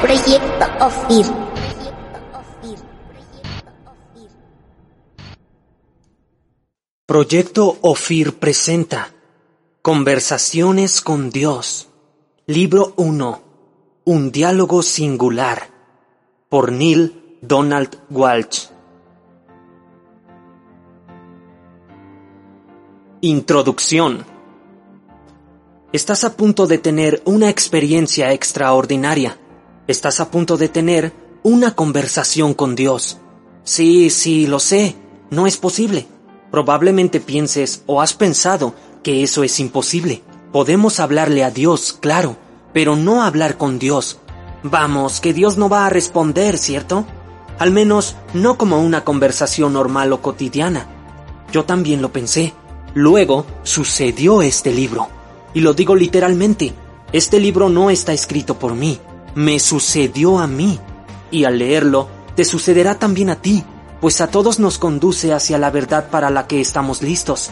Proyecto OFIR. Proyecto OFIR presenta Conversaciones con Dios. Libro 1. Un diálogo singular. Por Neil Donald Walsh. Introducción. Estás a punto de tener una experiencia extraordinaria. Estás a punto de tener una conversación con Dios. Sí, sí, lo sé. No es posible. Probablemente pienses o has pensado que eso es imposible. Podemos hablarle a Dios, claro, pero no hablar con Dios. Vamos, que Dios no va a responder, ¿cierto? Al menos no como una conversación normal o cotidiana. Yo también lo pensé. Luego sucedió este libro. Y lo digo literalmente, este libro no está escrito por mí, me sucedió a mí. Y al leerlo, te sucederá también a ti, pues a todos nos conduce hacia la verdad para la que estamos listos.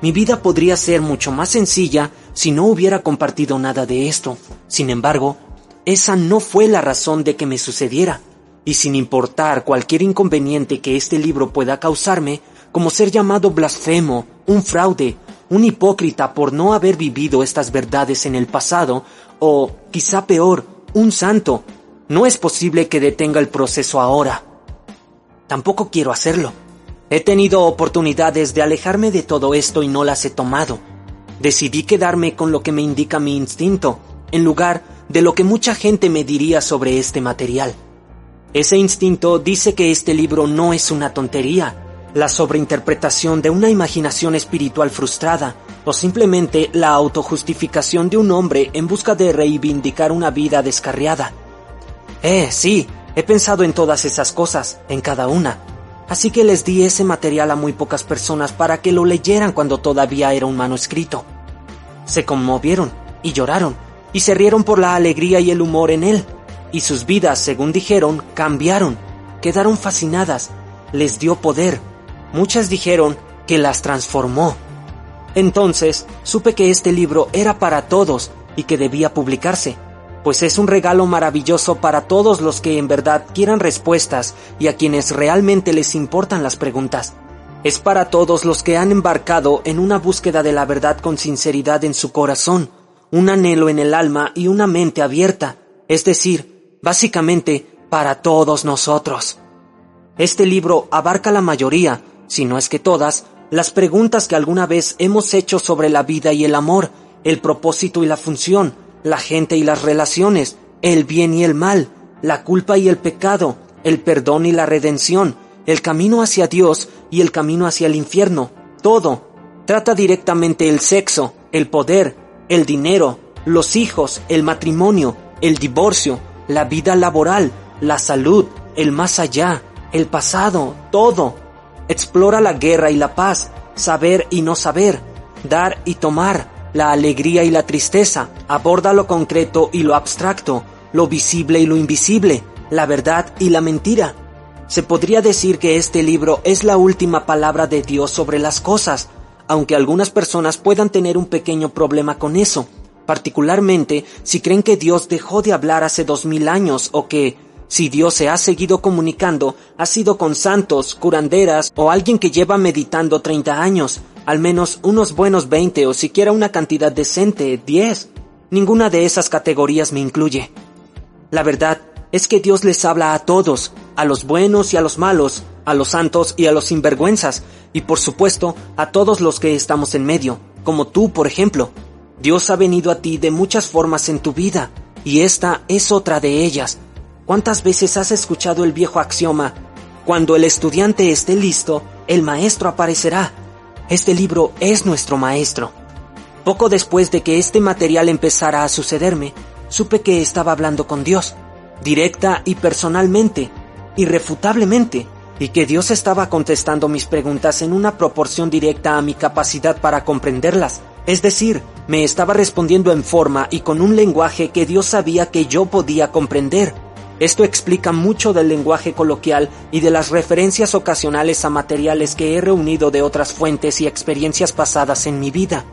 Mi vida podría ser mucho más sencilla si no hubiera compartido nada de esto. Sin embargo, esa no fue la razón de que me sucediera. Y sin importar cualquier inconveniente que este libro pueda causarme, como ser llamado blasfemo, un fraude, un hipócrita por no haber vivido estas verdades en el pasado, o, quizá peor, un santo, no es posible que detenga el proceso ahora. Tampoco quiero hacerlo. He tenido oportunidades de alejarme de todo esto y no las he tomado. Decidí quedarme con lo que me indica mi instinto, en lugar de lo que mucha gente me diría sobre este material. Ese instinto dice que este libro no es una tontería, la sobreinterpretación de una imaginación espiritual frustrada o simplemente la autojustificación de un hombre en busca de reivindicar una vida descarriada. Eh, sí, he pensado en todas esas cosas, en cada una. Así que les di ese material a muy pocas personas para que lo leyeran cuando todavía era un manuscrito. Se conmovieron y lloraron y se rieron por la alegría y el humor en él. Y sus vidas, según dijeron, cambiaron, quedaron fascinadas, les dio poder, Muchas dijeron que las transformó. Entonces supe que este libro era para todos y que debía publicarse, pues es un regalo maravilloso para todos los que en verdad quieran respuestas y a quienes realmente les importan las preguntas. Es para todos los que han embarcado en una búsqueda de la verdad con sinceridad en su corazón, un anhelo en el alma y una mente abierta, es decir, básicamente para todos nosotros. Este libro abarca la mayoría, si no es que todas, las preguntas que alguna vez hemos hecho sobre la vida y el amor, el propósito y la función, la gente y las relaciones, el bien y el mal, la culpa y el pecado, el perdón y la redención, el camino hacia Dios y el camino hacia el infierno, todo. Trata directamente el sexo, el poder, el dinero, los hijos, el matrimonio, el divorcio, la vida laboral, la salud, el más allá, el pasado, todo. Explora la guerra y la paz, saber y no saber, dar y tomar, la alegría y la tristeza, aborda lo concreto y lo abstracto, lo visible y lo invisible, la verdad y la mentira. Se podría decir que este libro es la última palabra de Dios sobre las cosas, aunque algunas personas puedan tener un pequeño problema con eso, particularmente si creen que Dios dejó de hablar hace dos mil años o que, si Dios se ha seguido comunicando, ha sido con santos, curanderas o alguien que lleva meditando 30 años, al menos unos buenos 20 o siquiera una cantidad decente, 10. Ninguna de esas categorías me incluye. La verdad es que Dios les habla a todos, a los buenos y a los malos, a los santos y a los sinvergüenzas, y por supuesto a todos los que estamos en medio, como tú, por ejemplo. Dios ha venido a ti de muchas formas en tu vida, y esta es otra de ellas. ¿Cuántas veces has escuchado el viejo axioma? Cuando el estudiante esté listo, el maestro aparecerá. Este libro es nuestro maestro. Poco después de que este material empezara a sucederme, supe que estaba hablando con Dios, directa y personalmente, irrefutablemente, y que Dios estaba contestando mis preguntas en una proporción directa a mi capacidad para comprenderlas. Es decir, me estaba respondiendo en forma y con un lenguaje que Dios sabía que yo podía comprender. Esto explica mucho del lenguaje coloquial y de las referencias ocasionales a materiales que he reunido de otras fuentes y experiencias pasadas en mi vida.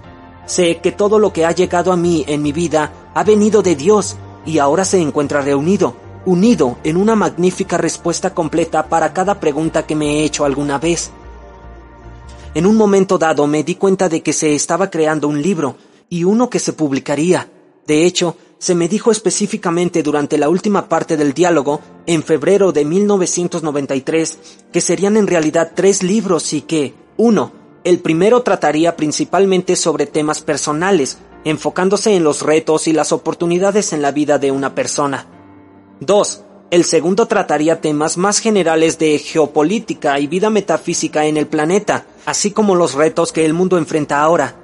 Sé que todo lo que ha llegado a mí en mi vida ha venido de Dios, y ahora se encuentra reunido, unido en una magnífica respuesta completa para cada pregunta que me he hecho alguna vez. En un momento dado me di cuenta de que se estaba creando un libro, y uno que se publicaría. De hecho, se me dijo específicamente durante la última parte del diálogo, en febrero de 1993, que serían en realidad tres libros y que, uno, el primero trataría principalmente sobre temas personales, enfocándose en los retos y las oportunidades en la vida de una persona. 2. El segundo trataría temas más generales de geopolítica y vida metafísica en el planeta, así como los retos que el mundo enfrenta ahora.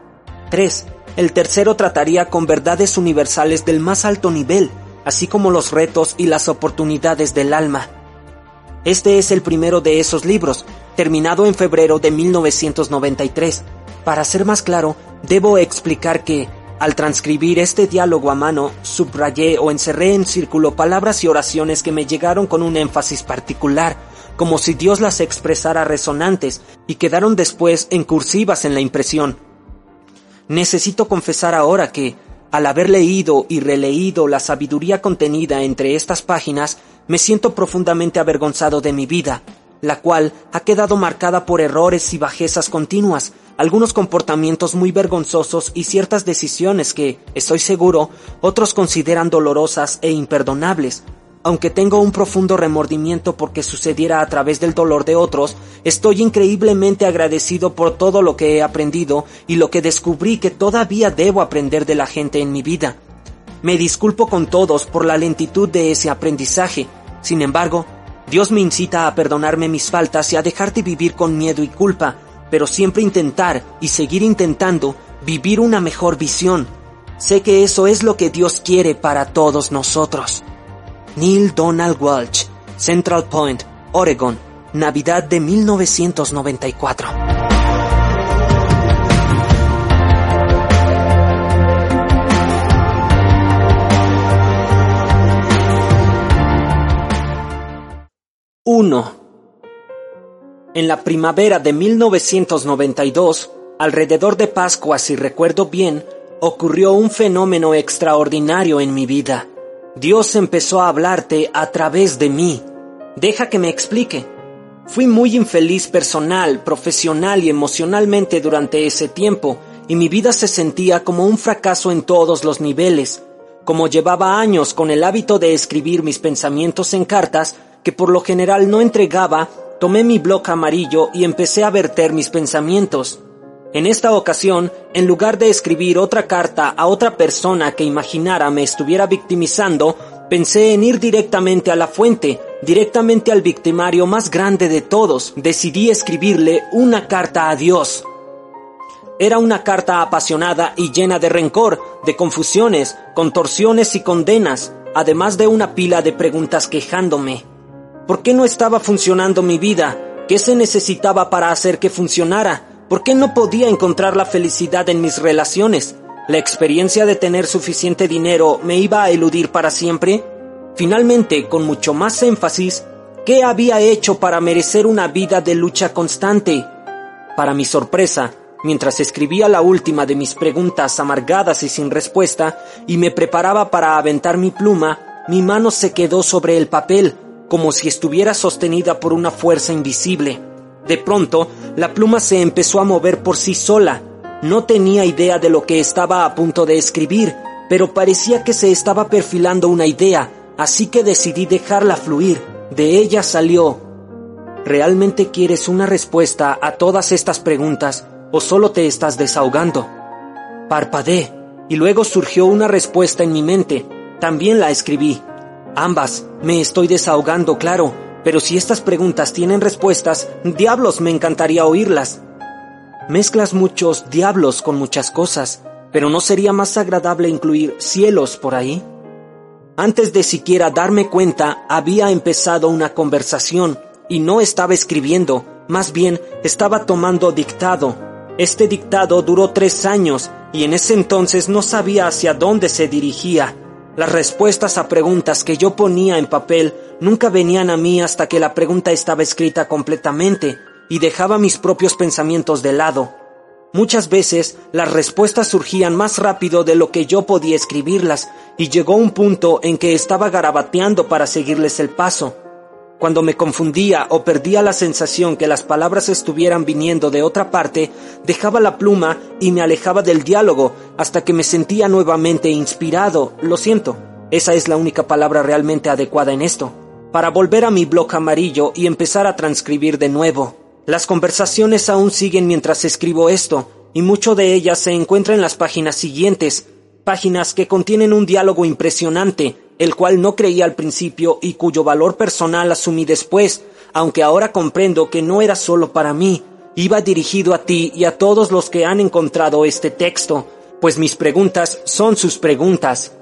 3. El tercero trataría con verdades universales del más alto nivel, así como los retos y las oportunidades del alma. Este es el primero de esos libros, terminado en febrero de 1993. Para ser más claro, debo explicar que, al transcribir este diálogo a mano, subrayé o encerré en círculo palabras y oraciones que me llegaron con un énfasis particular, como si Dios las expresara resonantes, y quedaron después en cursivas en la impresión. Necesito confesar ahora que, al haber leído y releído la sabiduría contenida entre estas páginas, me siento profundamente avergonzado de mi vida, la cual ha quedado marcada por errores y bajezas continuas, algunos comportamientos muy vergonzosos y ciertas decisiones que, estoy seguro, otros consideran dolorosas e imperdonables. Aunque tengo un profundo remordimiento porque sucediera a través del dolor de otros, estoy increíblemente agradecido por todo lo que he aprendido y lo que descubrí que todavía debo aprender de la gente en mi vida. Me disculpo con todos por la lentitud de ese aprendizaje. Sin embargo, Dios me incita a perdonarme mis faltas y a dejar de vivir con miedo y culpa, pero siempre intentar y seguir intentando vivir una mejor visión. Sé que eso es lo que Dios quiere para todos nosotros. Neil Donald Walsh, Central Point, Oregon, Navidad de 1994. Uno. En la primavera de 1992, alrededor de Pascua, si recuerdo bien, ocurrió un fenómeno extraordinario en mi vida. Dios empezó a hablarte a través de mí. Deja que me explique. Fui muy infeliz personal, profesional y emocionalmente durante ese tiempo, y mi vida se sentía como un fracaso en todos los niveles. Como llevaba años con el hábito de escribir mis pensamientos en cartas, que por lo general no entregaba, tomé mi bloc amarillo y empecé a verter mis pensamientos. En esta ocasión, en lugar de escribir otra carta a otra persona que imaginara me estuviera victimizando, pensé en ir directamente a la fuente, directamente al victimario más grande de todos. Decidí escribirle una carta a Dios. Era una carta apasionada y llena de rencor, de confusiones, contorsiones y condenas, además de una pila de preguntas quejándome. ¿Por qué no estaba funcionando mi vida? ¿Qué se necesitaba para hacer que funcionara? ¿Por qué no podía encontrar la felicidad en mis relaciones? ¿La experiencia de tener suficiente dinero me iba a eludir para siempre? Finalmente, con mucho más énfasis, ¿qué había hecho para merecer una vida de lucha constante? Para mi sorpresa, mientras escribía la última de mis preguntas amargadas y sin respuesta, y me preparaba para aventar mi pluma, mi mano se quedó sobre el papel, como si estuviera sostenida por una fuerza invisible. De pronto, la pluma se empezó a mover por sí sola. No tenía idea de lo que estaba a punto de escribir, pero parecía que se estaba perfilando una idea, así que decidí dejarla fluir. De ella salió. ¿Realmente quieres una respuesta a todas estas preguntas o solo te estás desahogando? Parpadeé y luego surgió una respuesta en mi mente. También la escribí. Ambas. Me estoy desahogando, claro, pero si estas preguntas tienen respuestas, diablos me encantaría oírlas. Mezclas muchos diablos con muchas cosas, pero ¿no sería más agradable incluir cielos por ahí? Antes de siquiera darme cuenta, había empezado una conversación y no estaba escribiendo, más bien estaba tomando dictado. Este dictado duró tres años y en ese entonces no sabía hacia dónde se dirigía. Las respuestas a preguntas que yo ponía en papel nunca venían a mí hasta que la pregunta estaba escrita completamente y dejaba mis propios pensamientos de lado. Muchas veces las respuestas surgían más rápido de lo que yo podía escribirlas, y llegó un punto en que estaba garabateando para seguirles el paso. Cuando me confundía o perdía la sensación que las palabras estuvieran viniendo de otra parte, dejaba la pluma y me alejaba del diálogo hasta que me sentía nuevamente inspirado. Lo siento, esa es la única palabra realmente adecuada en esto. Para volver a mi blog amarillo y empezar a transcribir de nuevo. Las conversaciones aún siguen mientras escribo esto, y mucho de ellas se encuentra en las páginas siguientes, páginas que contienen un diálogo impresionante, el cual no creía al principio y cuyo valor personal asumí después, aunque ahora comprendo que no era solo para mí, iba dirigido a ti y a todos los que han encontrado este texto, pues mis preguntas son sus preguntas.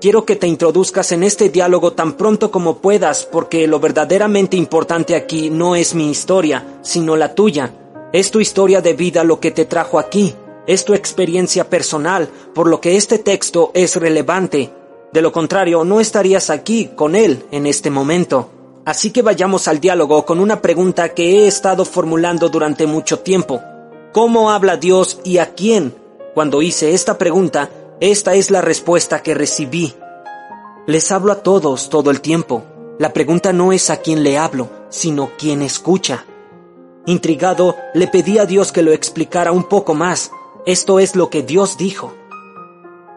Quiero que te introduzcas en este diálogo tan pronto como puedas, porque lo verdaderamente importante aquí no es mi historia, sino la tuya. Es tu historia de vida lo que te trajo aquí, es tu experiencia personal, por lo que este texto es relevante. De lo contrario, no estarías aquí con él en este momento. Así que vayamos al diálogo con una pregunta que he estado formulando durante mucho tiempo. ¿Cómo habla Dios y a quién? Cuando hice esta pregunta, esta es la respuesta que recibí. Les hablo a todos todo el tiempo. La pregunta no es a quién le hablo, sino quién escucha. Intrigado, le pedí a Dios que lo explicara un poco más. Esto es lo que Dios dijo.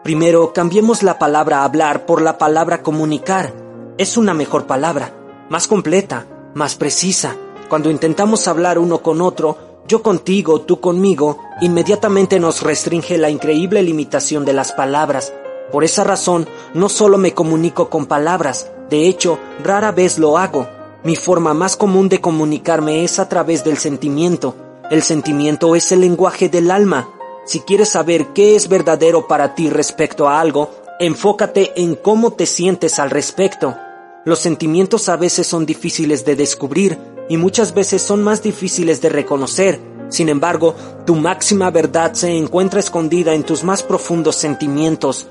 Primero, cambiemos la palabra hablar por la palabra comunicar. Es una mejor palabra, más completa, más precisa. Cuando intentamos hablar uno con otro, yo contigo, tú conmigo, inmediatamente nos restringe la increíble limitación de las palabras. Por esa razón, no solo me comunico con palabras, de hecho, rara vez lo hago. Mi forma más común de comunicarme es a través del sentimiento. El sentimiento es el lenguaje del alma. Si quieres saber qué es verdadero para ti respecto a algo, enfócate en cómo te sientes al respecto. Los sentimientos a veces son difíciles de descubrir, y muchas veces son más difíciles de reconocer. Sin embargo, tu máxima verdad se encuentra escondida en tus más profundos sentimientos.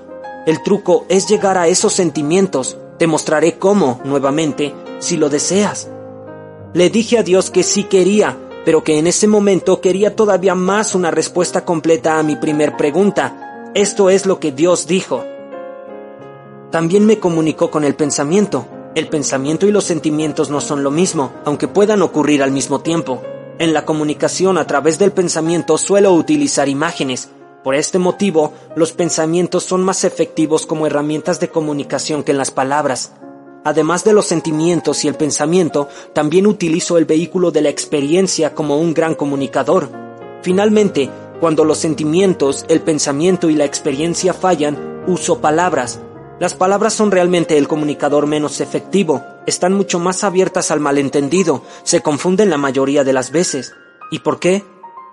El truco es llegar a esos sentimientos. Te mostraré cómo, nuevamente, si lo deseas. Le dije a Dios que sí quería, pero que en ese momento quería todavía más una respuesta completa a mi primer pregunta. Esto es lo que Dios dijo. También me comunicó con el pensamiento. El pensamiento y los sentimientos no son lo mismo, aunque puedan ocurrir al mismo tiempo. En la comunicación a través del pensamiento suelo utilizar imágenes. Por este motivo, los pensamientos son más efectivos como herramientas de comunicación que en las palabras. Además de los sentimientos y el pensamiento, también utilizo el vehículo de la experiencia como un gran comunicador. Finalmente, cuando los sentimientos, el pensamiento y la experiencia fallan, uso palabras, las palabras son realmente el comunicador menos efectivo, están mucho más abiertas al malentendido, se confunden la mayoría de las veces. ¿Y por qué?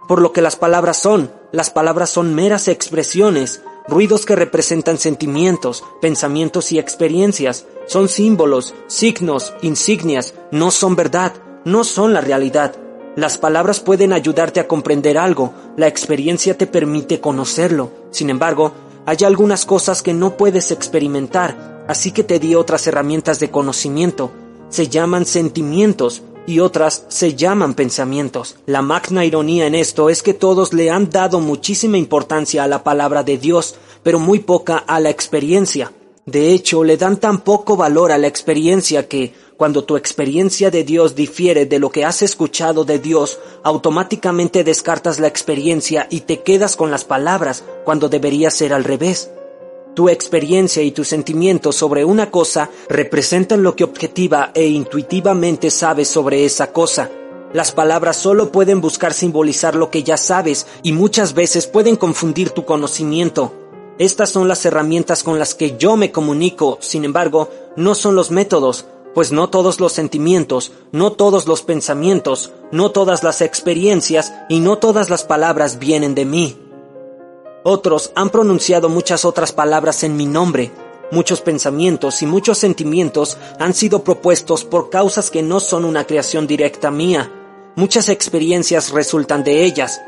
Por lo que las palabras son, las palabras son meras expresiones, ruidos que representan sentimientos, pensamientos y experiencias, son símbolos, signos, insignias, no son verdad, no son la realidad. Las palabras pueden ayudarte a comprender algo, la experiencia te permite conocerlo. Sin embargo, hay algunas cosas que no puedes experimentar, así que te di otras herramientas de conocimiento. Se llaman sentimientos y otras se llaman pensamientos. La magna ironía en esto es que todos le han dado muchísima importancia a la palabra de Dios, pero muy poca a la experiencia. De hecho, le dan tan poco valor a la experiencia que, cuando tu experiencia de Dios difiere de lo que has escuchado de Dios, automáticamente descartas la experiencia y te quedas con las palabras cuando debería ser al revés. Tu experiencia y tus sentimientos sobre una cosa representan lo que objetiva e intuitivamente sabes sobre esa cosa. Las palabras solo pueden buscar simbolizar lo que ya sabes y muchas veces pueden confundir tu conocimiento. Estas son las herramientas con las que yo me comunico, sin embargo, no son los métodos, pues no todos los sentimientos, no todos los pensamientos, no todas las experiencias y no todas las palabras vienen de mí. Otros han pronunciado muchas otras palabras en mi nombre. Muchos pensamientos y muchos sentimientos han sido propuestos por causas que no son una creación directa mía. Muchas experiencias resultan de ellas.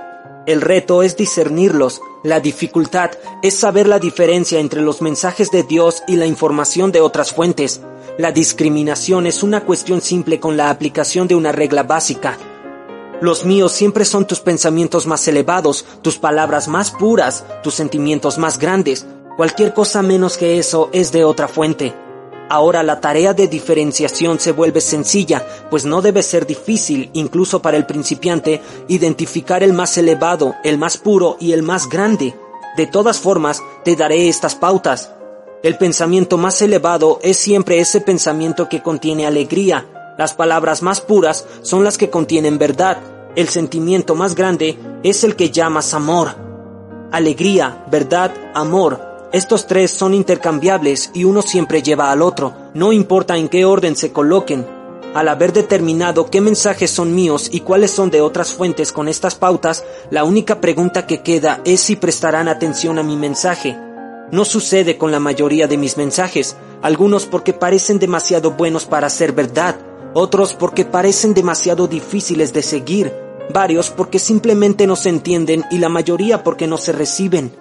El reto es discernirlos. La dificultad es saber la diferencia entre los mensajes de Dios y la información de otras fuentes. La discriminación es una cuestión simple con la aplicación de una regla básica. Los míos siempre son tus pensamientos más elevados, tus palabras más puras, tus sentimientos más grandes. Cualquier cosa menos que eso es de otra fuente. Ahora la tarea de diferenciación se vuelve sencilla, pues no debe ser difícil, incluso para el principiante, identificar el más elevado, el más puro y el más grande. De todas formas, te daré estas pautas. El pensamiento más elevado es siempre ese pensamiento que contiene alegría. Las palabras más puras son las que contienen verdad. El sentimiento más grande es el que llamas amor. Alegría, verdad, amor estos tres son intercambiables y uno siempre lleva al otro, no importa en qué orden se coloquen. Al haber determinado qué mensajes son míos y cuáles son de otras fuentes con estas pautas, la única pregunta que queda es si prestarán atención a mi mensaje. No sucede con la mayoría de mis mensajes, algunos porque parecen demasiado buenos para ser verdad, otros porque parecen demasiado difíciles de seguir, varios porque simplemente no se entienden y la mayoría porque no se reciben.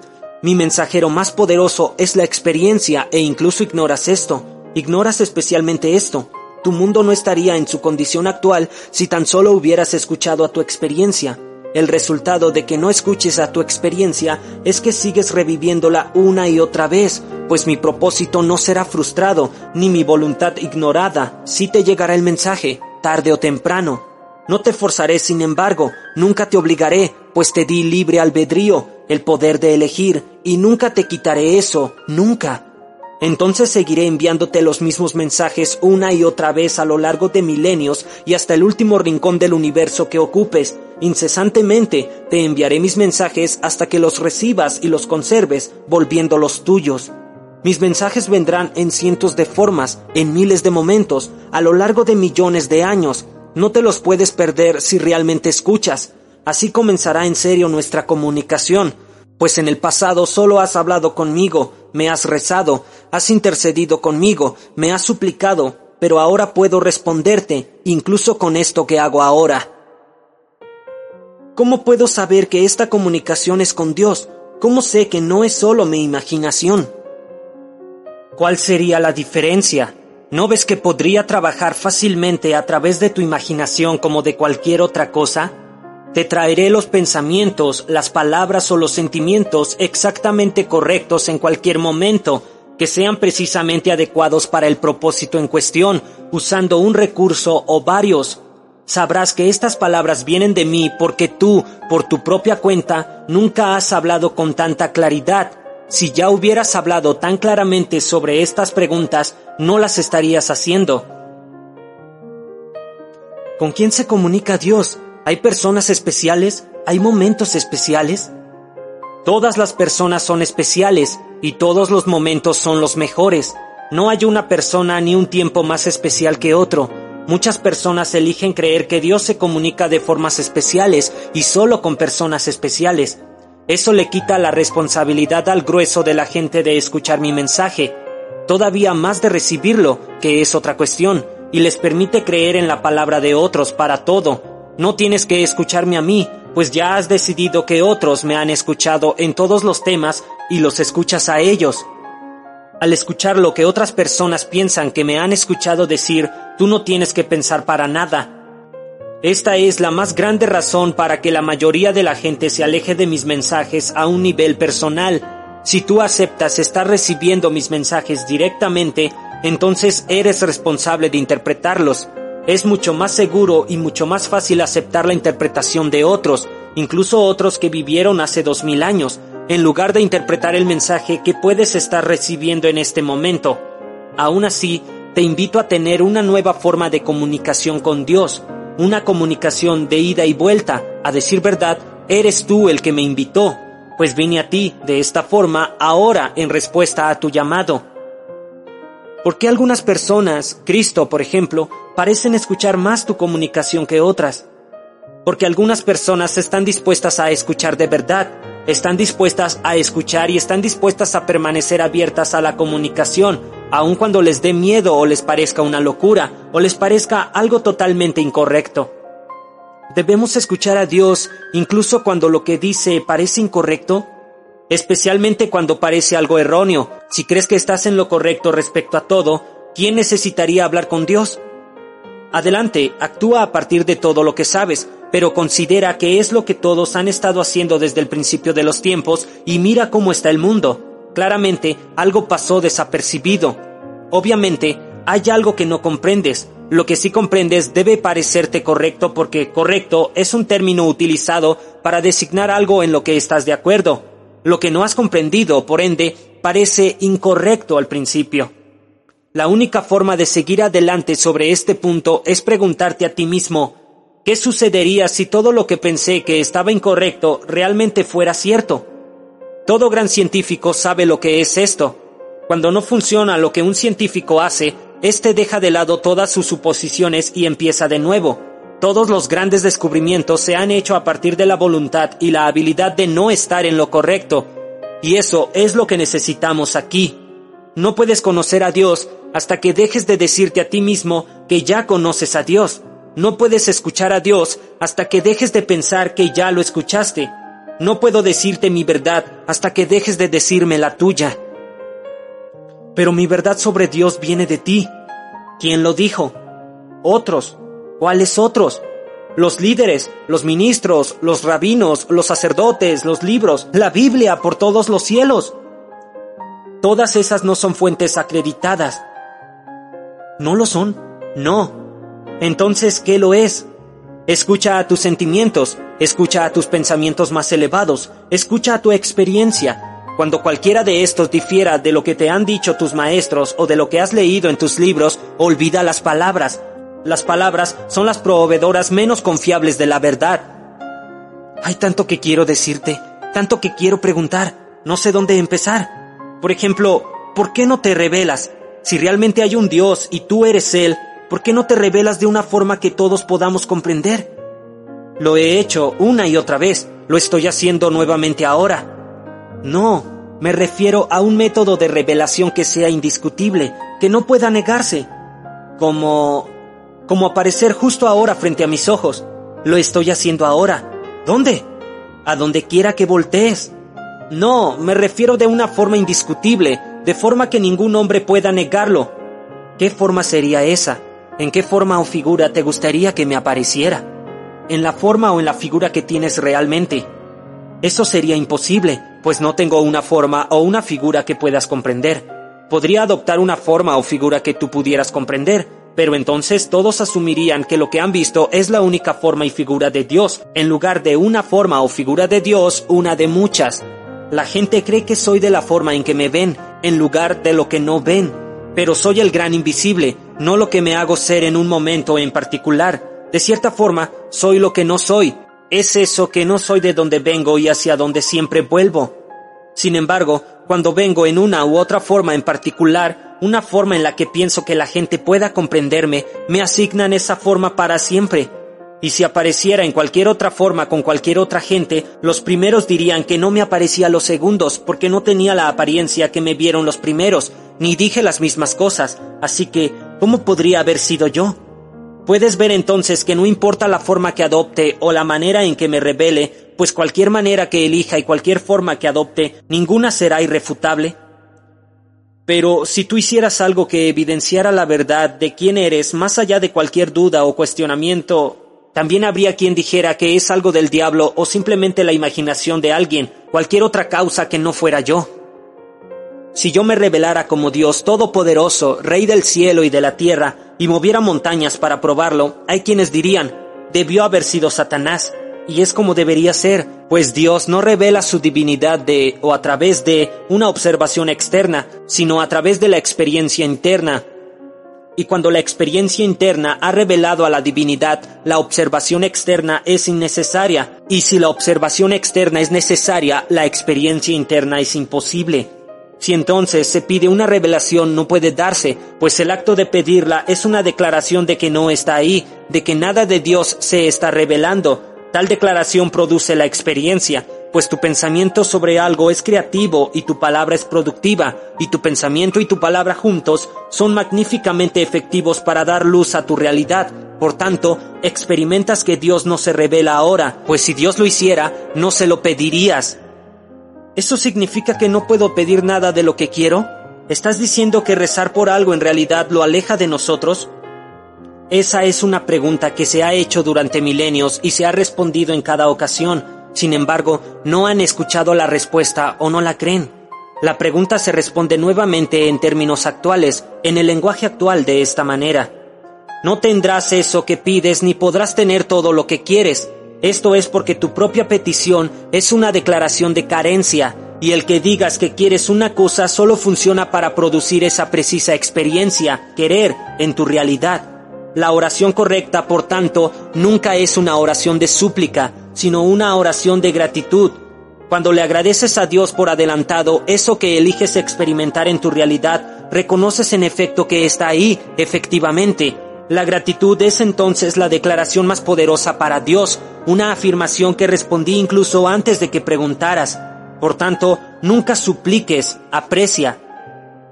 Mi mensajero más poderoso es la experiencia e incluso ignoras esto. Ignoras especialmente esto. Tu mundo no estaría en su condición actual si tan solo hubieras escuchado a tu experiencia. El resultado de que no escuches a tu experiencia es que sigues reviviéndola una y otra vez, pues mi propósito no será frustrado, ni mi voluntad ignorada. Si te llegará el mensaje, tarde o temprano. No te forzaré, sin embargo, nunca te obligaré, pues te di libre albedrío, el poder de elegir, y nunca te quitaré eso, nunca. Entonces seguiré enviándote los mismos mensajes una y otra vez a lo largo de milenios y hasta el último rincón del universo que ocupes. Incesantemente te enviaré mis mensajes hasta que los recibas y los conserves, volviéndolos tuyos. Mis mensajes vendrán en cientos de formas, en miles de momentos, a lo largo de millones de años. No te los puedes perder si realmente escuchas. Así comenzará en serio nuestra comunicación, pues en el pasado solo has hablado conmigo, me has rezado, has intercedido conmigo, me has suplicado, pero ahora puedo responderte, incluso con esto que hago ahora. ¿Cómo puedo saber que esta comunicación es con Dios? ¿Cómo sé que no es solo mi imaginación? ¿Cuál sería la diferencia? ¿No ves que podría trabajar fácilmente a través de tu imaginación como de cualquier otra cosa? Te traeré los pensamientos, las palabras o los sentimientos exactamente correctos en cualquier momento, que sean precisamente adecuados para el propósito en cuestión, usando un recurso o varios. Sabrás que estas palabras vienen de mí porque tú, por tu propia cuenta, nunca has hablado con tanta claridad. Si ya hubieras hablado tan claramente sobre estas preguntas, no las estarías haciendo. ¿Con quién se comunica Dios? ¿Hay personas especiales? ¿Hay momentos especiales? Todas las personas son especiales y todos los momentos son los mejores. No hay una persona ni un tiempo más especial que otro. Muchas personas eligen creer que Dios se comunica de formas especiales y solo con personas especiales. Eso le quita la responsabilidad al grueso de la gente de escuchar mi mensaje, todavía más de recibirlo, que es otra cuestión, y les permite creer en la palabra de otros para todo, no tienes que escucharme a mí, pues ya has decidido que otros me han escuchado en todos los temas y los escuchas a ellos. Al escuchar lo que otras personas piensan que me han escuchado decir, tú no tienes que pensar para nada. Esta es la más grande razón para que la mayoría de la gente se aleje de mis mensajes a un nivel personal. Si tú aceptas estar recibiendo mis mensajes directamente, entonces eres responsable de interpretarlos es mucho más seguro y mucho más fácil aceptar la interpretación de otros, incluso otros que vivieron hace dos mil años, en lugar de interpretar el mensaje que puedes estar recibiendo en este momento. Aún así, te invito a tener una nueva forma de comunicación con Dios, una comunicación de ida y vuelta. A decir verdad, eres tú el que me invitó, pues vine a ti de esta forma ahora en respuesta a tu llamado. ¿Por qué algunas personas, Cristo por ejemplo, parecen escuchar más tu comunicación que otras. Porque algunas personas están dispuestas a escuchar de verdad, están dispuestas a escuchar y están dispuestas a permanecer abiertas a la comunicación, aun cuando les dé miedo o les parezca una locura o les parezca algo totalmente incorrecto. ¿Debemos escuchar a Dios incluso cuando lo que dice parece incorrecto? Especialmente cuando parece algo erróneo. Si crees que estás en lo correcto respecto a todo, ¿quién necesitaría hablar con Dios? Adelante, actúa a partir de todo lo que sabes. Pero considera que es lo que todos han estado haciendo desde el principio de los tiempos y mira cómo está el mundo. Claramente, algo pasó desapercibido. Obviamente, hay algo que no comprendes. Lo que sí comprendes debe parecerte correcto porque correcto es un término utilizado para designar algo en lo que estás de acuerdo. Lo que no has comprendido, por ende, parece incorrecto al principio. La única forma de seguir adelante sobre este punto es preguntarte a ti mismo, ¿qué sucedería si todo lo que pensé que estaba incorrecto realmente fuera cierto? Todo gran científico sabe lo que es esto. Cuando no funciona lo que un científico hace, éste deja de lado todas sus suposiciones y empieza de nuevo. Todos los grandes descubrimientos se han hecho a partir de la voluntad y la habilidad de no estar en lo correcto. Y eso es lo que necesitamos aquí. No puedes conocer a Dios hasta que dejes de decirte a ti mismo que ya conoces a Dios. No puedes escuchar a Dios hasta que dejes de pensar que ya lo escuchaste. No puedo decirte mi verdad hasta que dejes de decirme la tuya. Pero mi verdad sobre Dios viene de ti. ¿Quién lo dijo? Otros. ¿Cuáles otros? Los líderes, los ministros, los rabinos, los sacerdotes, los libros, la Biblia por todos los cielos. Todas esas no son fuentes acreditadas. ¿No lo son? No. Entonces, ¿qué lo es? Escucha a tus sentimientos, escucha a tus pensamientos más elevados, escucha a tu experiencia, cuando cualquiera de estos difiera de lo que te han dicho tus maestros o de lo que has leído en tus libros, olvida las palabras. Las palabras son las proveedoras menos confiables de la verdad. Hay tanto que quiero decirte, tanto que quiero preguntar, no sé dónde empezar. Por ejemplo, ¿por qué no te revelas? Si realmente hay un Dios y tú eres Él, ¿por qué no te revelas de una forma que todos podamos comprender? Lo he hecho una y otra vez, lo estoy haciendo nuevamente ahora. No, me refiero a un método de revelación que sea indiscutible, que no pueda negarse. Como... como aparecer justo ahora frente a mis ojos. Lo estoy haciendo ahora. ¿Dónde? A donde quiera que voltees. No, me refiero de una forma indiscutible, de forma que ningún hombre pueda negarlo. ¿Qué forma sería esa? ¿En qué forma o figura te gustaría que me apareciera? ¿En la forma o en la figura que tienes realmente? Eso sería imposible, pues no tengo una forma o una figura que puedas comprender. Podría adoptar una forma o figura que tú pudieras comprender, pero entonces todos asumirían que lo que han visto es la única forma y figura de Dios, en lugar de una forma o figura de Dios, una de muchas. La gente cree que soy de la forma en que me ven, en lugar de lo que no ven, pero soy el gran invisible, no lo que me hago ser en un momento en particular. De cierta forma, soy lo que no soy, es eso que no soy de donde vengo y hacia donde siempre vuelvo. Sin embargo, cuando vengo en una u otra forma en particular, una forma en la que pienso que la gente pueda comprenderme, me asignan esa forma para siempre. Y si apareciera en cualquier otra forma con cualquier otra gente, los primeros dirían que no me aparecía los segundos porque no tenía la apariencia que me vieron los primeros, ni dije las mismas cosas, así que, ¿cómo podría haber sido yo? Puedes ver entonces que no importa la forma que adopte o la manera en que me revele, pues cualquier manera que elija y cualquier forma que adopte, ninguna será irrefutable. Pero si tú hicieras algo que evidenciara la verdad de quién eres más allá de cualquier duda o cuestionamiento, también habría quien dijera que es algo del diablo o simplemente la imaginación de alguien, cualquier otra causa que no fuera yo. Si yo me revelara como Dios Todopoderoso, Rey del cielo y de la tierra, y moviera montañas para probarlo, hay quienes dirían, debió haber sido Satanás, y es como debería ser, pues Dios no revela su divinidad de o a través de una observación externa, sino a través de la experiencia interna. Y cuando la experiencia interna ha revelado a la divinidad, la observación externa es innecesaria, y si la observación externa es necesaria, la experiencia interna es imposible. Si entonces se pide una revelación no puede darse, pues el acto de pedirla es una declaración de que no está ahí, de que nada de Dios se está revelando. Tal declaración produce la experiencia, pues tu pensamiento sobre algo es creativo y tu palabra es productiva, y tu pensamiento y tu palabra juntos son magníficamente efectivos para dar luz a tu realidad. Por tanto, experimentas que Dios no se revela ahora, pues si Dios lo hiciera, no se lo pedirías. ¿Eso significa que no puedo pedir nada de lo que quiero? ¿Estás diciendo que rezar por algo en realidad lo aleja de nosotros? Esa es una pregunta que se ha hecho durante milenios y se ha respondido en cada ocasión. Sin embargo, no han escuchado la respuesta o no la creen. La pregunta se responde nuevamente en términos actuales, en el lenguaje actual de esta manera. No tendrás eso que pides ni podrás tener todo lo que quieres. Esto es porque tu propia petición es una declaración de carencia y el que digas que quieres una cosa solo funciona para producir esa precisa experiencia, querer, en tu realidad. La oración correcta, por tanto, nunca es una oración de súplica, sino una oración de gratitud. Cuando le agradeces a Dios por adelantado eso que eliges experimentar en tu realidad, reconoces en efecto que está ahí, efectivamente. La gratitud es entonces la declaración más poderosa para Dios, una afirmación que respondí incluso antes de que preguntaras. Por tanto, nunca supliques, aprecia,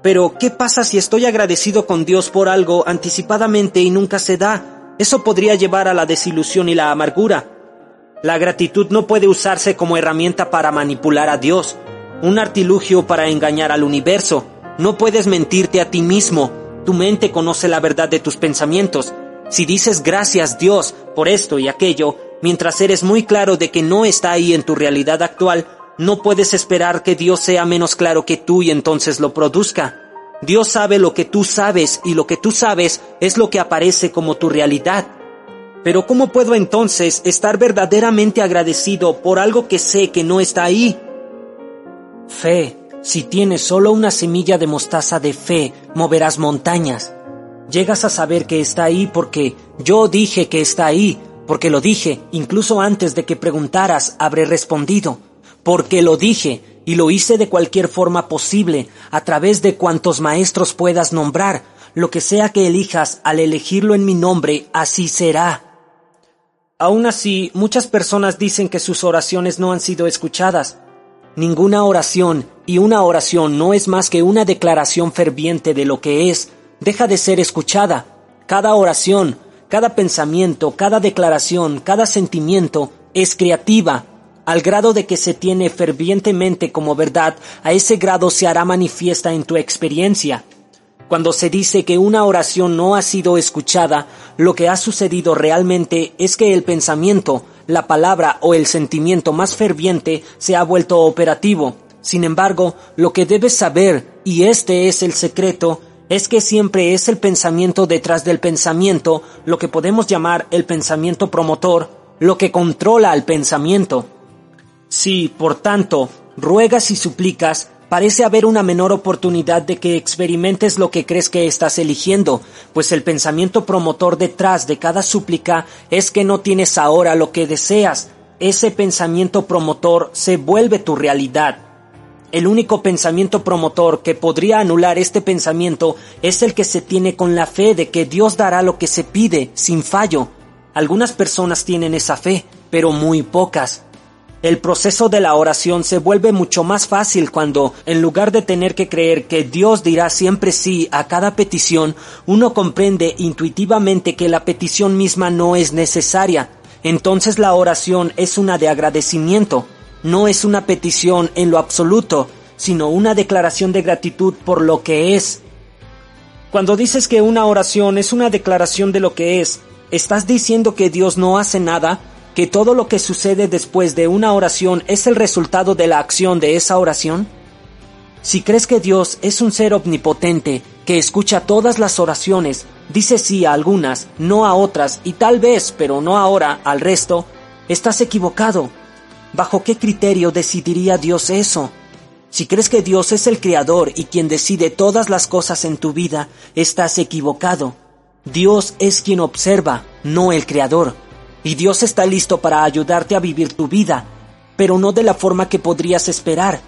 pero, ¿qué pasa si estoy agradecido con Dios por algo anticipadamente y nunca se da? Eso podría llevar a la desilusión y la amargura. La gratitud no puede usarse como herramienta para manipular a Dios, un artilugio para engañar al universo. No puedes mentirte a ti mismo. Tu mente conoce la verdad de tus pensamientos. Si dices gracias Dios por esto y aquello, mientras eres muy claro de que no está ahí en tu realidad actual, no puedes esperar que Dios sea menos claro que tú y entonces lo produzca. Dios sabe lo que tú sabes y lo que tú sabes es lo que aparece como tu realidad. Pero ¿cómo puedo entonces estar verdaderamente agradecido por algo que sé que no está ahí? Fe. Si tienes solo una semilla de mostaza de fe, moverás montañas. Llegas a saber que está ahí porque yo dije que está ahí, porque lo dije, incluso antes de que preguntaras, habré respondido porque lo dije y lo hice de cualquier forma posible, a través de cuantos maestros puedas nombrar, lo que sea que elijas al elegirlo en mi nombre, así será. Aún así, muchas personas dicen que sus oraciones no han sido escuchadas. Ninguna oración, y una oración no es más que una declaración ferviente de lo que es, deja de ser escuchada. Cada oración, cada pensamiento, cada declaración, cada sentimiento es creativa, al grado de que se tiene fervientemente como verdad, a ese grado se hará manifiesta en tu experiencia. Cuando se dice que una oración no ha sido escuchada, lo que ha sucedido realmente es que el pensamiento, la palabra o el sentimiento más ferviente se ha vuelto operativo. Sin embargo, lo que debes saber, y este es el secreto, es que siempre es el pensamiento detrás del pensamiento, lo que podemos llamar el pensamiento promotor, lo que controla al pensamiento. Si, por tanto, ruegas y suplicas, parece haber una menor oportunidad de que experimentes lo que crees que estás eligiendo, pues el pensamiento promotor detrás de cada súplica es que no tienes ahora lo que deseas. Ese pensamiento promotor se vuelve tu realidad. El único pensamiento promotor que podría anular este pensamiento es el que se tiene con la fe de que Dios dará lo que se pide, sin fallo. Algunas personas tienen esa fe, pero muy pocas. El proceso de la oración se vuelve mucho más fácil cuando, en lugar de tener que creer que Dios dirá siempre sí a cada petición, uno comprende intuitivamente que la petición misma no es necesaria. Entonces la oración es una de agradecimiento, no es una petición en lo absoluto, sino una declaración de gratitud por lo que es. Cuando dices que una oración es una declaración de lo que es, ¿estás diciendo que Dios no hace nada? que todo lo que sucede después de una oración es el resultado de la acción de esa oración? Si crees que Dios es un ser omnipotente, que escucha todas las oraciones, dice sí a algunas, no a otras, y tal vez, pero no ahora, al resto, estás equivocado. ¿Bajo qué criterio decidiría Dios eso? Si crees que Dios es el Creador y quien decide todas las cosas en tu vida, estás equivocado. Dios es quien observa, no el Creador y Dios está listo para ayudarte a vivir tu vida, pero no de la forma que podrías esperar.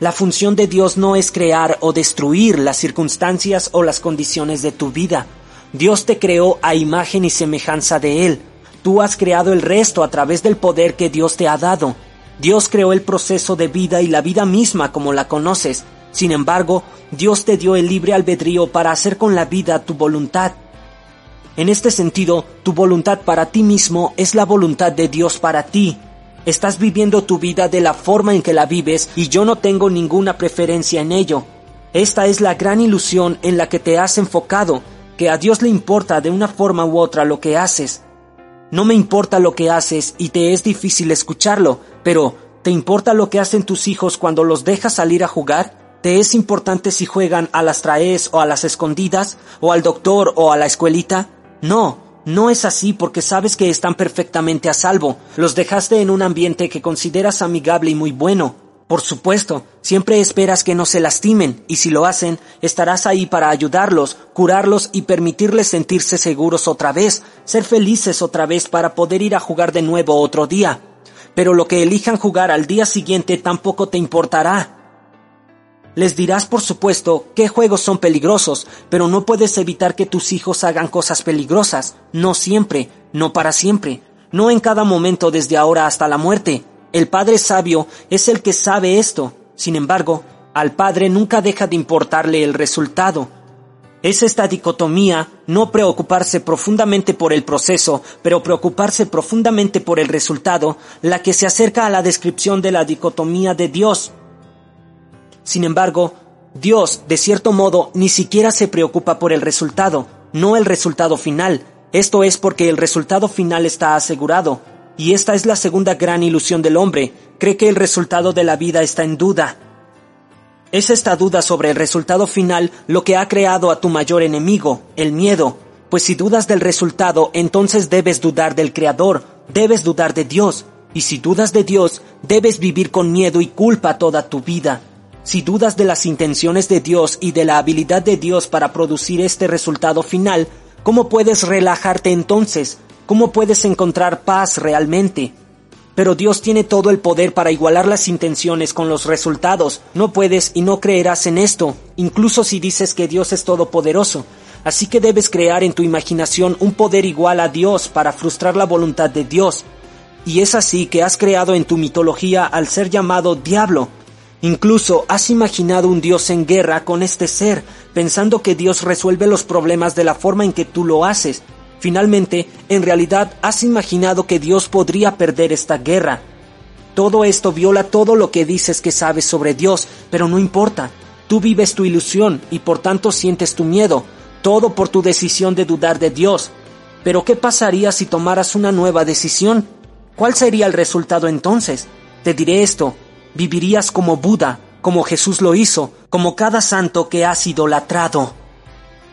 La función de Dios no es crear o destruir las circunstancias o las condiciones de tu vida. Dios te creó a imagen y semejanza de Él. Tú has creado el resto a través del poder que Dios te ha dado. Dios creó el proceso de vida y la vida misma como la conoces. Sin embargo, Dios te dio el libre albedrío para hacer con la vida tu voluntad. En este sentido, tu voluntad para ti mismo es la voluntad de Dios para ti. Estás viviendo tu vida de la forma en que la vives y yo no tengo ninguna preferencia en ello. Esta es la gran ilusión en la que te has enfocado. que a Dios le importa de una forma u otra lo que haces. No me importa lo que haces y te es difícil escucharlo, pero ¿te importa lo que hacen tus hijos cuando los dejas salir a jugar? ¿Te es importante si juegan a las traes o a las escondidas, o al doctor o a la escuelita? No, no es así porque sabes que están perfectamente a salvo. Los dejaste en un ambiente que consideras amigable y muy bueno. Por supuesto, siempre esperas que no se lastimen, y si lo hacen, estarás ahí para ayudarlos, curarlos y permitirles sentirse seguros otra vez, ser felices otra vez para poder ir a jugar de nuevo otro día. Pero lo que elijan jugar al día siguiente tampoco te importará. Les dirás, por supuesto, qué juegos son peligrosos, pero no puedes evitar que tus hijos hagan cosas peligrosas, no siempre, no para siempre, no en cada momento desde ahora hasta la muerte. El Padre sabio es el que sabe esto. Sin embargo, al Padre nunca deja de importarle el resultado. Es esta dicotomía, no preocuparse profundamente por el proceso, pero preocuparse profundamente por el resultado, la que se acerca a la descripción de la dicotomía de Dios. Sin embargo, Dios, de cierto modo, ni siquiera se preocupa por el resultado, no el resultado final. Esto es porque el resultado final está asegurado, y esta es la segunda gran ilusión del hombre, cree que el resultado de la vida está en duda. Es esta duda sobre el resultado final lo que ha creado a tu mayor enemigo, el miedo, pues si dudas del resultado, entonces debes dudar del Creador, debes dudar de Dios, y si dudas de Dios, debes vivir con miedo y culpa toda tu vida. Si dudas de las intenciones de Dios y de la habilidad de Dios para producir este resultado final, ¿cómo puedes relajarte entonces? ¿Cómo puedes encontrar paz realmente? Pero Dios tiene todo el poder para igualar las intenciones con los resultados. No puedes y no creerás en esto, incluso si dices que Dios es todopoderoso. Así que debes crear en tu imaginación un poder igual a Dios para frustrar la voluntad de Dios. Y es así que has creado en tu mitología al ser llamado diablo. Incluso has imaginado un Dios en guerra con este ser, pensando que Dios resuelve los problemas de la forma en que tú lo haces, Finalmente, en realidad has imaginado que Dios podría perder esta guerra. Todo esto viola todo lo que dices que sabes sobre Dios, pero no importa. Tú vives tu ilusión y por tanto sientes tu miedo, todo por tu decisión de dudar de Dios. Pero ¿qué pasaría si tomaras una nueva decisión? ¿Cuál sería el resultado entonces? Te diré esto, vivirías como Buda, como Jesús lo hizo, como cada santo que has idolatrado.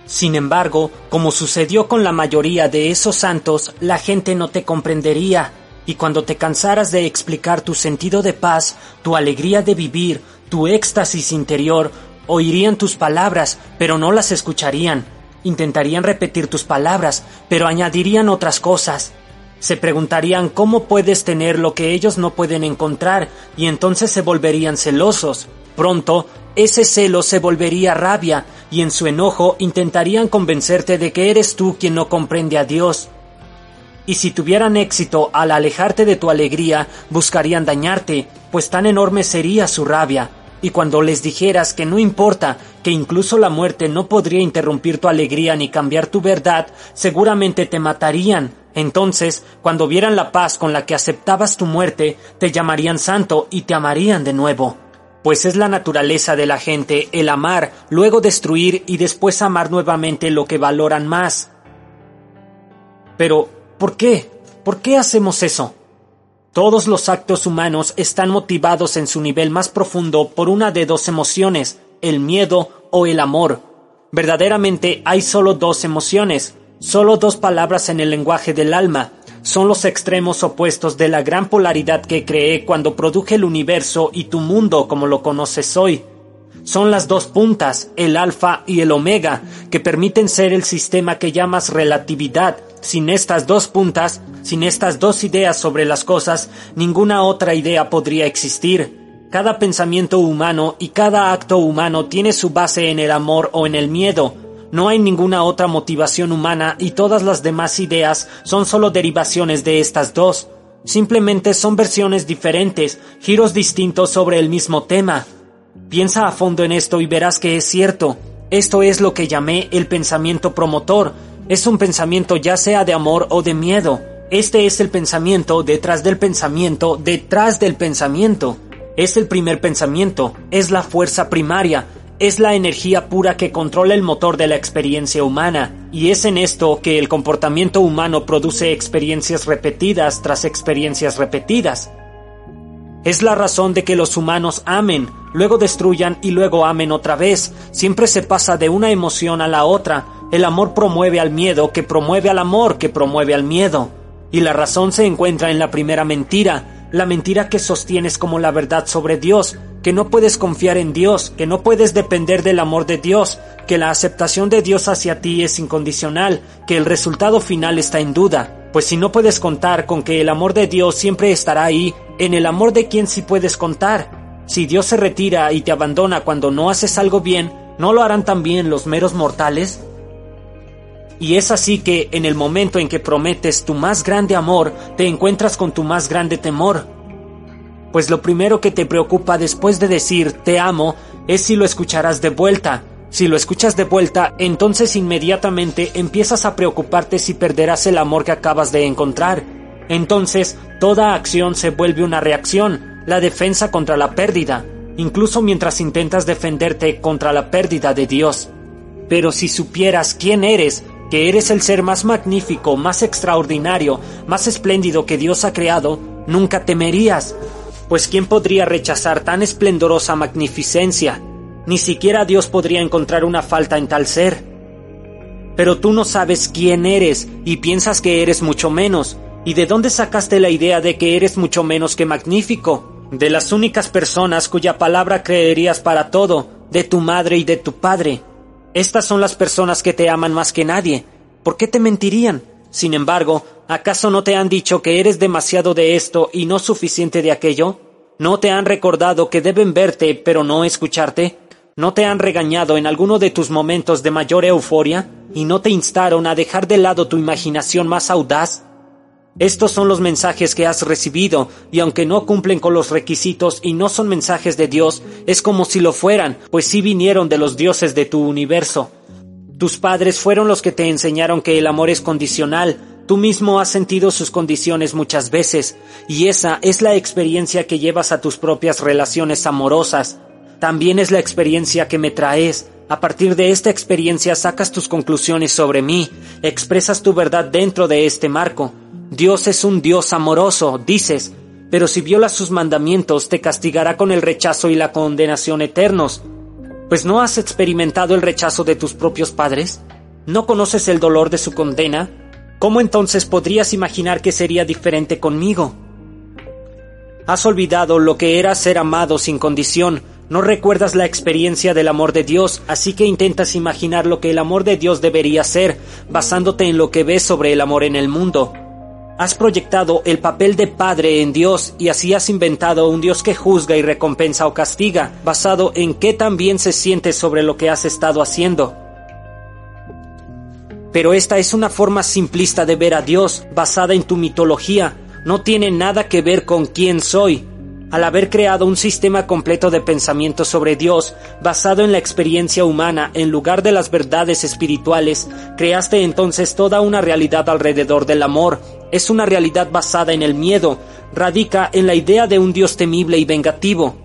Sin embargo, como sucedió con la mayoría de esos santos, la gente no te comprendería, y cuando te cansaras de explicar tu sentido de paz, tu alegría de vivir, tu éxtasis interior, oirían tus palabras, pero no las escucharían. Intentarían repetir tus palabras, pero añadirían otras cosas. Se preguntarían cómo puedes tener lo que ellos no pueden encontrar, y entonces se volverían celosos. Pronto ese celo se volvería rabia y en su enojo intentarían convencerte de que eres tú quien no comprende a Dios. Y si tuvieran éxito al alejarte de tu alegría, buscarían dañarte, pues tan enorme sería su rabia. Y cuando les dijeras que no importa, que incluso la muerte no podría interrumpir tu alegría ni cambiar tu verdad, seguramente te matarían. Entonces, cuando vieran la paz con la que aceptabas tu muerte, te llamarían santo y te amarían de nuevo pues es la naturaleza de la gente el amar, luego destruir y después amar nuevamente lo que valoran más. Pero, ¿por qué? ¿Por qué hacemos eso? Todos los actos humanos están motivados en su nivel más profundo por una de dos emociones, el miedo o el amor. Verdaderamente hay solo dos emociones, solo dos palabras en el lenguaje del alma, son los extremos opuestos de la gran polaridad que creé cuando produje el universo y tu mundo como lo conoces hoy. Son las dos puntas, el alfa y el omega, que permiten ser el sistema que llamas relatividad. Sin estas dos puntas, sin estas dos ideas sobre las cosas, ninguna otra idea podría existir. Cada pensamiento humano y cada acto humano tiene su base en el amor o en el miedo, no hay ninguna otra motivación humana y todas las demás ideas son solo derivaciones de estas dos. Simplemente son versiones diferentes, giros distintos sobre el mismo tema. Piensa a fondo en esto y verás que es cierto. Esto es lo que llamé el pensamiento promotor. Es un pensamiento ya sea de amor o de miedo. Este es el pensamiento detrás del pensamiento detrás del pensamiento. Es el primer pensamiento, es la fuerza primaria, es la energía pura que controla el motor de la experiencia humana, y es en esto que el comportamiento humano produce experiencias repetidas tras experiencias repetidas. Es la razón de que los humanos amen, luego destruyan y luego amen otra vez. Siempre se pasa de una emoción a la otra. El amor promueve al miedo, que promueve al amor, que promueve al miedo. Y la razón se encuentra en la primera mentira, la mentira que sostienes como la verdad sobre Dios, que no puedes confiar en Dios, que no puedes depender del amor de Dios, que la aceptación de Dios hacia ti es incondicional, que el resultado final está en duda. Pues si no puedes contar con que el amor de Dios siempre estará ahí, en el amor de quien sí puedes contar. Si Dios se retira y te abandona cuando no haces algo bien, ¿no lo harán también los meros mortales? Y es así que en el momento en que prometes tu más grande amor, te encuentras con tu más grande temor pues lo primero que te preocupa después de decir te amo es si lo escucharás de vuelta. Si lo escuchas de vuelta, entonces inmediatamente empiezas a preocuparte si perderás el amor que acabas de encontrar. Entonces, toda acción se vuelve una reacción, la defensa contra la pérdida, incluso mientras intentas defenderte contra la pérdida de Dios. Pero si supieras quién eres, que eres el ser más magnífico, más extraordinario, más espléndido que Dios ha creado, nunca temerías, pues ¿quién podría rechazar tan esplendorosa magnificencia? Ni siquiera Dios podría encontrar una falta en tal ser. Pero tú no sabes quién eres y piensas que eres mucho menos. ¿Y de dónde sacaste la idea de que eres mucho menos que magnífico? De las únicas personas cuya palabra creerías para todo, de tu madre y de tu padre. Estas son las personas que te aman más que nadie. ¿Por qué te mentirían? Sin embargo, ¿acaso no te han dicho que eres demasiado de esto y no suficiente de aquello? ¿No te han recordado que deben verte pero no escucharte? ¿No te han regañado en alguno de tus momentos de mayor euforia? ¿Y no te instaron a dejar de lado tu imaginación más audaz? Estos son los mensajes que has recibido, y aunque no cumplen con los requisitos y no son mensajes de Dios, es como si lo fueran, pues sí vinieron de los dioses de tu universo. Tus padres fueron los que te enseñaron que el amor es condicional. Tú mismo has sentido sus condiciones muchas veces, y esa es la experiencia que llevas a tus propias relaciones amorosas. También es la experiencia que me traes. A partir de esta experiencia sacas tus conclusiones sobre mí, expresas tu verdad dentro de este marco. Dios es un Dios amoroso, dices, pero si violas sus mandamientos te castigará con el rechazo y la condenación eternos pues no has experimentado el rechazo de tus propios padres, no conoces el dolor de su condena, ¿cómo entonces podrías imaginar que sería diferente conmigo? Has olvidado lo que era ser amado sin condición, no recuerdas la experiencia del amor de Dios, así que intentas imaginar lo que el amor de Dios debería ser, basándote en lo que ves sobre el amor en el mundo. Has proyectado el papel de padre en Dios y así has inventado un Dios que juzga y recompensa o castiga, basado en qué tan bien se siente sobre lo que has estado haciendo. Pero esta es una forma simplista de ver a Dios, basada en tu mitología, no tiene nada que ver con quién soy, al haber creado un sistema completo de pensamiento sobre Dios basado en la experiencia humana en lugar de las verdades espirituales, creaste entonces toda una realidad alrededor del amor. Es una realidad basada en el miedo, radica en la idea de un Dios temible y vengativo.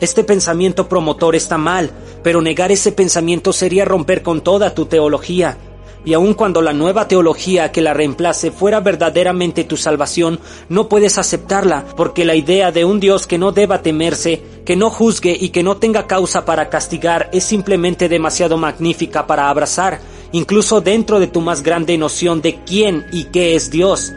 Este pensamiento promotor está mal, pero negar ese pensamiento sería romper con toda tu teología y aun cuando la nueva teología que la reemplace fuera verdaderamente tu salvación, no puedes aceptarla, porque la idea de un Dios que no deba temerse, que no juzgue y que no tenga causa para castigar es simplemente demasiado magnífica para abrazar, incluso dentro de tu más grande noción de quién y qué es Dios.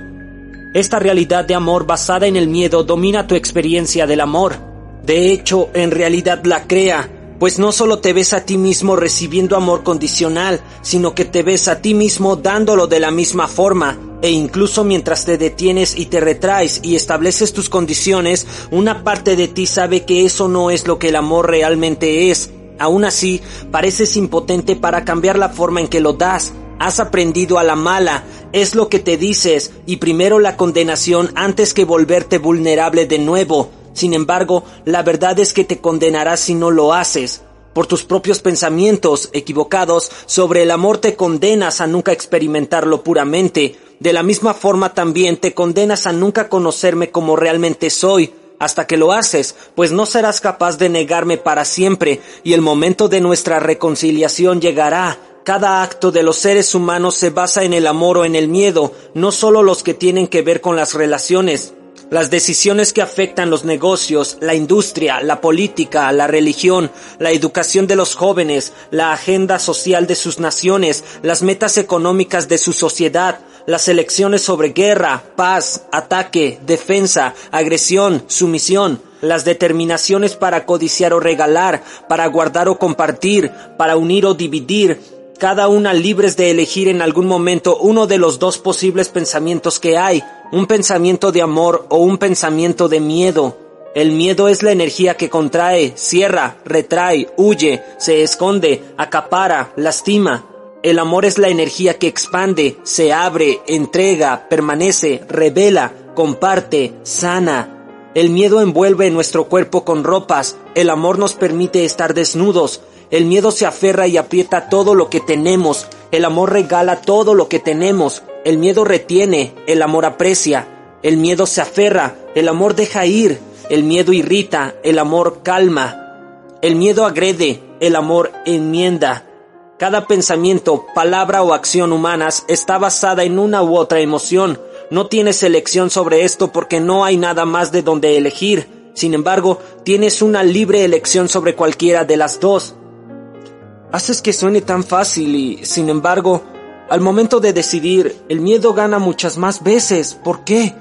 Esta realidad de amor basada en el miedo domina tu experiencia del amor. De hecho, en realidad la crea, pues no solo te ves a ti mismo recibiendo amor condicional, sino que te ves a ti mismo dándolo de la misma forma, e incluso mientras te detienes y te retraes y estableces tus condiciones, una parte de ti sabe que eso no es lo que el amor realmente es. Aún así, pareces impotente para cambiar la forma en que lo das. Has aprendido a la mala, es lo que te dices, y primero la condenación antes que volverte vulnerable de nuevo. Sin embargo, la verdad es que te condenarás si no lo haces. Por tus propios pensamientos equivocados sobre el amor te condenas a nunca experimentarlo puramente. De la misma forma también te condenas a nunca conocerme como realmente soy. hasta que lo haces, pues no serás capaz de negarme para siempre, y el momento de nuestra reconciliación llegará. Cada acto de los seres humanos se basa en el amor o en el miedo, no solo los que tienen que ver con las relaciones. Las decisiones que afectan los negocios, la industria, la política, la religión, la educación de los jóvenes, la agenda social de sus naciones, las metas económicas de su sociedad, las elecciones sobre guerra, paz, ataque, defensa, agresión, sumisión, las determinaciones para codiciar o regalar, para guardar o compartir, para unir o dividir, cada una libres de elegir en algún momento uno de los dos posibles pensamientos que hay, un pensamiento de amor o un pensamiento de miedo. El miedo es la energía que contrae, cierra, retrae, huye, se esconde, acapara, lastima. El amor es la energía que expande, se abre, entrega, permanece, revela, comparte, sana. El miedo envuelve nuestro cuerpo con ropas, el amor nos permite estar desnudos, el miedo se aferra y aprieta todo lo que tenemos, el amor regala todo lo que tenemos, el miedo retiene, el amor aprecia, el miedo se aferra, el amor deja ir, el miedo irrita, el amor calma, el miedo agrede, el amor enmienda. Cada pensamiento, palabra o acción humanas está basada en una u otra emoción. No tienes elección sobre esto porque no hay nada más de donde elegir. Sin embargo, tienes una libre elección sobre cualquiera de las dos. Haces que suene tan fácil y, sin embargo, al momento de decidir, el miedo gana muchas más veces. ¿Por qué?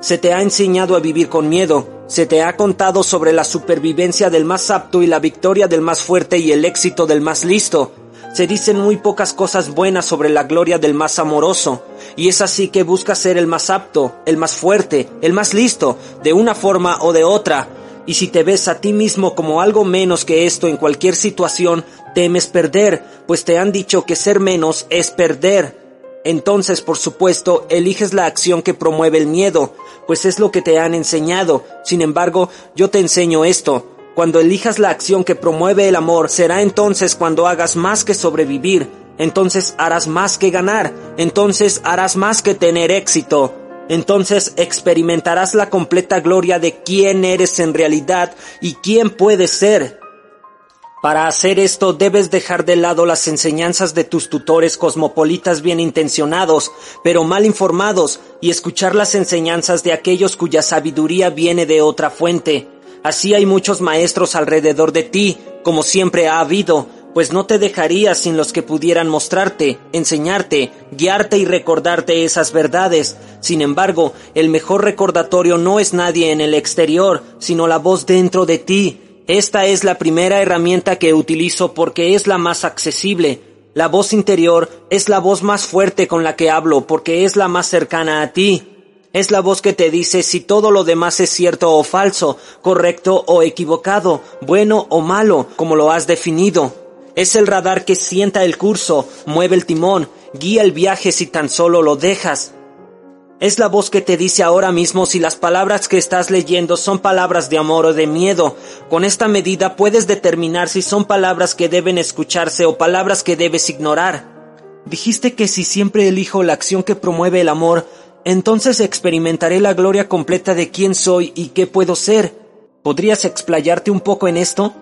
Se te ha enseñado a vivir con miedo, se te ha contado sobre la supervivencia del más apto y la victoria del más fuerte y el éxito del más listo. Se dicen muy pocas cosas buenas sobre la gloria del más amoroso, y es así que buscas ser el más apto, el más fuerte, el más listo, de una forma o de otra, y si te ves a ti mismo como algo menos que esto en cualquier situación, temes perder, pues te han dicho que ser menos es perder. Entonces, por supuesto, eliges la acción que promueve el miedo, pues es lo que te han enseñado. Sin embargo, yo te enseño esto. Cuando elijas la acción que promueve el amor, será entonces cuando hagas más que sobrevivir, entonces harás más que ganar, entonces harás más que tener éxito entonces experimentarás la completa gloria de quién eres en realidad y quién puedes ser. Para hacer esto debes dejar de lado las enseñanzas de tus tutores cosmopolitas bien intencionados, pero mal informados, y escuchar las enseñanzas de aquellos cuya sabiduría viene de otra fuente. Así hay muchos maestros alrededor de ti, como siempre ha habido, pues no te dejarías sin los que pudieran mostrarte, enseñarte, guiarte y recordarte esas verdades. Sin embargo, el mejor recordatorio no es nadie en el exterior, sino la voz dentro de ti. Esta es la primera herramienta que utilizo porque es la más accesible. La voz interior es la voz más fuerte con la que hablo porque es la más cercana a ti. Es la voz que te dice si todo lo demás es cierto o falso, correcto o equivocado, bueno o malo, como lo has definido. Es el radar que sienta el curso, mueve el timón, guía el viaje si tan solo lo dejas. Es la voz que te dice ahora mismo si las palabras que estás leyendo son palabras de amor o de miedo. Con esta medida puedes determinar si son palabras que deben escucharse o palabras que debes ignorar. Dijiste que si siempre elijo la acción que promueve el amor, entonces experimentaré la gloria completa de quién soy y qué puedo ser. ¿Podrías explayarte un poco en esto?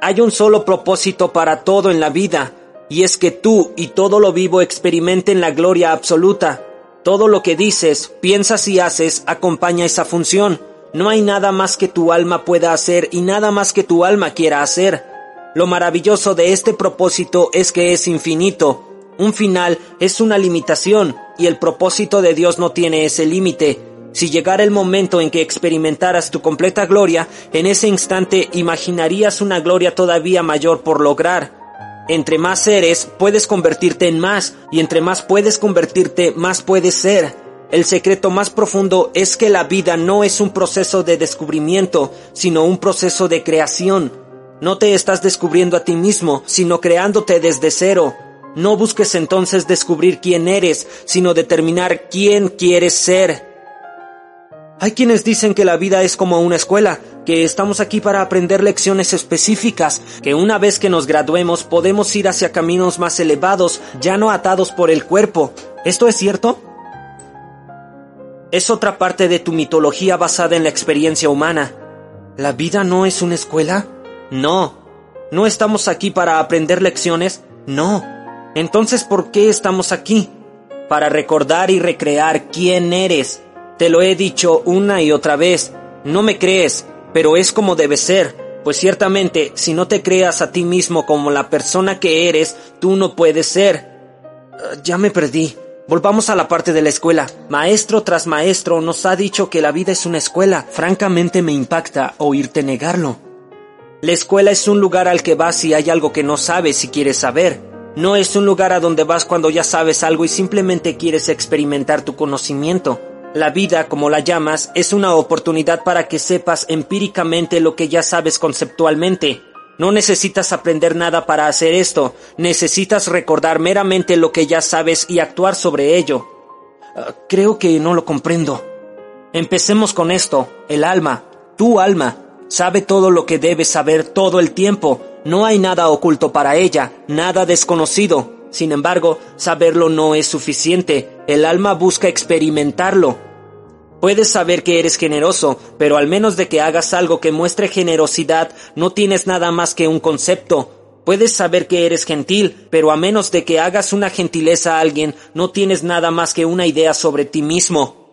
Hay un solo propósito para todo en la vida, y es que tú y todo lo vivo experimenten la gloria absoluta. Todo lo que dices, piensas y haces acompaña esa función. No hay nada más que tu alma pueda hacer y nada más que tu alma quiera hacer. Lo maravilloso de este propósito es que es infinito. Un final es una limitación y el propósito de Dios no tiene ese límite. Si llegara el momento en que experimentaras tu completa gloria, en ese instante imaginarías una gloria todavía mayor por lograr. Entre más eres, puedes convertirte en más, y entre más puedes convertirte, más puedes ser. El secreto más profundo es que la vida no es un proceso de descubrimiento, sino un proceso de creación. No te estás descubriendo a ti mismo, sino creándote desde cero. No busques entonces descubrir quién eres, sino determinar quién quieres ser. Hay quienes dicen que la vida es como una escuela, que estamos aquí para aprender lecciones específicas, que una vez que nos graduemos podemos ir hacia caminos más elevados, ya no atados por el cuerpo. ¿Esto es cierto? es otra parte de tu mitología basada en la experiencia humana. ¿La vida no es una escuela? No. ¿No estamos aquí para aprender lecciones? No. Entonces, ¿por qué estamos aquí? Para recordar y recrear quién eres. Te lo he dicho una y otra vez. No me crees, pero es como debe ser. Pues ciertamente, si no te creas a ti mismo como la persona que eres, tú no puedes ser. Ah, ya me perdí. Volvamos a la parte de la escuela. Maestro tras maestro nos ha dicho que la vida es una escuela. Francamente me impacta oírte negarlo. La escuela es un lugar al que vas si hay algo que no sabes y quieres saber. No es un lugar a donde vas cuando ya sabes algo y simplemente quieres experimentar tu conocimiento. La vida, como la llamas, es una oportunidad para que sepas empíricamente lo que ya sabes conceptualmente. No necesitas aprender nada para hacer esto, necesitas recordar meramente lo que ya sabes y actuar sobre ello. Ah, creo que no lo comprendo. Empecemos con esto. El alma, tu alma, sabe todo lo que debe saber todo el tiempo. No hay nada oculto para ella, nada desconocido. Sin embargo, saberlo no es suficiente. El alma busca experimentarlo. Puedes saber que eres generoso, pero al menos de que hagas algo que muestre generosidad, no tienes nada más que un concepto. Puedes saber que eres gentil, pero a menos de que hagas una gentileza a alguien, no tienes nada más que una idea sobre ti mismo.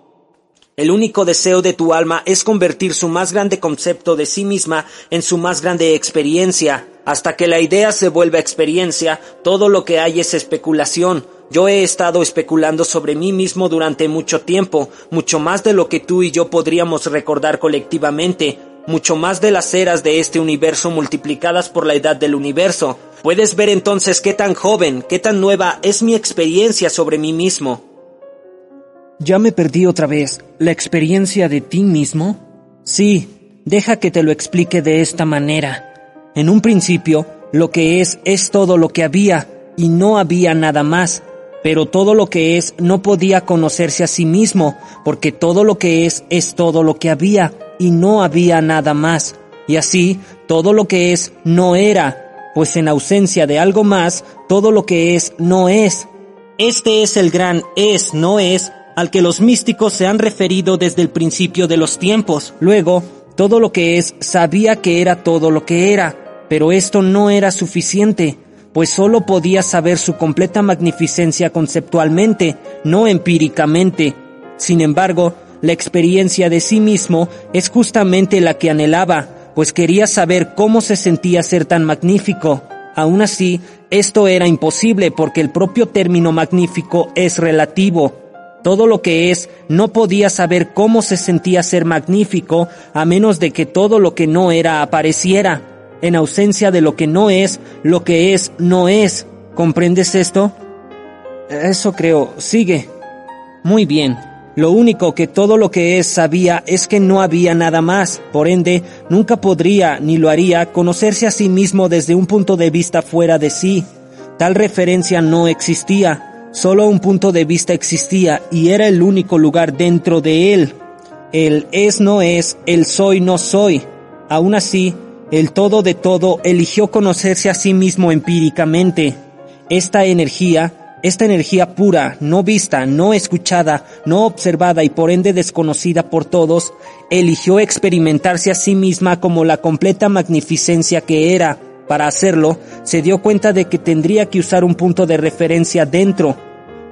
El único deseo de tu alma es convertir su más grande concepto de sí misma en su más grande experiencia. Hasta que la idea se vuelva experiencia, todo lo que hay es especulación, yo he estado especulando sobre mí mismo durante mucho tiempo, mucho más de lo que tú y yo podríamos recordar colectivamente, mucho más de las eras de este universo multiplicadas por la edad del universo. Puedes ver entonces qué tan joven, qué tan nueva es mi experiencia sobre mí mismo. Ya me perdí otra vez. ¿La experiencia de ti mismo? Sí, deja que te lo explique de esta manera. En un principio, lo que es es todo lo que había, y no había nada más pero todo lo que es no podía conocerse a sí mismo, porque todo lo que es es todo lo que había, y no había nada más. Y así, todo lo que es no era, pues en ausencia de algo más, todo lo que es no es. Este es el gran es, no es, al que los místicos se han referido desde el principio de los tiempos. Luego, todo lo que es sabía que era todo lo que era, pero esto no era suficiente pues solo podía saber su completa magnificencia conceptualmente, no empíricamente. Sin embargo, la experiencia de sí mismo es justamente la que anhelaba, pues quería saber cómo se sentía ser tan magnífico. Aún así, esto era imposible porque el propio término magnífico es relativo. Todo lo que es no podía saber cómo se sentía ser magnífico a menos de que todo lo que no era apareciera en ausencia de lo que no es, lo que es no es. ¿Comprendes esto? Eso creo. Sigue. Muy bien. Lo único que todo lo que es sabía es que no había nada más, por ende, nunca podría ni lo haría conocerse a sí mismo desde un punto de vista fuera de sí. Tal referencia no existía, solo un punto de vista existía y era el único lugar dentro de él. El es no es, el soy no soy. Aún así, el todo de todo eligió conocerse a sí mismo empíricamente. Esta energía, esta energía pura, no vista, no escuchada, no observada y por ende desconocida por todos, eligió experimentarse a sí misma como la completa magnificencia que era. Para hacerlo, se dio cuenta de que tendría que usar un punto de referencia dentro.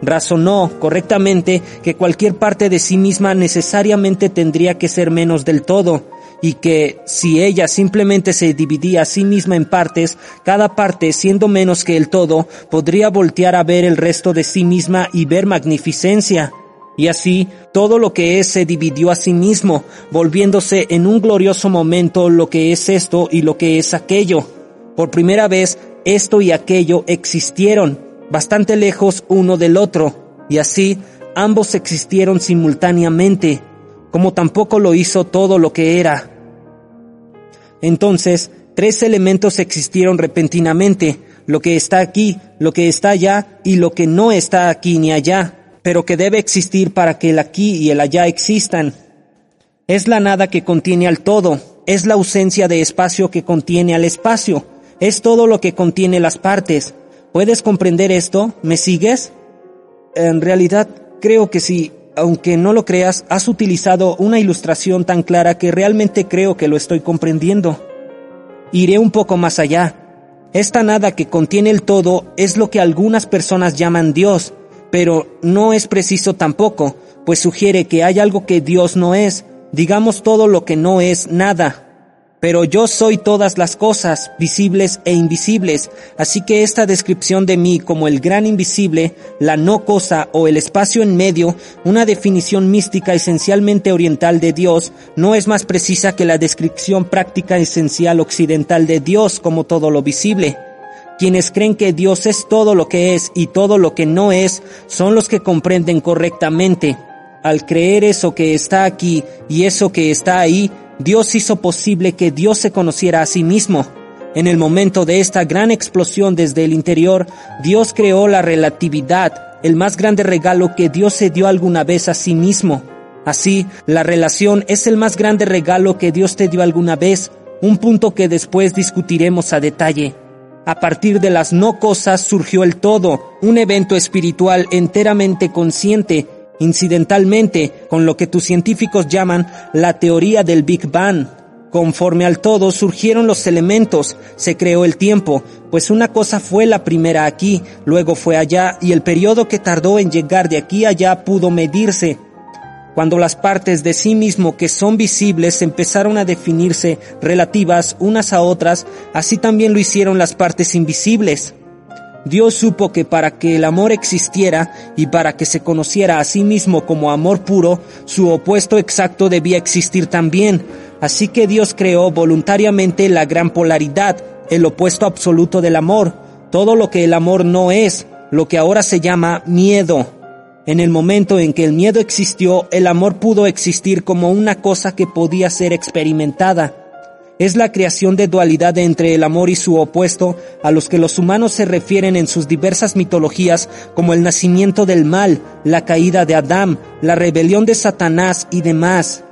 Razonó correctamente que cualquier parte de sí misma necesariamente tendría que ser menos del todo, y que si ella simplemente se dividía a sí misma en partes, cada parte siendo menos que el todo, podría voltear a ver el resto de sí misma y ver magnificencia. Y así, todo lo que es se dividió a sí mismo, volviéndose en un glorioso momento lo que es esto y lo que es aquello. Por primera vez, esto y aquello existieron, bastante lejos uno del otro, y así ambos existieron simultáneamente, como tampoco lo hizo todo lo que era. Entonces, tres elementos existieron repentinamente, lo que está aquí, lo que está allá y lo que no está aquí ni allá, pero que debe existir para que el aquí y el allá existan. Es la nada que contiene al todo, es la ausencia de espacio que contiene al espacio, es todo lo que contiene las partes. ¿Puedes comprender esto? ¿Me sigues? En realidad, creo que sí, aunque no lo creas, has utilizado una ilustración tan clara que realmente creo que lo estoy comprendiendo. Iré un poco más allá. Esta nada que contiene el todo es lo que algunas personas llaman Dios, pero no es preciso tampoco, pues sugiere que hay algo que Dios no es, digamos todo lo que no es nada. Pero yo soy todas las cosas, visibles e invisibles, así que esta descripción de mí como el gran invisible, la no cosa o el espacio en medio, una definición mística esencialmente oriental de Dios, no es más precisa que la descripción práctica esencial occidental de Dios como todo lo visible. Quienes creen que Dios es todo lo que es y todo lo que no es, son los que comprenden correctamente. Al creer eso que está aquí y eso que está ahí, Dios hizo posible que Dios se conociera a sí mismo. En el momento de esta gran explosión desde el interior, Dios creó la relatividad, el más grande regalo que Dios se dio alguna vez a sí mismo. Así, la relación es el más grande regalo que Dios te dio alguna vez, un punto que después discutiremos a detalle. A partir de las no cosas surgió el todo, un evento espiritual enteramente consciente incidentalmente con lo que tus científicos llaman la teoría del Big Bang. Conforme al todo surgieron los elementos, se creó el tiempo, pues una cosa fue la primera aquí, luego fue allá y el periodo que tardó en llegar de aquí allá pudo medirse. Cuando las partes de sí mismo que son visibles empezaron a definirse relativas unas a otras, así también lo hicieron las partes invisibles. Dios supo que para que el amor existiera y para que se conociera a sí mismo como amor puro, su opuesto exacto debía existir también. Así que Dios creó voluntariamente la gran polaridad, el opuesto absoluto del amor, todo lo que el amor no es, lo que ahora se llama miedo. En el momento en que el miedo existió, el amor pudo existir como una cosa que podía ser experimentada es la creación de dualidad entre el amor y su opuesto, a los que los humanos se refieren en sus diversas mitologías como el nacimiento del mal, la caída de Adán, la rebelión de Satanás y demás.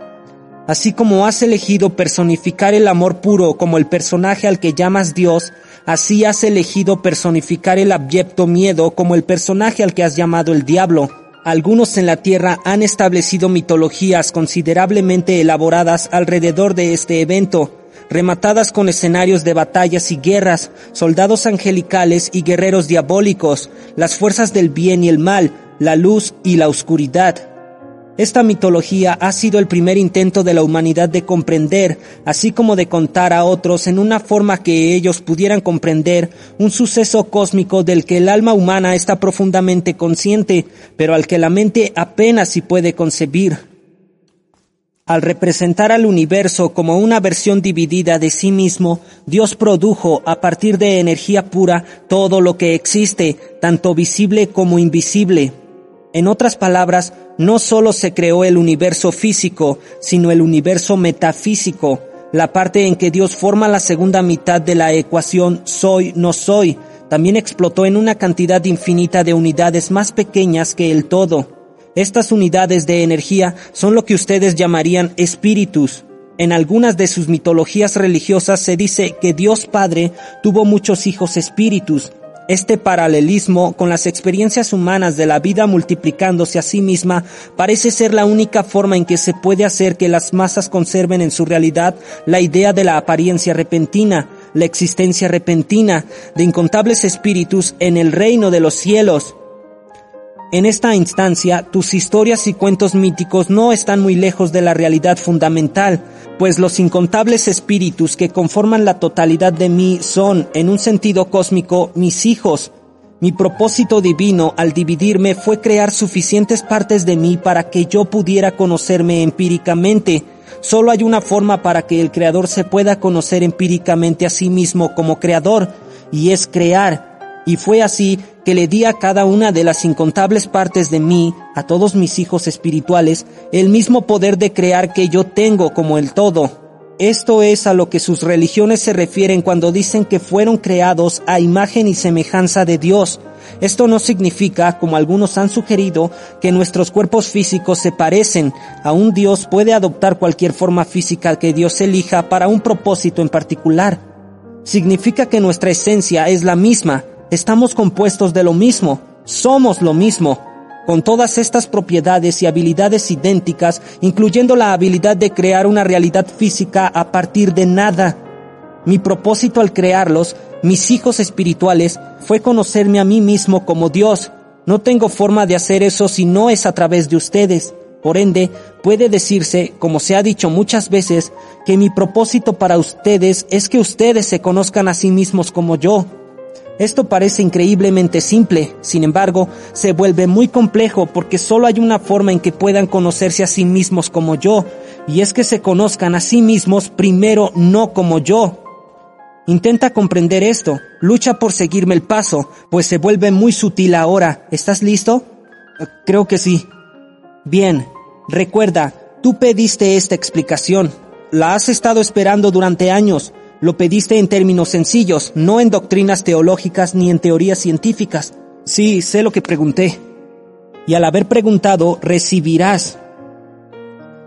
Así como has elegido personificar el amor puro como el personaje al que llamas Dios, así has elegido personificar el abyecto miedo como el personaje al que has llamado el diablo. Algunos en la Tierra han establecido mitologías considerablemente elaboradas alrededor de este evento, rematadas con escenarios de batallas y guerras, soldados angelicales y guerreros diabólicos, las fuerzas del bien y el mal, la luz y la oscuridad. Esta mitología ha sido el primer intento de la humanidad de comprender, así como de contar a otros en una forma que ellos pudieran comprender, un suceso cósmico del que el alma humana está profundamente consciente, pero al que la mente apenas si puede concebir. Al representar al universo como una versión dividida de sí mismo, Dios produjo a partir de energía pura todo lo que existe, tanto visible como invisible. En otras palabras, no solo se creó el universo físico, sino el universo metafísico, la parte en que Dios forma la segunda mitad de la ecuación soy, no soy, también explotó en una cantidad infinita de unidades más pequeñas que el todo. Estas unidades de energía son lo que ustedes llamarían espíritus. En algunas de sus mitologías religiosas se dice que Dios Padre tuvo muchos hijos espíritus. Este paralelismo con las experiencias humanas de la vida multiplicándose a sí misma parece ser la única forma en que se puede hacer que las masas conserven en su realidad la idea de la apariencia repentina, la existencia repentina de incontables espíritus en el reino de los cielos. En esta instancia, tus historias y cuentos míticos no están muy lejos de la realidad fundamental, pues los incontables espíritus que conforman la totalidad de mí son, en un sentido cósmico, mis hijos. Mi propósito divino al dividirme fue crear suficientes partes de mí para que yo pudiera conocerme empíricamente. Solo hay una forma para que el creador se pueda conocer empíricamente a sí mismo como creador, y es crear, y fue así que le di a cada una de las incontables partes de mí, a todos mis hijos espirituales, el mismo poder de crear que yo tengo como el todo. Esto es a lo que sus religiones se refieren cuando dicen que fueron creados a imagen y semejanza de Dios. Esto no significa, como algunos han sugerido, que nuestros cuerpos físicos se parecen. A un Dios puede adoptar cualquier forma física que Dios elija para un propósito en particular. Significa que nuestra esencia es la misma, Estamos compuestos de lo mismo, somos lo mismo. con todas estas propiedades y habilidades idénticas, incluyendo la habilidad de crear una realidad física a partir de nada. Mi propósito al crearlos, mis hijos espirituales, fue conocerme a mí mismo como Dios. No tengo forma de hacer eso si no es a través de ustedes. Por ende, puede decirse, como se ha dicho muchas veces, que mi propósito para ustedes es que ustedes se conozcan a sí mismos como yo. Esto parece increíblemente simple, sin embargo, se vuelve muy complejo porque solo hay una forma en que puedan conocerse a sí mismos como yo, y es que se conozcan a sí mismos primero no como yo. Intenta comprender esto, lucha por seguirme el paso, pues se vuelve muy sutil ahora. ¿Estás listo? Creo que sí. Bien, recuerda, tú pediste esta explicación. La has estado esperando durante años. Lo pediste en términos sencillos, no en doctrinas teológicas ni en teorías científicas. Sí, sé lo que pregunté. Y al haber preguntado, recibirás.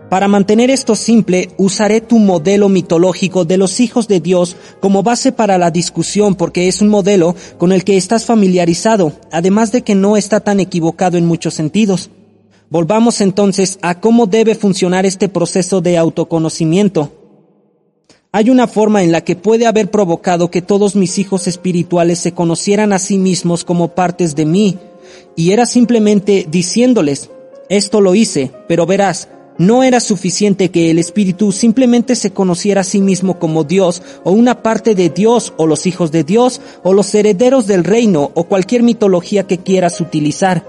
Para mantener esto simple, usaré tu modelo mitológico de los hijos de Dios como base para la discusión porque es un modelo con el que estás familiarizado, además de que no está tan equivocado en muchos sentidos. Volvamos entonces a cómo debe funcionar este proceso de autoconocimiento. Hay una forma en la que puede haber provocado que todos mis hijos espirituales se conocieran a sí mismos como partes de mí, y era simplemente diciéndoles, esto lo hice, pero verás, no era suficiente que el Espíritu simplemente se conociera a sí mismo como Dios o una parte de Dios o los hijos de Dios o los herederos del reino o cualquier mitología que quieras utilizar.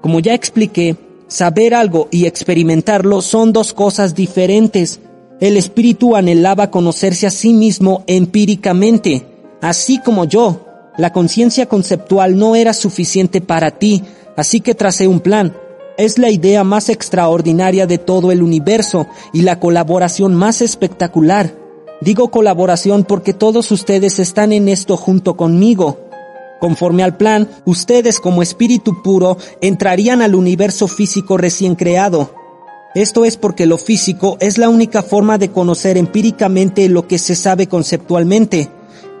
Como ya expliqué, saber algo y experimentarlo son dos cosas diferentes. El espíritu anhelaba conocerse a sí mismo empíricamente, así como yo. La conciencia conceptual no era suficiente para ti, así que tracé un plan. Es la idea más extraordinaria de todo el universo y la colaboración más espectacular. Digo colaboración porque todos ustedes están en esto junto conmigo. Conforme al plan, ustedes como espíritu puro entrarían al universo físico recién creado, esto es porque lo físico es la única forma de conocer empíricamente lo que se sabe conceptualmente.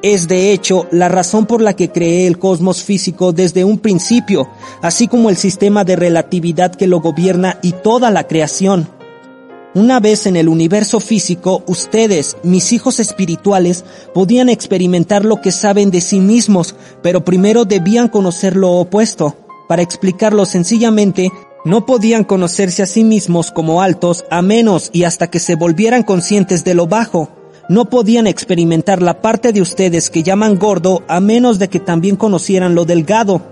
Es de hecho la razón por la que creé el cosmos físico desde un principio, así como el sistema de relatividad que lo gobierna y toda la creación. Una vez en el universo físico, ustedes, mis hijos espirituales, podían experimentar lo que saben de sí mismos, pero primero debían conocer lo opuesto. Para explicarlo sencillamente, no podían conocerse a sí mismos como altos a menos y hasta que se volvieran conscientes de lo bajo. No podían experimentar la parte de ustedes que llaman gordo a menos de que también conocieran lo delgado.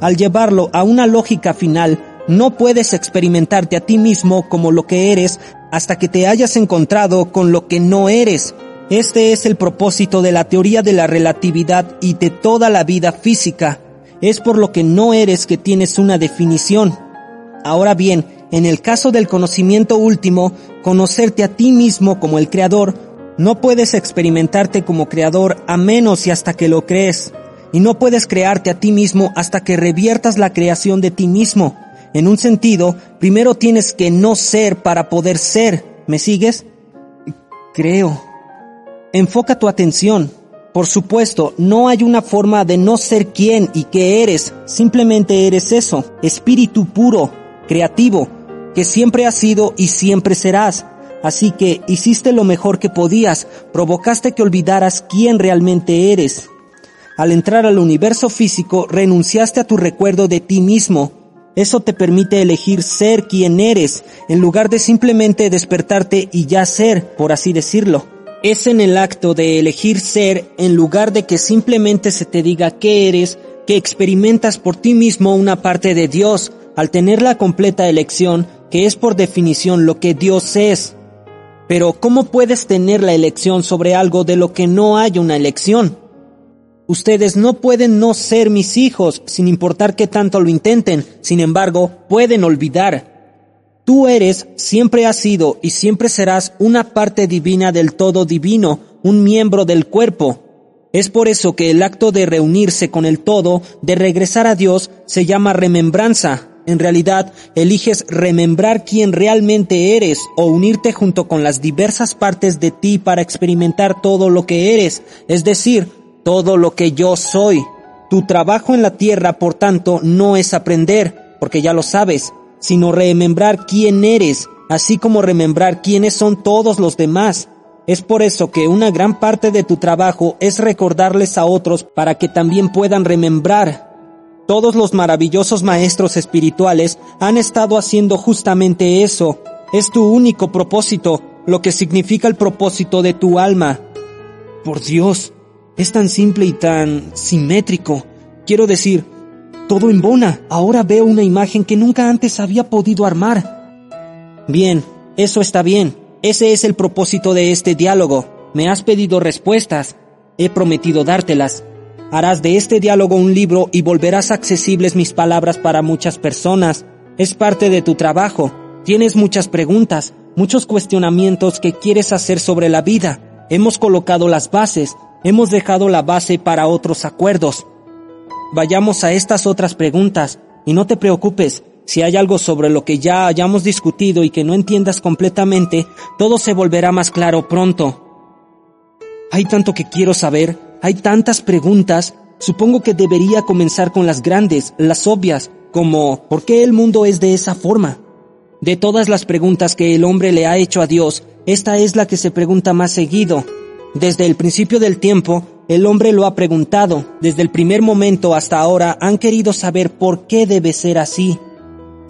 Al llevarlo a una lógica final, no puedes experimentarte a ti mismo como lo que eres hasta que te hayas encontrado con lo que no eres. Este es el propósito de la teoría de la relatividad y de toda la vida física. Es por lo que no eres que tienes una definición. Ahora bien, en el caso del conocimiento último, conocerte a ti mismo como el creador, no puedes experimentarte como creador a menos y hasta que lo crees. Y no puedes crearte a ti mismo hasta que reviertas la creación de ti mismo. En un sentido, primero tienes que no ser para poder ser. ¿Me sigues? Creo. Enfoca tu atención. Por supuesto, no hay una forma de no ser quién y qué eres. Simplemente eres eso. Espíritu puro, creativo, que siempre has sido y siempre serás. Así que hiciste lo mejor que podías, provocaste que olvidaras quién realmente eres. Al entrar al universo físico, renunciaste a tu recuerdo de ti mismo. Eso te permite elegir ser quien eres, en lugar de simplemente despertarte y ya ser, por así decirlo. Es en el acto de elegir ser, en lugar de que simplemente se te diga qué eres, que experimentas por ti mismo una parte de Dios, al tener la completa elección, que es por definición lo que Dios es. Pero ¿cómo puedes tener la elección sobre algo de lo que no hay una elección? Ustedes no pueden no ser mis hijos, sin importar que tanto lo intenten, sin embargo, pueden olvidar. Tú eres, siempre has sido y siempre serás una parte divina del todo divino, un miembro del cuerpo. Es por eso que el acto de reunirse con el todo, de regresar a Dios, se llama remembranza, en realidad, eliges remembrar quién realmente eres o unirte junto con las diversas partes de ti para experimentar todo lo que eres, es decir, todo lo que yo soy. Tu trabajo en la tierra, por tanto, no es aprender, porque ya lo sabes, sino remembrar quién eres, así como remembrar quiénes son todos los demás. Es por eso que una gran parte de tu trabajo es recordarles a otros para que también puedan remembrar. Todos los maravillosos maestros espirituales han estado haciendo justamente eso. Es tu único propósito, lo que significa el propósito de tu alma. Por Dios, es tan simple y tan simétrico. Quiero decir, todo embona. Ahora veo una imagen que nunca antes había podido armar. Bien, eso está bien. Ese es el propósito de este diálogo. Me has pedido respuestas. He prometido dártelas. Harás de este diálogo un libro y volverás accesibles mis palabras para muchas personas. Es parte de tu trabajo. Tienes muchas preguntas, muchos cuestionamientos que quieres hacer sobre la vida. Hemos colocado las bases, hemos dejado la base para otros acuerdos. Vayamos a estas otras preguntas y no te preocupes, si hay algo sobre lo que ya hayamos discutido y que no entiendas completamente, todo se volverá más claro pronto. Hay tanto que quiero saber, hay tantas preguntas, supongo que debería comenzar con las grandes, las obvias, como ¿por qué el mundo es de esa forma? De todas las preguntas que el hombre le ha hecho a Dios, esta es la que se pregunta más seguido. Desde el principio del tiempo, el hombre lo ha preguntado. Desde el primer momento hasta ahora han querido saber por qué debe ser así.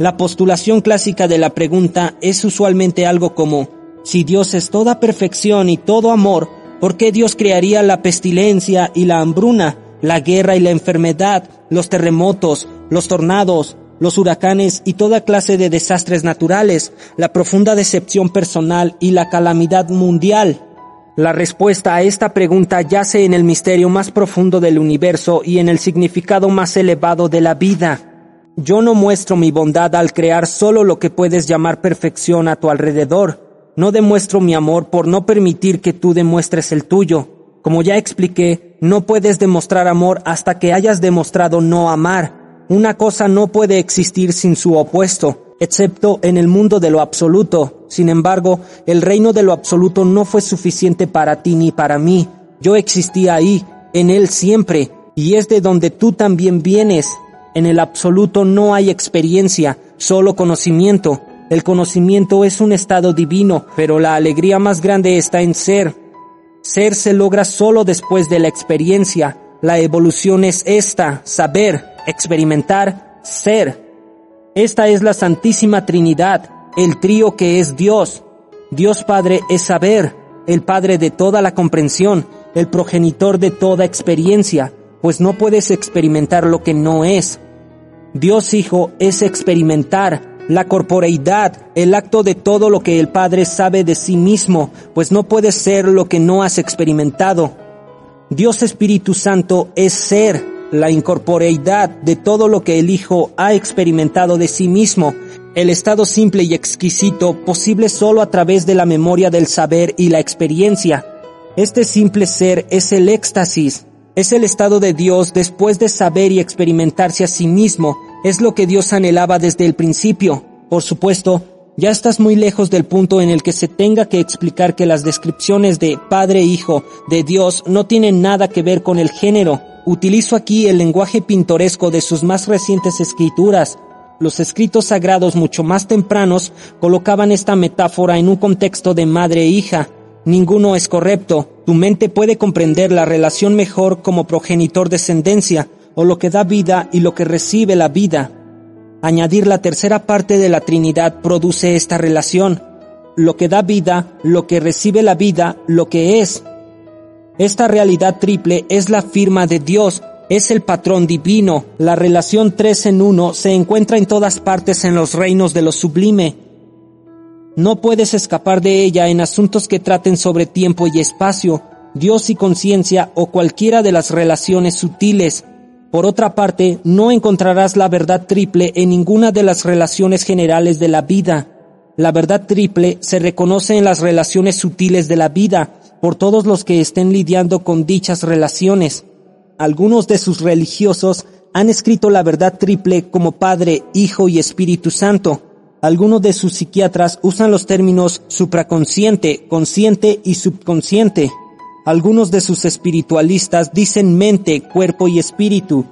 La postulación clásica de la pregunta es usualmente algo como, si Dios es toda perfección y todo amor, ¿por qué Dios crearía la pestilencia y la hambruna, la guerra y la enfermedad, los terremotos, los tornados, los huracanes y toda clase de desastres naturales, la profunda decepción personal y la calamidad mundial? La respuesta a esta pregunta yace en el misterio más profundo del universo y en el significado más elevado de la vida. Yo no muestro mi bondad al crear solo lo que puedes llamar perfección a tu alrededor. No demuestro mi amor por no permitir que tú demuestres el tuyo. Como ya expliqué, no puedes demostrar amor hasta que hayas demostrado no amar. Una cosa no puede existir sin su opuesto, excepto en el mundo de lo absoluto. Sin embargo, el reino de lo absoluto no fue suficiente para ti ni para mí. Yo existía ahí, en él siempre, y es de donde tú también vienes. En el absoluto no hay experiencia, solo conocimiento. El conocimiento es un estado divino, pero la alegría más grande está en ser. Ser se logra solo después de la experiencia. La evolución es esta, saber, experimentar, ser. Esta es la Santísima Trinidad, el trío que es Dios. Dios Padre es saber, el Padre de toda la comprensión, el progenitor de toda experiencia, pues no puedes experimentar lo que no es. Dios Hijo es experimentar la corporeidad, el acto de todo lo que el Padre sabe de sí mismo, pues no puede ser lo que no has experimentado. Dios Espíritu Santo es ser, la incorporeidad de todo lo que el Hijo ha experimentado de sí mismo, el estado simple y exquisito posible solo a través de la memoria del saber y la experiencia. Este simple ser es el éxtasis, es el estado de Dios después de saber y experimentarse a sí mismo. Es lo que Dios anhelaba desde el principio. Por supuesto, ya estás muy lejos del punto en el que se tenga que explicar que las descripciones de Padre e Hijo de Dios no tienen nada que ver con el género. Utilizo aquí el lenguaje pintoresco de sus más recientes escrituras. Los escritos sagrados mucho más tempranos colocaban esta metáfora en un contexto de madre e hija. Ninguno es correcto. Tu mente puede comprender la relación mejor como progenitor-descendencia, o lo que da vida y lo que recibe la vida. Añadir la tercera parte de la Trinidad produce esta relación. Lo que da vida, lo que recibe la vida, lo que es. Esta realidad triple es la firma de Dios, es el patrón divino. La relación tres en uno se encuentra en todas partes en los reinos de lo sublime. No puedes escapar de ella en asuntos que traten sobre tiempo y espacio, Dios y conciencia o cualquiera de las relaciones sutiles. Por otra parte, no encontrarás la verdad triple en ninguna de las relaciones generales de la vida. La verdad triple se reconoce en las relaciones sutiles de la vida por todos los que estén lidiando con dichas relaciones. Algunos de sus religiosos han escrito la verdad triple como Padre, Hijo y Espíritu Santo, algunos de sus psiquiatras usan los términos supraconsciente, consciente y subconsciente. Algunos de sus espiritualistas dicen mente, cuerpo y espíritu.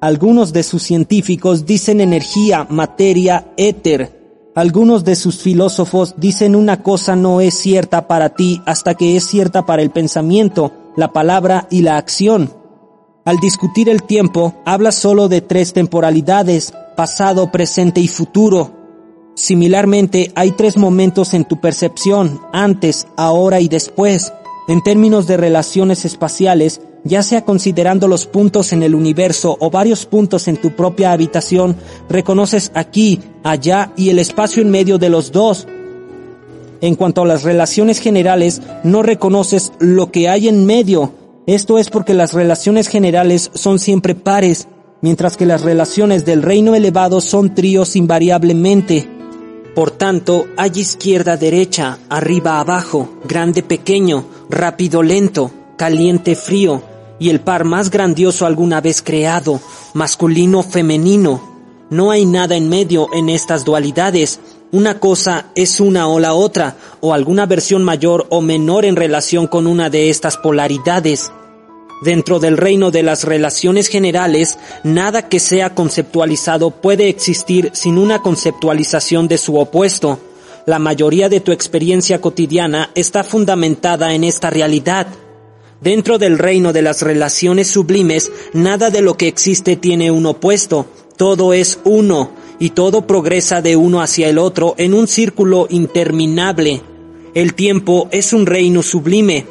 Algunos de sus científicos dicen energía, materia, éter. Algunos de sus filósofos dicen una cosa no es cierta para ti hasta que es cierta para el pensamiento, la palabra y la acción. Al discutir el tiempo, habla solo de tres temporalidades, pasado, presente y futuro. Similarmente, hay tres momentos en tu percepción, antes, ahora y después. En términos de relaciones espaciales, ya sea considerando los puntos en el universo o varios puntos en tu propia habitación, reconoces aquí, allá y el espacio en medio de los dos. En cuanto a las relaciones generales, no reconoces lo que hay en medio. Esto es porque las relaciones generales son siempre pares, mientras que las relaciones del reino elevado son tríos invariablemente. Por tanto, hay izquierda derecha, arriba abajo, grande pequeño, rápido lento, caliente frío, y el par más grandioso alguna vez creado, masculino femenino. No hay nada en medio en estas dualidades. Una cosa es una o la otra, o alguna versión mayor o menor en relación con una de estas polaridades. Dentro del reino de las relaciones generales, nada que sea conceptualizado puede existir sin una conceptualización de su opuesto. La mayoría de tu experiencia cotidiana está fundamentada en esta realidad. Dentro del reino de las relaciones sublimes, nada de lo que existe tiene un opuesto, todo es uno, y todo progresa de uno hacia el otro en un círculo interminable. El tiempo es un reino sublime,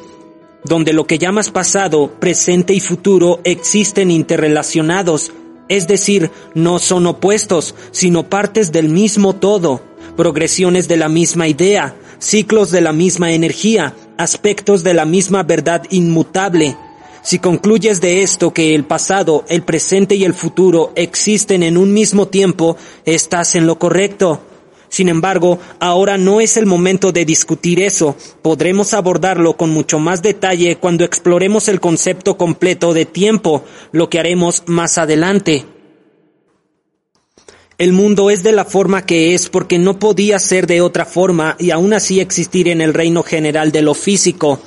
donde lo que llamas pasado, presente y futuro existen interrelacionados, es decir, no son opuestos, sino partes del mismo todo, progresiones de la misma idea, ciclos de la misma energía, aspectos de la misma verdad inmutable. Si concluyes de esto que el pasado, el presente y el futuro existen en un mismo tiempo, estás en lo correcto. Sin embargo, ahora no es el momento de discutir eso. Podremos abordarlo con mucho más detalle cuando exploremos el concepto completo de tiempo, lo que haremos más adelante. El mundo es de la forma que es porque no podía ser de otra forma y aún así existir en el reino general de lo físico.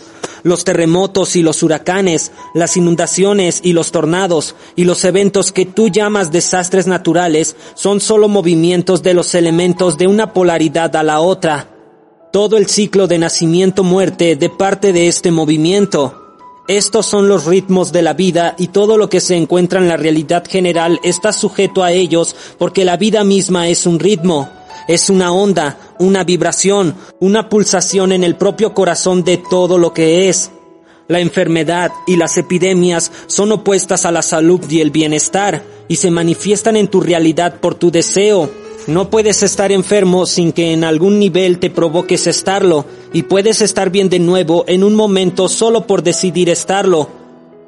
Los terremotos y los huracanes, las inundaciones y los tornados y los eventos que tú llamas desastres naturales son solo movimientos de los elementos de una polaridad a la otra. Todo el ciclo de nacimiento-muerte de parte de este movimiento. Estos son los ritmos de la vida y todo lo que se encuentra en la realidad general está sujeto a ellos porque la vida misma es un ritmo, es una onda, una vibración, una pulsación en el propio corazón de todo lo que es. La enfermedad y las epidemias son opuestas a la salud y el bienestar y se manifiestan en tu realidad por tu deseo, no puedes estar enfermo sin que en algún nivel te provoques estarlo, y puedes estar bien de nuevo en un momento solo por decidir estarlo.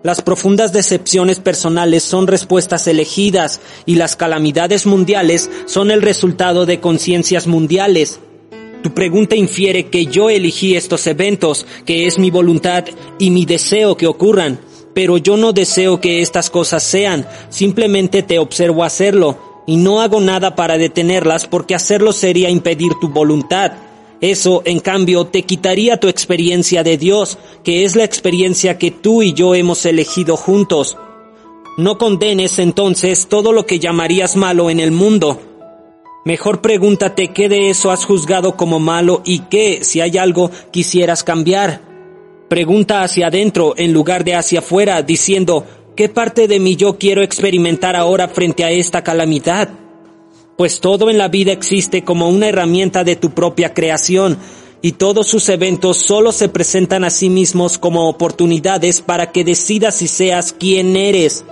Las profundas decepciones personales son respuestas elegidas, y las calamidades mundiales son el resultado de conciencias mundiales. Tu pregunta infiere que yo elegí estos eventos, que es mi voluntad y mi deseo que ocurran, pero yo no deseo que estas cosas sean, simplemente te observo hacerlo, y no hago nada para detenerlas porque hacerlo sería impedir tu voluntad. Eso, en cambio, te quitaría tu experiencia de Dios, que es la experiencia que tú y yo hemos elegido juntos. No condenes entonces todo lo que llamarías malo en el mundo. Mejor pregúntate qué de eso has juzgado como malo y qué, si hay algo, quisieras cambiar. Pregunta hacia adentro en lugar de hacia afuera, diciendo, ¿Qué parte de mi yo quiero experimentar ahora frente a esta calamidad? Pues todo en la vida existe como una herramienta de tu propia creación, y todos sus eventos solo se presentan a sí mismos como oportunidades para que decidas si seas quien eres.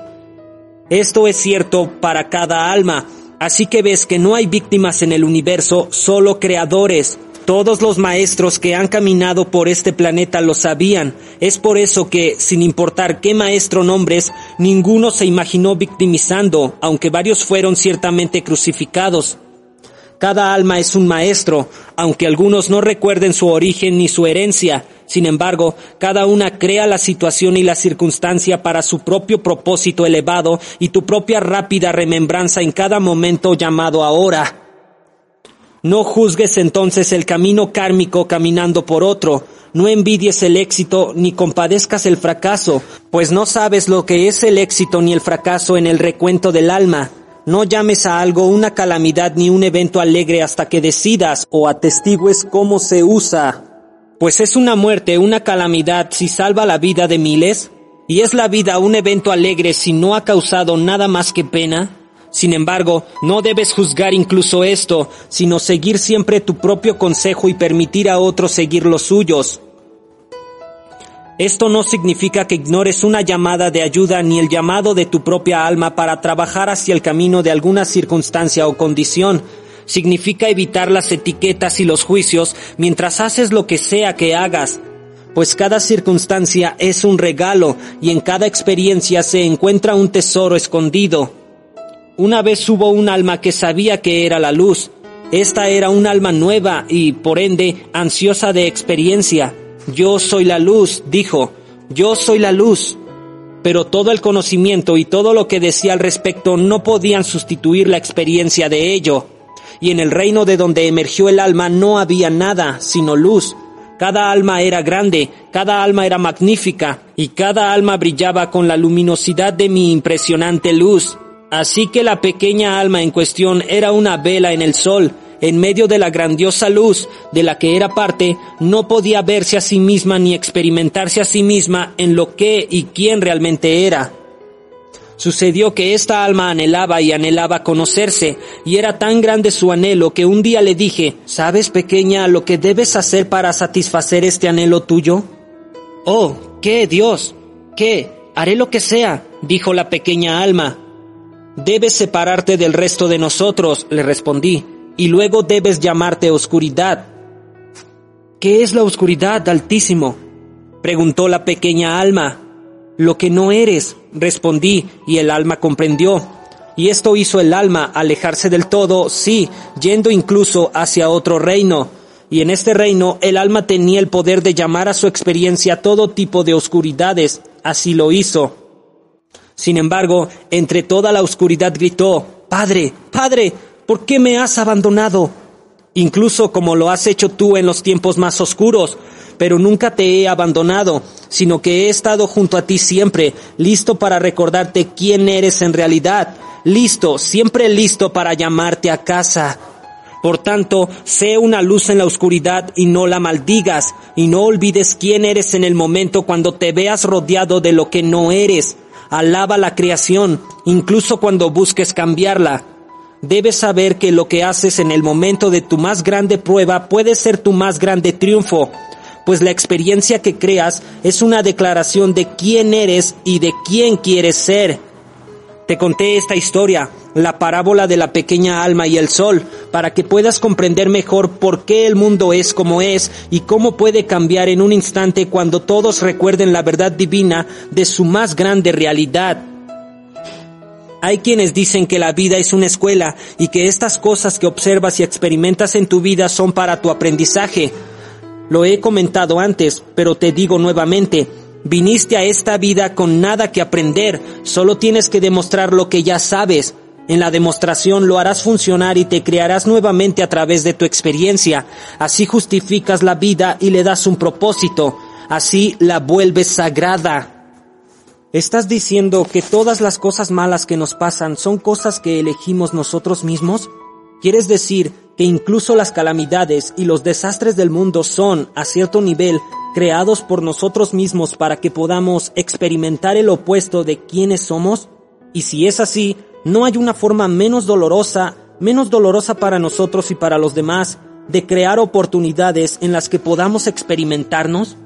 Esto es cierto para cada alma, así que ves que no hay víctimas en el universo, solo creadores. Todos los maestros que han caminado por este planeta lo sabían. Es por eso que, sin importar qué maestro nombres, ninguno se imaginó victimizando, aunque varios fueron ciertamente crucificados. Cada alma es un maestro, aunque algunos no recuerden su origen ni su herencia. Sin embargo, cada una crea la situación y la circunstancia para su propio propósito elevado y tu propia rápida remembranza en cada momento llamado ahora. No juzgues entonces el camino kármico caminando por otro, no envidies el éxito ni compadezcas el fracaso, pues no sabes lo que es el éxito ni el fracaso en el recuento del alma. No llames a algo una calamidad ni un evento alegre hasta que decidas o atestigues cómo se usa. Pues es una muerte, una calamidad si salva la vida de miles, y es la vida un evento alegre si no ha causado nada más que pena. Sin embargo, no debes juzgar incluso esto, sino seguir siempre tu propio consejo y permitir a otros seguir los suyos. Esto no significa que ignores una llamada de ayuda ni el llamado de tu propia alma para trabajar hacia el camino de alguna circunstancia o condición. Significa evitar las etiquetas y los juicios mientras haces lo que sea que hagas, pues cada circunstancia es un regalo y en cada experiencia se encuentra un tesoro escondido. Una vez hubo un alma que sabía que era la luz. Esta era un alma nueva y, por ende, ansiosa de experiencia. Yo soy la luz, dijo. Yo soy la luz. Pero todo el conocimiento y todo lo que decía al respecto no podían sustituir la experiencia de ello. Y en el reino de donde emergió el alma no había nada, sino luz. Cada alma era grande, cada alma era magnífica, y cada alma brillaba con la luminosidad de mi impresionante luz. Así que la pequeña alma en cuestión era una vela en el sol, en medio de la grandiosa luz de la que era parte, no podía verse a sí misma ni experimentarse a sí misma en lo que y quién realmente era. Sucedió que esta alma anhelaba y anhelaba conocerse, y era tan grande su anhelo que un día le dije, ¿sabes pequeña lo que debes hacer para satisfacer este anhelo tuyo? Oh, ¿qué, Dios? ¿Qué? Haré lo que sea, dijo la pequeña alma, Debes separarte del resto de nosotros, le respondí, y luego debes llamarte oscuridad. ¿Qué es la oscuridad, Altísimo? preguntó la pequeña alma. Lo que no eres, respondí, y el alma comprendió. Y esto hizo el alma alejarse del todo, sí, yendo incluso hacia otro reino. Y en este reino el alma tenía el poder de llamar a su experiencia todo tipo de oscuridades. Así lo hizo. Sin embargo, entre toda la oscuridad gritó, Padre, Padre, ¿por qué me has abandonado? Incluso como lo has hecho tú en los tiempos más oscuros, pero nunca te he abandonado, sino que he estado junto a ti siempre, listo para recordarte quién eres en realidad, listo, siempre listo para llamarte a casa. Por tanto, sé una luz en la oscuridad y no la maldigas, y no olvides quién eres en el momento cuando te veas rodeado de lo que no eres, Alaba la creación, incluso cuando busques cambiarla. Debes saber que lo que haces en el momento de tu más grande prueba puede ser tu más grande triunfo, pues la experiencia que creas es una declaración de quién eres y de quién quieres ser. Te conté esta historia, la parábola de la pequeña alma y el sol, para que puedas comprender mejor por qué el mundo es como es y cómo puede cambiar en un instante cuando todos recuerden la verdad divina de su más grande realidad. Hay quienes dicen que la vida es una escuela y que estas cosas que observas y experimentas en tu vida son para tu aprendizaje. Lo he comentado antes, pero te digo nuevamente, Viniste a esta vida con nada que aprender, solo tienes que demostrar lo que ya sabes. En la demostración lo harás funcionar y te crearás nuevamente a través de tu experiencia. Así justificas la vida y le das un propósito. Así la vuelves sagrada. ¿Estás diciendo que todas las cosas malas que nos pasan son cosas que elegimos nosotros mismos? ¿Quieres decir incluso las calamidades y los desastres del mundo son, a cierto nivel, creados por nosotros mismos para que podamos experimentar el opuesto de quienes somos? Y si es así, ¿no hay una forma menos dolorosa, menos dolorosa para nosotros y para los demás, de crear oportunidades en las que podamos experimentarnos?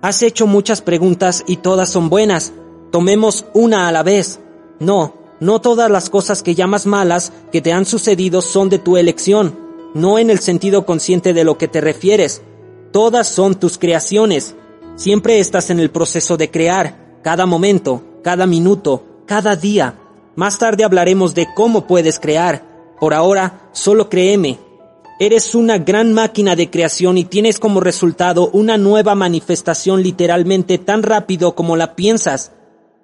Has hecho muchas preguntas y todas son buenas. Tomemos una a la vez. No, no todas las cosas que llamas malas que te han sucedido son de tu elección, no en el sentido consciente de lo que te refieres, Todas son tus creaciones. Siempre estás en el proceso de crear, cada momento, cada minuto, cada día. Más tarde hablaremos de cómo puedes crear. Por ahora, solo créeme. Eres una gran máquina de creación y tienes como resultado una nueva manifestación literalmente tan rápido como la piensas.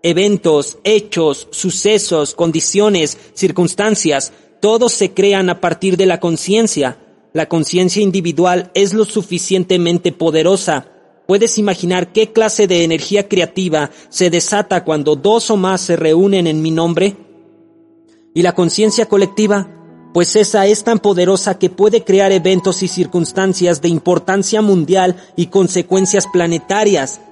Eventos, hechos, sucesos, condiciones, circunstancias, todos se crean a partir de la conciencia. La conciencia individual es lo suficientemente poderosa. ¿Puedes imaginar qué clase de energía creativa se desata cuando dos o más se reúnen en mi nombre? ¿Y la conciencia colectiva? Pues esa es tan poderosa que puede crear eventos y circunstancias de importancia mundial y consecuencias planetarias.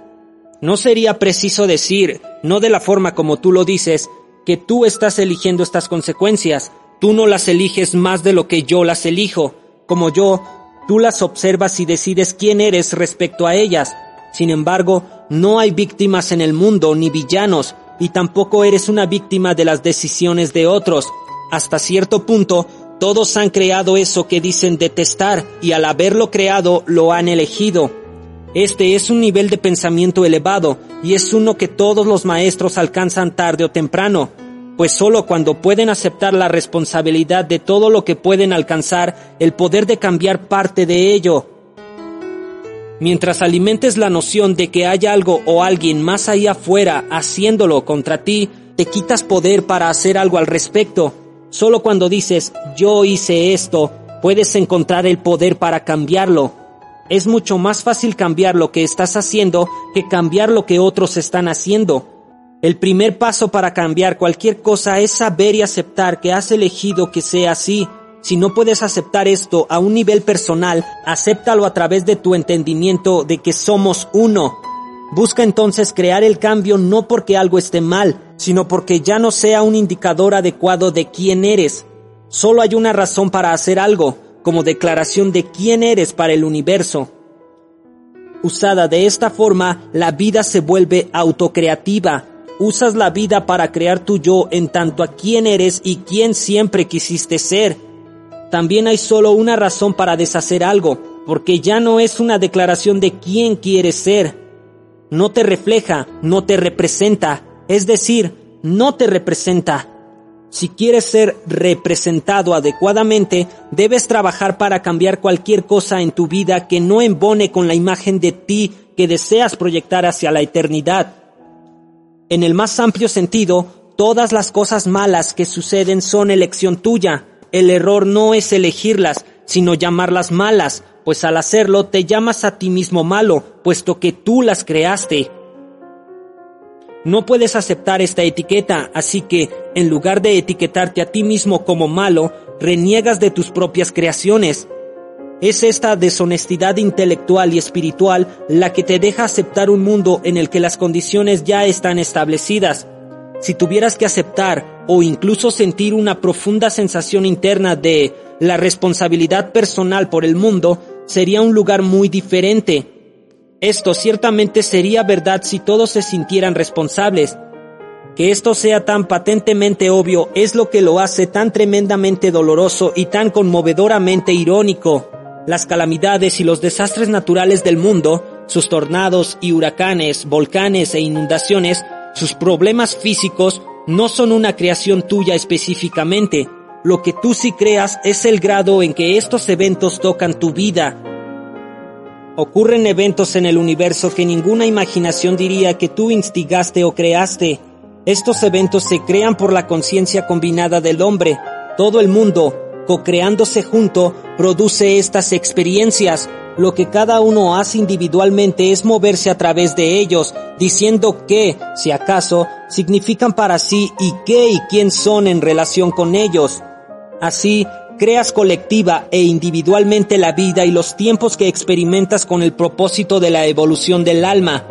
No sería preciso decir, no de la forma como tú lo dices, que tú estás eligiendo estas consecuencias. Tú no las eliges más de lo que yo las elijo. Como yo, tú las observas y decides quién eres respecto a ellas. Sin embargo, no hay víctimas en el mundo ni villanos, y tampoco eres una víctima de las decisiones de otros. Hasta cierto punto, todos han creado eso que dicen detestar y al haberlo creado lo han elegido. Este es un nivel de pensamiento elevado y es uno que todos los maestros alcanzan tarde o temprano, pues solo cuando pueden aceptar la responsabilidad de todo lo que pueden alcanzar, el poder de cambiar parte de ello. Mientras alimentes la noción de que hay algo o alguien más allá afuera haciéndolo contra ti, te quitas poder para hacer algo al respecto. Solo cuando dices yo hice esto, puedes encontrar el poder para cambiarlo. Es mucho más fácil cambiar lo que estás haciendo que cambiar lo que otros están haciendo. El primer paso para cambiar cualquier cosa es saber y aceptar que has elegido que sea así. Si no puedes aceptar esto a un nivel personal, acéptalo a través de tu entendimiento de que somos uno. Busca entonces crear el cambio no porque algo esté mal, sino porque ya no sea un indicador adecuado de quién eres. Solo hay una razón para hacer algo, como declaración de quién eres para el universo. Usada de esta forma, la vida se vuelve autocreativa, Usas la vida para crear tu yo en tanto a quién eres y quién siempre quisiste ser. También hay solo una razón para deshacer algo, porque ya no es una declaración de quién quieres ser. No te refleja, no te representa, es decir, no te representa. Si quieres ser representado adecuadamente, debes trabajar para cambiar cualquier cosa en tu vida que no embone con la imagen de ti que deseas proyectar hacia la eternidad. En el más amplio sentido, todas las cosas malas que suceden son elección tuya. El error no es elegirlas, sino llamarlas malas, pues al hacerlo te llamas a ti mismo malo, puesto que tú las creaste. No puedes aceptar esta etiqueta, así que, en lugar de etiquetarte a ti mismo como malo, reniegas de tus propias creaciones. Es esta deshonestidad intelectual y espiritual la que te deja aceptar un mundo en el que las condiciones ya están establecidas. Si tuvieras que aceptar o incluso sentir una profunda sensación interna de la responsabilidad personal por el mundo, sería un lugar muy diferente. Esto ciertamente sería verdad si todos se sintieran responsables. Que esto sea tan patentemente obvio es lo que lo hace tan tremendamente doloroso y tan conmovedoramente irónico. Las calamidades y los desastres naturales del mundo, sus tornados y huracanes, volcanes e inundaciones, sus problemas físicos, no son una creación tuya específicamente. Lo que tú sí creas es el grado en que estos eventos tocan tu vida. Ocurren eventos en el universo que ninguna imaginación diría que tú instigaste o creaste. Estos eventos se crean por la conciencia combinada del hombre. Todo el mundo, co-creándose junto, produce estas experiencias. Lo que cada uno hace individualmente es moverse a través de ellos, diciendo qué, si acaso, significan para sí y qué y quién son en relación con ellos. Así, creas colectiva e individualmente la vida y los tiempos que experimentas con el propósito de la evolución del alma.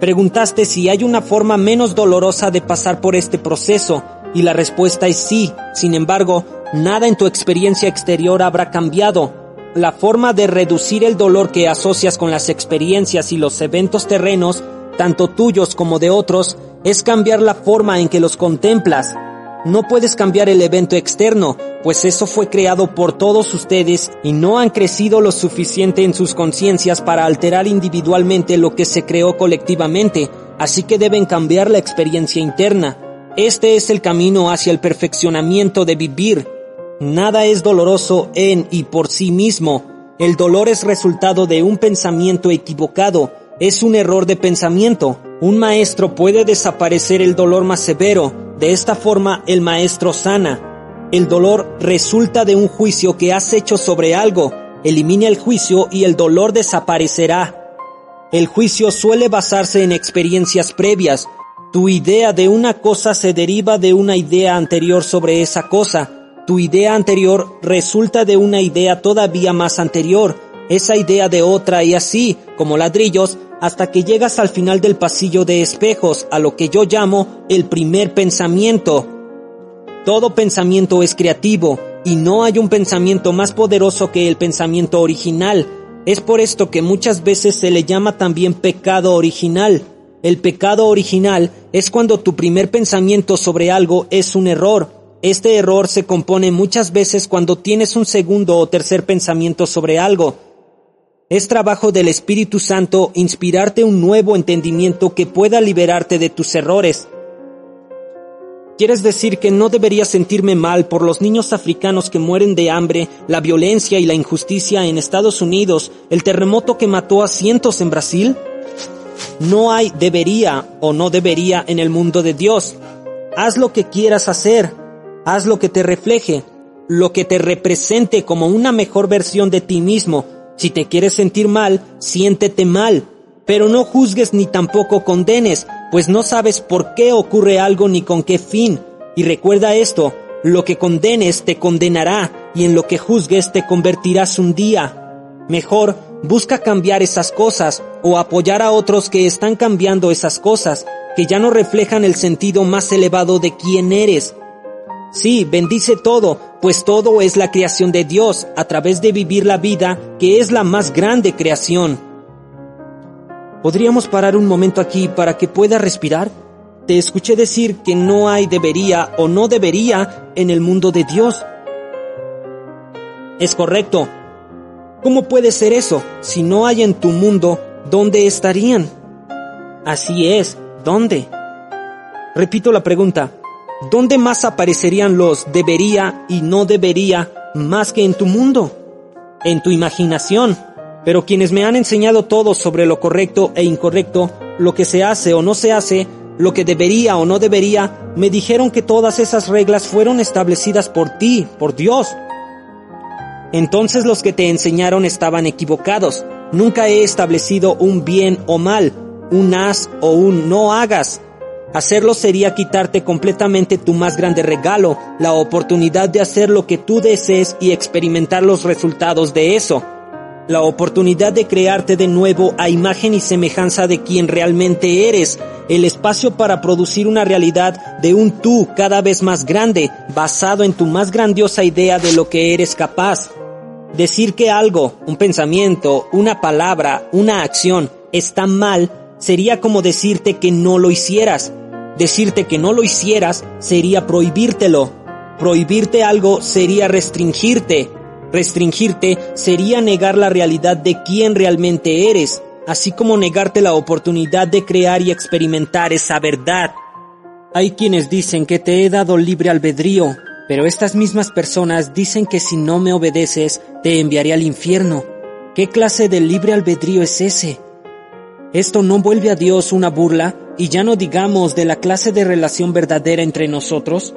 Preguntaste si hay una forma menos dolorosa de pasar por este proceso, y la respuesta es sí. Sin embargo, nada en tu experiencia exterior habrá cambiado. La forma de reducir el dolor que asocias con las experiencias y los eventos terrenos, tanto tuyos como de otros, es cambiar la forma en que los contemplas. No puedes cambiar el evento externo, pues eso fue creado por todos ustedes y no han crecido lo suficiente en sus conciencias para alterar individualmente lo que se creó colectivamente, así que deben cambiar la experiencia interna. Este es el camino hacia el perfeccionamiento de vivir. Nada es doloroso en y por sí mismo. El dolor es resultado de un pensamiento equivocado. Es un error de pensamiento. Un maestro puede desaparecer el dolor más severo. De esta forma el maestro sana. El dolor resulta de un juicio que has hecho sobre algo. Elimina el juicio y el dolor desaparecerá. El juicio suele basarse en experiencias previas. Tu idea de una cosa se deriva de una idea anterior sobre esa cosa. Tu idea anterior resulta de una idea todavía más anterior, esa idea de otra y así, como ladrillos, hasta que llegas al final del pasillo de espejos, a lo que yo llamo el primer pensamiento. Todo pensamiento es creativo, y no hay un pensamiento más poderoso que el pensamiento original. Es por esto que muchas veces se le llama también pecado original. El pecado original es cuando tu primer pensamiento sobre algo es un error. Este error se compone muchas veces cuando tienes un segundo o tercer pensamiento sobre algo. Es trabajo del Espíritu Santo inspirarte un nuevo entendimiento que pueda liberarte de tus errores. ¿Quieres decir que no debería sentirme mal por los niños africanos que mueren de hambre, la violencia y la injusticia en Estados Unidos, el terremoto que mató a cientos en Brasil? No hay debería o no debería en el mundo de Dios. Haz lo que quieras hacer, haz lo que te refleje, lo que te represente como una mejor versión de ti mismo, si te quieres sentir mal, siéntete mal, pero no juzgues ni tampoco condenes, pues no sabes por qué ocurre algo ni con qué fin. Y recuerda esto, lo que condenes te condenará y en lo que juzgues te convertirás un día. Mejor, busca cambiar esas cosas o apoyar a otros que están cambiando esas cosas, que ya no reflejan el sentido más elevado de quién eres. Sí, bendice todo, pues todo es la creación de Dios a través de vivir la vida que es la más grande creación. ¿Podríamos parar un momento aquí para que pueda respirar? Te escuché decir que no hay debería o no debería en el mundo de Dios. Es correcto. ¿Cómo puede ser eso? Si no hay en tu mundo, ¿dónde estarían? Así es, ¿dónde? Repito la pregunta. ¿Dónde más aparecerían los debería y no debería más que en tu mundo? En tu imaginación. Pero quienes me han enseñado todo sobre lo correcto e incorrecto, lo que se hace o no se hace, lo que debería o no debería, me dijeron que todas esas reglas fueron establecidas por ti, por Dios. Entonces los que te enseñaron estaban equivocados. Nunca he establecido un bien o mal, un haz o un no hagas. Hacerlo sería quitarte completamente tu más grande regalo, la oportunidad de hacer lo que tú desees y experimentar los resultados de eso. La oportunidad de crearte de nuevo a imagen y semejanza de quien realmente eres, el espacio para producir una realidad de un tú cada vez más grande, basado en tu más grandiosa idea de lo que eres capaz. Decir que algo, un pensamiento, una palabra, una acción, está mal sería como decirte que no lo hicieras. Decirte que no lo hicieras sería prohibírtelo. Prohibirte algo sería restringirte. Restringirte sería negar la realidad de quién realmente eres, así como negarte la oportunidad de crear y experimentar esa verdad. Hay quienes dicen que te he dado libre albedrío, pero estas mismas personas dicen que si no me obedeces, te enviaré al infierno. ¿Qué clase de libre albedrío es ese? ¿Esto no vuelve a Dios una burla y ya no digamos de la clase de relación verdadera entre nosotros?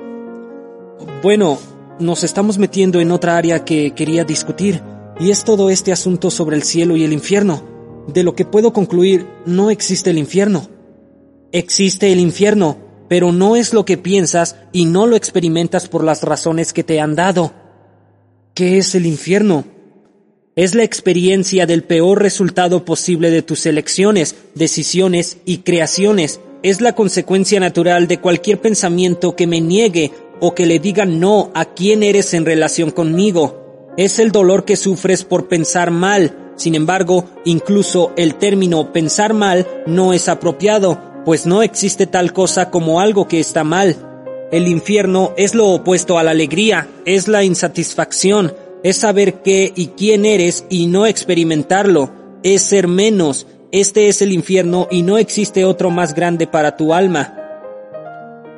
Bueno, nos estamos metiendo en otra área que quería discutir, y es todo este asunto sobre el cielo y el infierno. De lo que puedo concluir, no existe el infierno. Existe el infierno, pero no es lo que piensas y no lo experimentas por las razones que te han dado. ¿Qué es el infierno? Es la experiencia del peor resultado posible de tus elecciones, decisiones y creaciones. Es la consecuencia natural de cualquier pensamiento que me niegue o que le diga no a quién eres en relación conmigo. Es el dolor que sufres por pensar mal. Sin embargo, incluso el término pensar mal no es apropiado, pues no existe tal cosa como algo que está mal. El infierno es lo opuesto a la alegría, es la insatisfacción, es saber qué y quién eres y no experimentarlo, es ser menos, este es el infierno y no existe otro más grande para tu alma.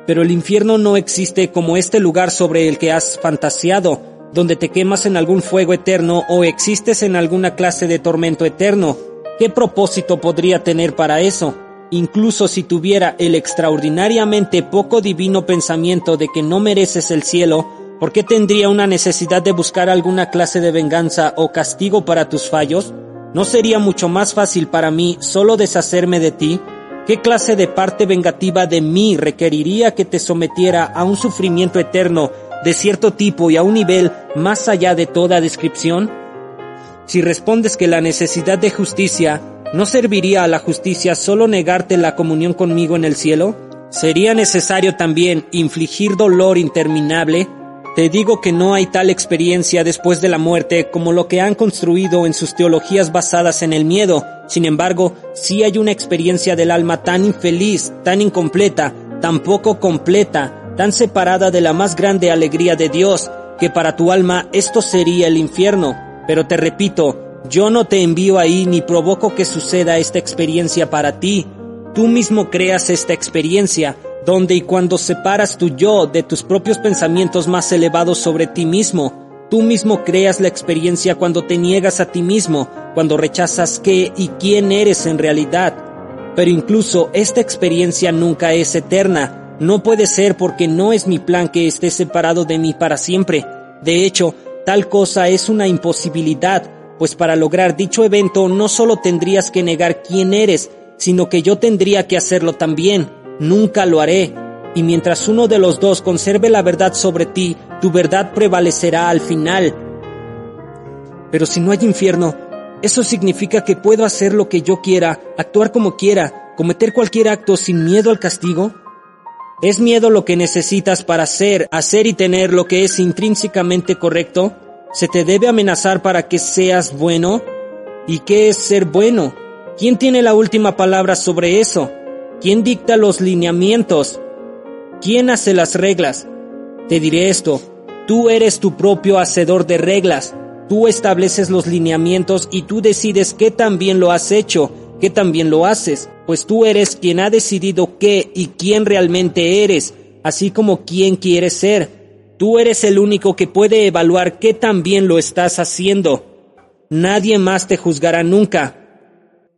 Pero el infierno no existe como este lugar sobre el que has fantaseado, donde te quemas en algún fuego eterno o existes en alguna clase de tormento eterno. ¿Qué propósito podría tener para eso? Incluso si tuviera el extraordinariamente poco divino pensamiento de que no mereces el cielo, ¿Por qué tendría una necesidad de buscar alguna clase de venganza o castigo para tus fallos? ¿No sería mucho más fácil para mí solo deshacerme de ti? ¿Qué clase de parte vengativa de mí requeriría que te sometiera a un sufrimiento eterno de cierto tipo y a un nivel más allá de toda descripción? Si respondes que la necesidad de justicia no serviría a la justicia solo negarte la comunión conmigo en el cielo, ¿sería necesario también infligir dolor interminable? Te digo que no hay tal experiencia después de la muerte como lo que han construido en sus teologías basadas en el miedo. Sin embargo, sí hay una experiencia del alma tan infeliz, tan incompleta, tan poco completa, tan separada de la más grande alegría de Dios, que para tu alma esto sería el infierno. Pero te repito, yo no te envío ahí ni provoco que suceda esta experiencia para ti. Tú mismo creas esta experiencia, donde y cuando separas tu yo de tus propios pensamientos más elevados sobre ti mismo. Tú mismo creas la experiencia cuando te niegas a ti mismo, cuando rechazas qué y quién eres en realidad. Pero incluso esta experiencia nunca es eterna. No puede ser porque no es mi plan que esté separado de mí para siempre. De hecho, Tal cosa es una imposibilidad, pues para lograr dicho evento no solo tendrías que negar quién eres, sino que yo tendría que hacerlo también. Nunca lo haré. Y mientras uno de los dos conserve la verdad sobre ti, tu verdad prevalecerá al final. Pero si no hay infierno, eso significa que puedo hacer lo que yo quiera, actuar como quiera, cometer cualquier acto sin miedo al castigo. ¿Es miedo lo que necesitas para hacer, hacer y tener lo que es intrínsecamente correcto? ¿Se te debe amenazar para que seas bueno? ¿Y qué es ser bueno? ¿Quién tiene la última palabra sobre eso? ¿Quién dicta los lineamientos? ¿Quién hace las reglas? Te diré esto, tú eres tu propio hacedor de reglas, tú estableces los lineamientos y tú decides qué tan bien lo has hecho, qué tan bien lo haces pues tú eres quien ha decidido qué y quién realmente eres, así como quién quieres ser. Tú eres el único que puede evaluar qué tan bien lo estás haciendo. Nadie más te juzgará nunca.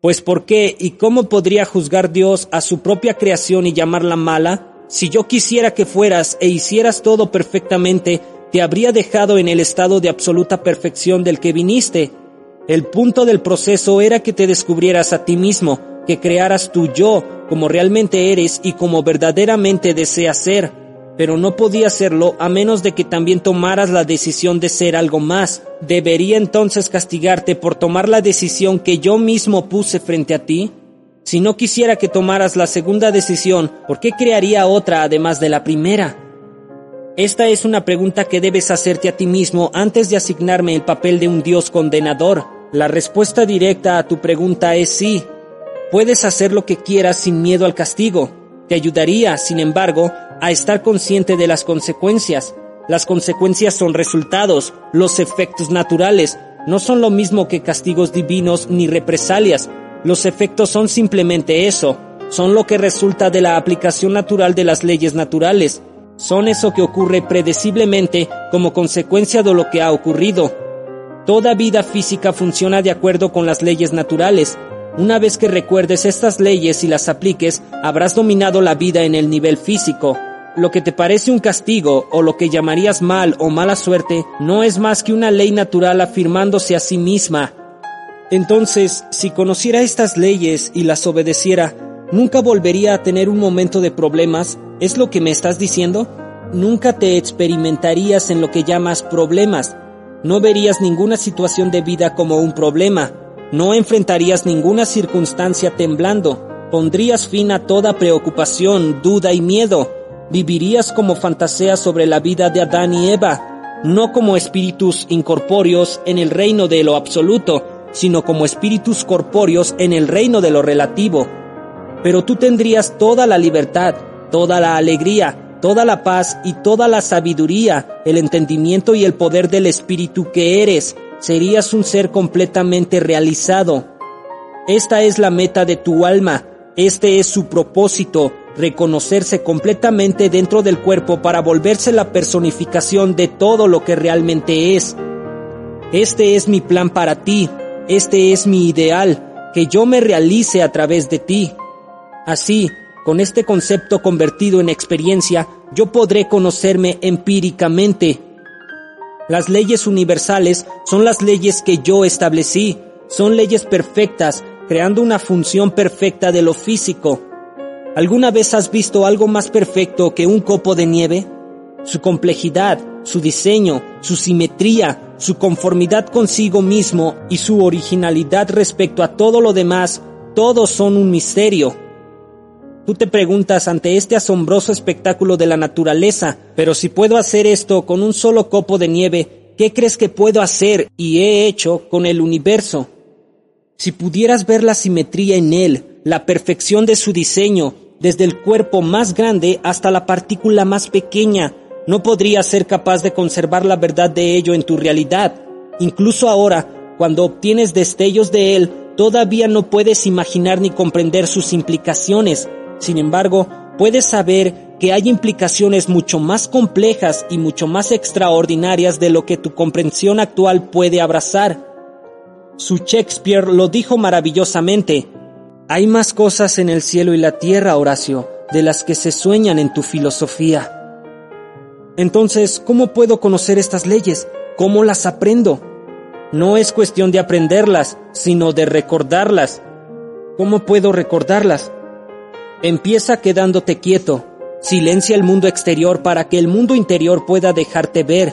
Pues ¿por qué y cómo podría juzgar Dios a su propia creación y llamarla mala? Si yo quisiera que fueras e hicieras todo perfectamente, te habría dejado en el estado de absoluta perfección del que viniste. El punto del proceso era que te descubrieras a ti mismo, que crearas tu yo como realmente eres y como verdaderamente deseas ser, pero no podía hacerlo a menos de que también tomaras la decisión de ser algo más. ¿Debería entonces castigarte por tomar la decisión que yo mismo puse frente a ti? Si no quisiera que tomaras la segunda decisión, ¿por qué crearía otra además de la primera? Esta es una pregunta que debes hacerte a ti mismo antes de asignarme el papel de un Dios condenador. La respuesta directa a tu pregunta es sí, Puedes hacer lo que quieras sin miedo al castigo. Te ayudaría, sin embargo, a estar consciente de las consecuencias. Las consecuencias son resultados, los efectos naturales, no son lo mismo que castigos divinos ni represalias. Los efectos son simplemente eso, son lo que resulta de la aplicación natural de las leyes naturales. Son eso que ocurre predeciblemente como consecuencia de lo que ha ocurrido. Toda vida física funciona de acuerdo con las leyes naturales, una vez que recuerdes estas leyes y las apliques, habrás dominado la vida en el nivel físico. Lo que te parece un castigo o lo que llamarías mal o mala suerte no es más que una ley natural afirmándose a sí misma. Entonces, si conociera estas leyes y las obedeciera, ¿nunca volvería a tener un momento de problemas? ¿Es lo que me estás diciendo? Nunca te experimentarías en lo que llamas problemas. No verías ninguna situación de vida como un problema no enfrentarías ninguna circunstancia temblando, pondrías fin a toda preocupación, duda y miedo, vivirías como fantasea sobre la vida de Adán y Eva, no como espíritus incorpóreos en el reino de lo absoluto, sino como espíritus corpóreos en el reino de lo relativo. Pero tú tendrías toda la libertad, toda la alegría, toda la paz y toda la sabiduría, el entendimiento y el poder del espíritu que eres, serías un ser completamente realizado. Esta es la meta de tu alma, este es su propósito, reconocerse completamente dentro del cuerpo para volverse la personificación de todo lo que realmente es. Este es mi plan para ti, este es mi ideal, que yo me realice a través de ti. Así, con este concepto convertido en experiencia, yo podré conocerme empíricamente, Las leyes universales son las leyes que yo establecí, son leyes perfectas, creando una función perfecta de lo físico. ¿Alguna vez has visto algo más perfecto que un copo de nieve? Su complejidad, su diseño, su simetría, su conformidad consigo mismo y su originalidad respecto a todo lo demás, todos son un misterio. Tú te preguntas ante este asombroso espectáculo de la naturaleza, pero si puedo hacer esto con un solo copo de nieve, ¿qué crees que puedo hacer y he hecho con el universo? Si pudieras ver la simetría en él, la perfección de su diseño, desde el cuerpo más grande hasta la partícula más pequeña, no podrías ser capaz de conservar la verdad de ello en tu realidad. Incluso ahora, cuando obtienes destellos de él, todavía no puedes imaginar ni comprender sus implicaciones, sin embargo, puedes saber que hay implicaciones mucho más complejas y mucho más extraordinarias de lo que tu comprensión actual puede abrazar. Su Shakespeare lo dijo maravillosamente. Hay más cosas en el cielo y la tierra, Horacio, de las que se sueñan en tu filosofía. Entonces, ¿cómo puedo conocer estas leyes? ¿Cómo las aprendo? No es cuestión de aprenderlas, sino de recordarlas. ¿Cómo puedo recordarlas? Empieza quedándote quieto. Silencia el mundo exterior para que el mundo interior pueda dejarte ver.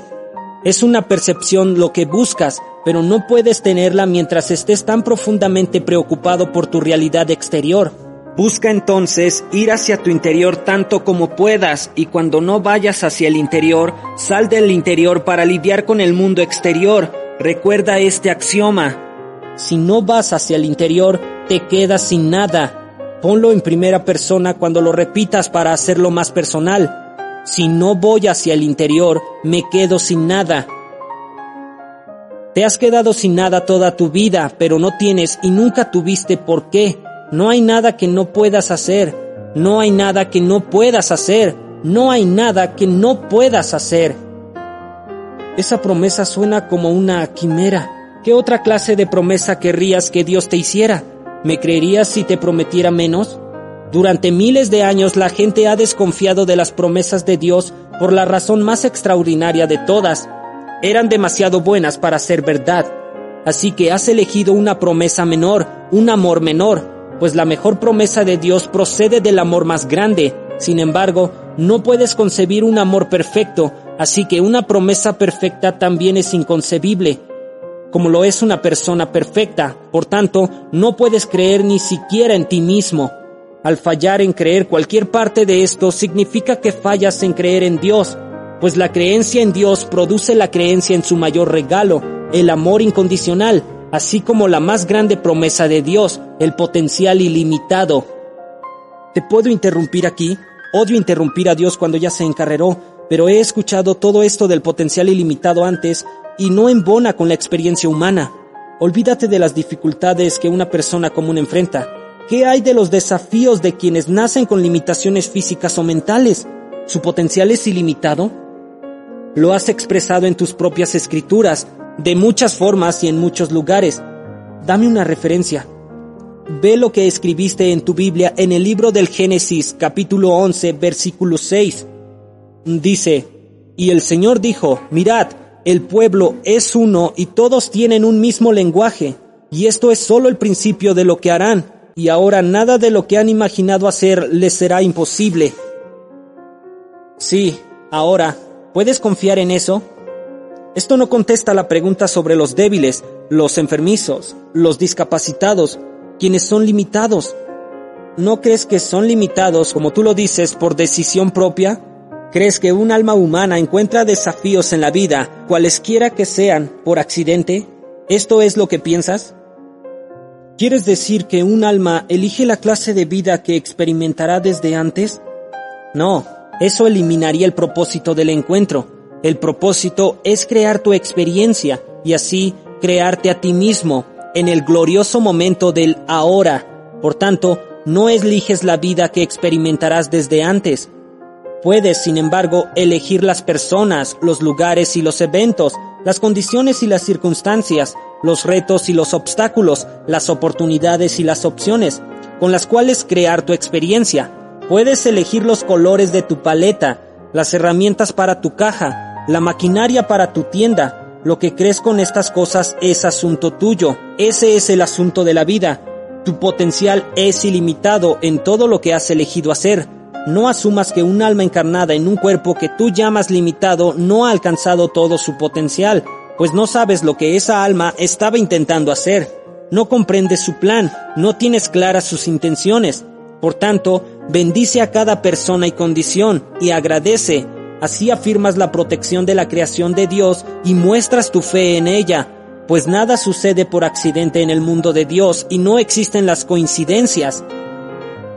Es una percepción lo que buscas, pero no puedes tenerla mientras estés tan profundamente preocupado por tu realidad exterior. Busca entonces ir hacia tu interior tanto como puedas y cuando no vayas hacia el interior, sal del interior para lidiar con el mundo exterior. Recuerda este axioma. Si no vas hacia el interior, te quedas sin nada. Ponlo en primera persona cuando lo repitas para hacerlo más personal. Si no voy hacia el interior, me quedo sin nada. Te has quedado sin nada toda tu vida, pero no tienes y nunca tuviste por qué. No hay nada que no puedas hacer. No hay nada que no puedas hacer. No hay nada que no puedas hacer. Esa promesa suena como una quimera. ¿Qué otra clase de promesa querrías que Dios te hiciera? ¿Me creerías si te prometiera menos? Durante miles de años la gente ha desconfiado de las promesas de Dios por la razón más extraordinaria de todas. Eran demasiado buenas para ser verdad. Así que has elegido una promesa menor, un amor menor, pues la mejor promesa de Dios procede del amor más grande. Sin embargo, no puedes concebir un amor perfecto, así que una promesa perfecta también es inconcebible como lo es una persona perfecta. Por tanto, no puedes creer ni siquiera en ti mismo. Al fallar en creer cualquier parte de esto significa que fallas en creer en Dios, pues la creencia en Dios produce la creencia en su mayor regalo, el amor incondicional, así como la más grande promesa de Dios, el potencial ilimitado. ¿Te puedo interrumpir aquí? Odio interrumpir a Dios cuando ya se encarreró, pero he escuchado todo esto del potencial ilimitado antes y no embona con la experiencia humana. Olvídate de las dificultades que una persona común enfrenta. ¿Qué hay de los desafíos de quienes nacen con limitaciones físicas o mentales? ¿Su potencial es ilimitado? Lo has expresado en tus propias escrituras, de muchas formas y en muchos lugares. Dame una referencia. Ve lo que escribiste en tu Biblia en el libro del Génesis capítulo 11 versículo 6. Dice, y el Señor dijo, mirad, el pueblo es uno y todos tienen un mismo lenguaje, y esto es solo el principio de lo que harán, y ahora nada de lo que han imaginado hacer les será imposible. Sí, ahora, ¿puedes confiar en eso? Esto no contesta la pregunta sobre los débiles, los enfermizos, los discapacitados, quienes son limitados. ¿No crees que son limitados, como tú lo dices, por decisión propia? ¿Crees que un alma humana encuentra desafíos en la vida, cualesquiera que sean, por accidente? ¿Esto es lo que piensas? ¿Quieres decir que un alma elige la clase de vida que experimentará desde antes? No, eso eliminaría el propósito del encuentro. El propósito es crear tu experiencia y así crearte a ti mismo en el glorioso momento del ahora. Por tanto, no eliges la vida que experimentarás desde antes, Puedes, sin embargo, elegir las personas, los lugares y los eventos, las condiciones y las circunstancias, los retos y los obstáculos, las oportunidades y las opciones, con las cuales crear tu experiencia. Puedes elegir los colores de tu paleta, las herramientas para tu caja, la maquinaria para tu tienda. Lo que crees con estas cosas es asunto tuyo. Ese es el asunto de la vida. Tu potencial es ilimitado en todo lo que has elegido hacer. No asumas que un alma encarnada en un cuerpo que tú llamas limitado no ha alcanzado todo su potencial, pues no sabes lo que esa alma estaba intentando hacer. No comprendes su plan, no tienes claras sus intenciones. Por tanto, bendice a cada persona y condición y agradece. Así afirmas la protección de la creación de Dios y muestras tu fe en ella, pues nada sucede por accidente en el mundo de Dios y no existen las coincidencias.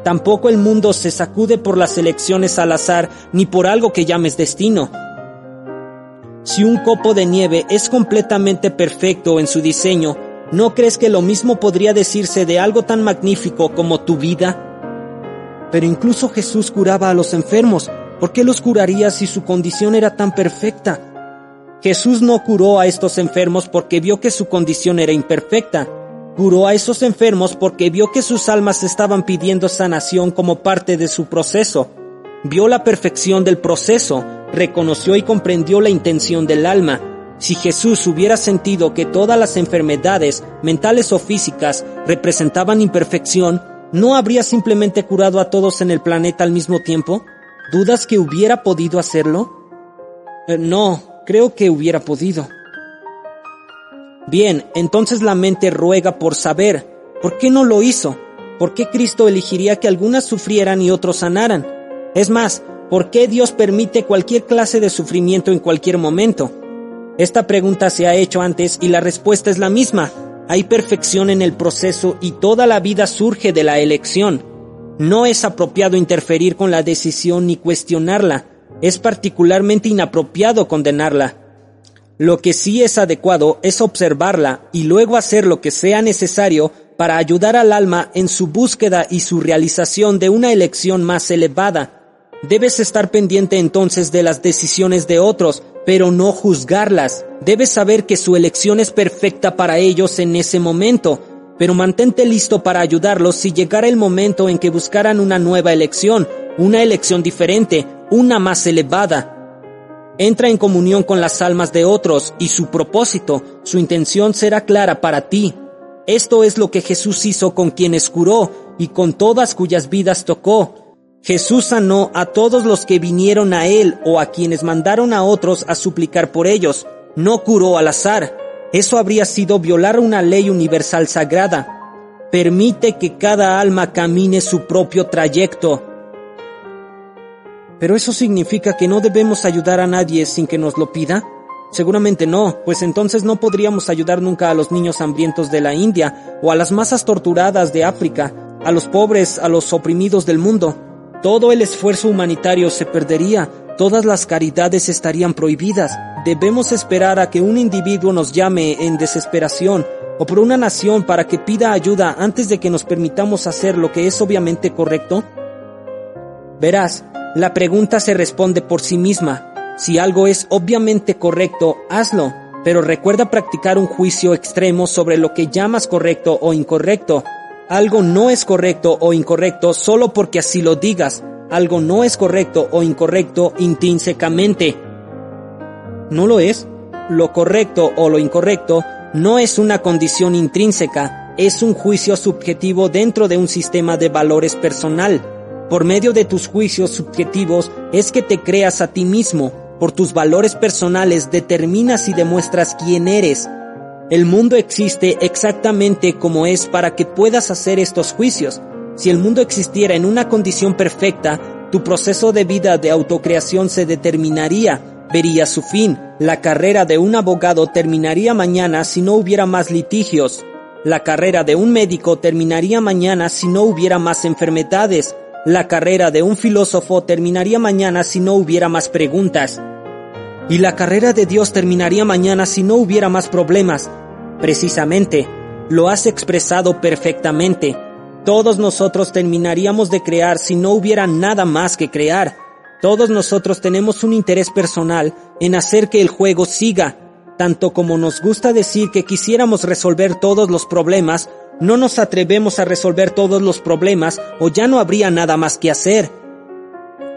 Tampoco el mundo se sacude por las elecciones al azar ni por algo que llames destino. Si un copo de nieve es completamente perfecto en su diseño, ¿no crees que lo mismo podría decirse de algo tan magnífico como tu vida? Pero incluso Jesús curaba a los enfermos. ¿Por qué los curaría si su condición era tan perfecta? Jesús no curó a estos enfermos porque vio que su condición era imperfecta. Curó a esos enfermos porque vio que sus almas estaban pidiendo sanación como parte de su proceso. Vio la perfección del proceso, reconoció y comprendió la intención del alma. Si Jesús hubiera sentido que todas las enfermedades, mentales o físicas, representaban imperfección, ¿no habría simplemente curado a todos en el planeta al mismo tiempo? ¿Dudas que hubiera podido hacerlo? Eh, no, creo que hubiera podido. Bien, entonces la mente ruega por saber, ¿por qué no lo hizo? ¿Por qué Cristo elegiría que algunas sufrieran y otros sanaran? Es más, ¿por qué Dios permite cualquier clase de sufrimiento en cualquier momento? Esta pregunta se ha hecho antes y la respuesta es la misma. Hay perfección en el proceso y toda la vida surge de la elección. No es apropiado interferir con la decisión ni cuestionarla. Es particularmente inapropiado condenarla. Lo que sí es adecuado es observarla y luego hacer lo que sea necesario para ayudar al alma en su búsqueda y su realización de una elección más elevada. Debes estar pendiente entonces de las decisiones de otros, pero no juzgarlas. Debes saber que su elección es perfecta para ellos en ese momento, pero mantente listo para ayudarlos si llegara el momento en que buscaran una nueva elección, una elección diferente, una más elevada. Entra en comunión con las almas de otros y su propósito, su intención será clara para ti. Esto es lo que Jesús hizo con quienes curó y con todas cuyas vidas tocó. Jesús sanó a todos los que vinieron a Él o a quienes mandaron a otros a suplicar por ellos. No curó al azar. Eso habría sido violar una ley universal sagrada. Permite que cada alma camine su propio trayecto. ¿Pero eso significa que no debemos ayudar a nadie sin que nos lo pida? Seguramente no, pues entonces no podríamos ayudar nunca a los niños hambrientos de la India o a las masas torturadas de África, a los pobres, a los oprimidos del mundo. Todo el esfuerzo humanitario se perdería, todas las caridades estarían prohibidas. Debemos esperar a que un individuo nos llame en desesperación o por una nación para que pida ayuda antes de que nos permitamos hacer lo que es obviamente correcto. Verás, la pregunta se responde por sí misma. Si algo es obviamente correcto, hazlo, pero recuerda practicar un juicio extremo sobre lo que llamas correcto o incorrecto. Algo no es correcto o incorrecto solo porque así lo digas. Algo no es correcto o incorrecto intrínsecamente. ¿No lo es? Lo correcto o lo incorrecto no es una condición intrínseca, es un juicio subjetivo dentro de un sistema de valores personal. Por medio de tus juicios subjetivos es que te creas a ti mismo. Por tus valores personales determinas y demuestras quién eres. El mundo existe exactamente como es para que puedas hacer estos juicios. Si el mundo existiera en una condición perfecta, tu proceso de vida de autocreación se determinaría, vería su fin. La carrera de un abogado terminaría mañana si no hubiera más litigios. La carrera de un médico terminaría mañana si no hubiera más enfermedades. La carrera de un filósofo terminaría mañana si no hubiera más preguntas. Y la carrera de Dios terminaría mañana si no hubiera más problemas. Precisamente, lo has expresado perfectamente. Todos nosotros terminaríamos de crear si no hubiera nada más que crear. Todos nosotros tenemos un interés personal en hacer que el juego siga, tanto como nos gusta decir que quisiéramos resolver todos los problemas, no nos atrevemos a resolver todos los problemas o ya no habría nada más que hacer.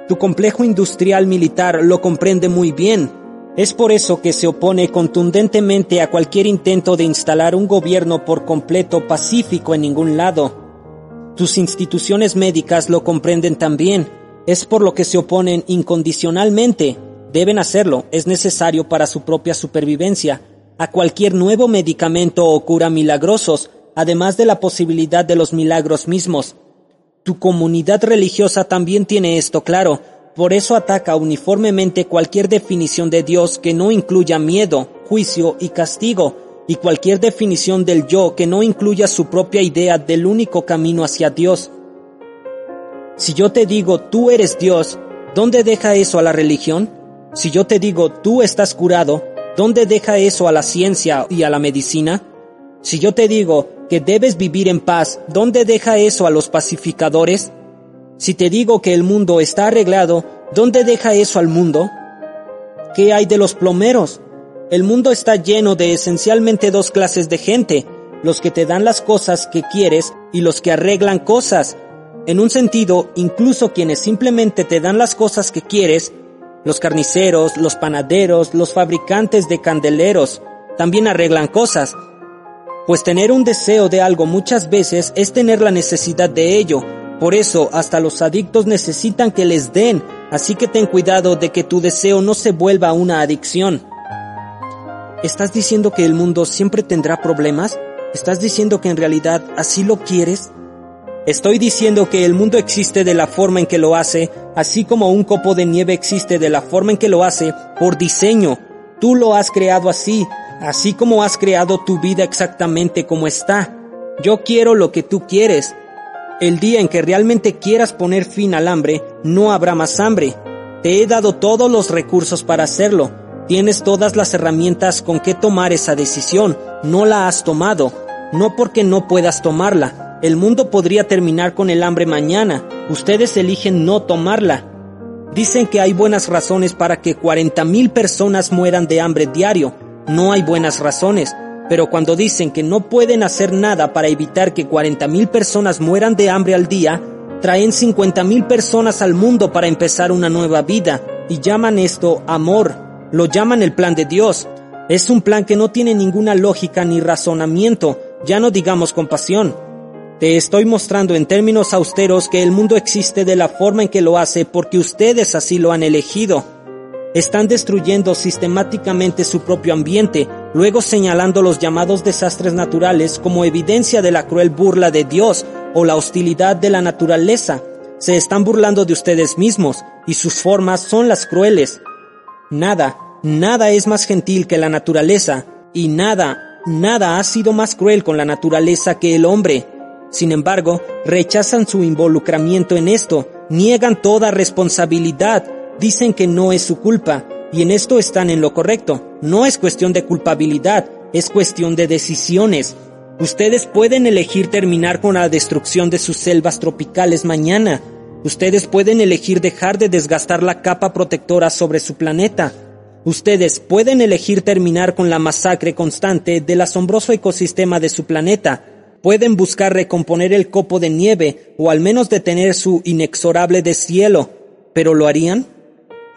Tu complejo industrial militar lo comprende muy bien. Es por eso que se opone contundentemente a cualquier intento de instalar un gobierno por completo pacífico en ningún lado. Tus instituciones médicas lo comprenden también. Es por lo que se oponen incondicionalmente. Deben hacerlo, es necesario para su propia supervivencia, a cualquier nuevo medicamento o cura milagrosos, además de la posibilidad de los milagros mismos. Tu comunidad religiosa también tiene esto claro, por eso ataca uniformemente cualquier definición de Dios que no incluya miedo, juicio y castigo, y cualquier definición del yo que no incluya su propia idea del único camino hacia Dios. Si yo te digo tú eres Dios, ¿dónde deja eso a la religión? Si yo te digo tú estás curado, ¿dónde deja eso a la ciencia y a la medicina? Si yo te digo que debes vivir en paz, ¿dónde deja eso a los pacificadores? Si te digo que el mundo está arreglado, ¿dónde deja eso al mundo? ¿Qué hay de los plomeros? El mundo está lleno de esencialmente dos clases de gente, los que te dan las cosas que quieres y los que arreglan cosas. En un sentido, incluso quienes simplemente te dan las cosas que quieres, los carniceros, los panaderos, los fabricantes de candeleros, también arreglan cosas. Pues tener un deseo de algo muchas veces es tener la necesidad de ello, por eso, hasta los adictos necesitan que les den, así que ten cuidado de que tu deseo no se vuelva una adicción. ¿Estás diciendo que el mundo siempre tendrá problemas? ¿Estás diciendo que en realidad así lo quieres? Estoy diciendo que el mundo existe de la forma en que lo hace, así como un copo de nieve existe de la forma en que lo hace, por diseño. Tú lo has creado así, así como has creado tu vida exactamente como está. Yo quiero lo que tú quieres, el día en que realmente quieras poner fin al hambre, no habrá más hambre. Te he dado todos los recursos para hacerlo. Tienes todas las herramientas con que tomar esa decisión. No la has tomado. No porque no puedas tomarla. El mundo podría terminar con el hambre mañana. Ustedes eligen no tomarla. Dicen que hay buenas razones para que 40.000 personas mueran de hambre diario. No hay buenas razones. Pero cuando dicen que no pueden hacer nada para evitar que 40.000 personas mueran de hambre al día, traen 50.000 personas al mundo para empezar una nueva vida y llaman esto amor. Lo llaman el plan de Dios. Es un plan que no tiene ninguna lógica ni razonamiento, ya no digamos compasión. Te estoy mostrando en términos austeros que el mundo existe de la forma en que lo hace porque ustedes así lo han elegido. Están destruyendo sistemáticamente su propio ambiente, luego señalando los llamados desastres naturales como evidencia de la cruel burla de Dios o la hostilidad de la naturaleza. Se están burlando de ustedes mismos, y sus formas son las crueles. Nada, nada es más gentil que la naturaleza, y nada, nada ha sido más cruel con la naturaleza que el hombre. Sin embargo, rechazan su involucramiento en esto, niegan toda responsabilidad, dicen que no es su culpa, y en esto están en lo correcto. No es cuestión de culpabilidad, es cuestión de decisiones. Ustedes pueden elegir terminar con la destrucción de sus selvas tropicales mañana. Ustedes pueden elegir dejar de desgastar la capa protectora sobre su planeta. Ustedes pueden elegir terminar con la masacre constante del asombroso ecosistema de su planeta. Pueden buscar recomponer el copo de nieve o al menos detener su inexorable deshielo. ¿Pero lo harían?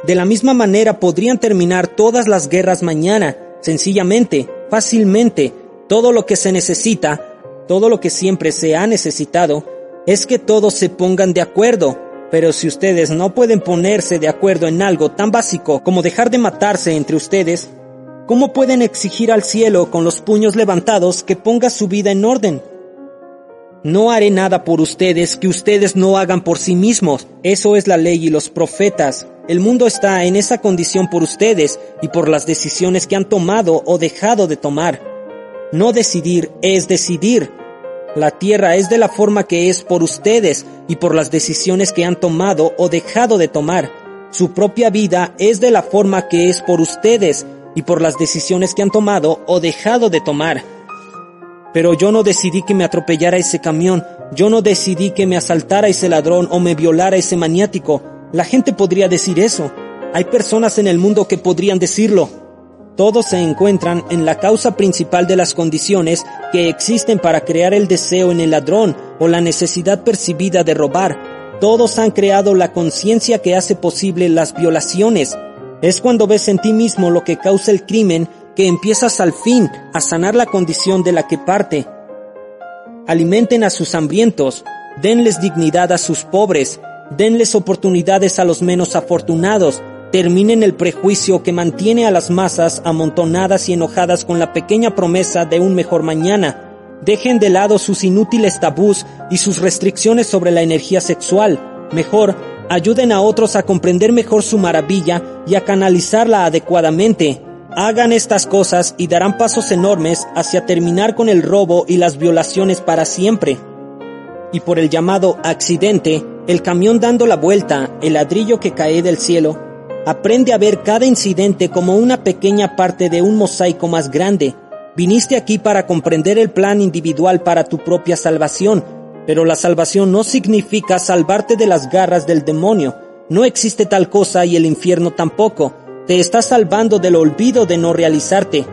De la misma manera podrían terminar todas las guerras mañana, sencillamente, fácilmente. Todo lo que se necesita, todo lo que siempre se ha necesitado, es que todos se pongan de acuerdo. Pero si ustedes no pueden ponerse de acuerdo en algo tan básico como dejar de matarse entre ustedes, ¿cómo pueden exigir al cielo con los puños levantados que ponga su vida en orden? No haré nada por ustedes que ustedes no hagan por sí mismos. Eso es la ley y los profetas. El mundo está en esa condición por ustedes y por las decisiones que han tomado o dejado de tomar. No decidir es decidir. La tierra es de la forma que es por ustedes y por las decisiones que han tomado o dejado de tomar. Su propia vida es de la forma que es por ustedes y por las decisiones que han tomado o dejado de tomar. Pero yo no decidí que me atropellara ese camión, yo no decidí que me asaltara ese ladrón o me violara ese maniático, la gente podría decir eso. Hay personas en el mundo que podrían decirlo. Todos se encuentran en la causa principal de las condiciones que existen para crear el deseo en el ladrón o la necesidad percibida de robar. Todos han creado la conciencia que hace posible las violaciones. Es cuando ves en ti mismo lo que causa el crimen que empiezas al fin a sanar la condición de la que parte. Alimenten a sus hambrientos, denles dignidad a sus pobres, denles oportunidades a los menos afortunados, terminen el prejuicio que mantiene a las masas amontonadas y enojadas con la pequeña promesa de un mejor mañana. Dejen de lado sus inútiles tabús y sus restricciones sobre la energía sexual. Mejor, ayuden a otros a comprender mejor su maravilla y a canalizarla adecuadamente. Hagan estas cosas y darán pasos enormes hacia terminar con el robo y las violaciones para siempre. Y por el llamado accidente, el camión dando la vuelta, el ladrillo que cae del cielo, aprende a ver cada incidente como una pequeña parte de un mosaico más grande. Viniste aquí para comprender el plan individual para tu propia salvación, pero la salvación no significa salvarte de las garras del demonio. No existe tal cosa y el infierno tampoco. Te está salvando del olvido de no realizarte.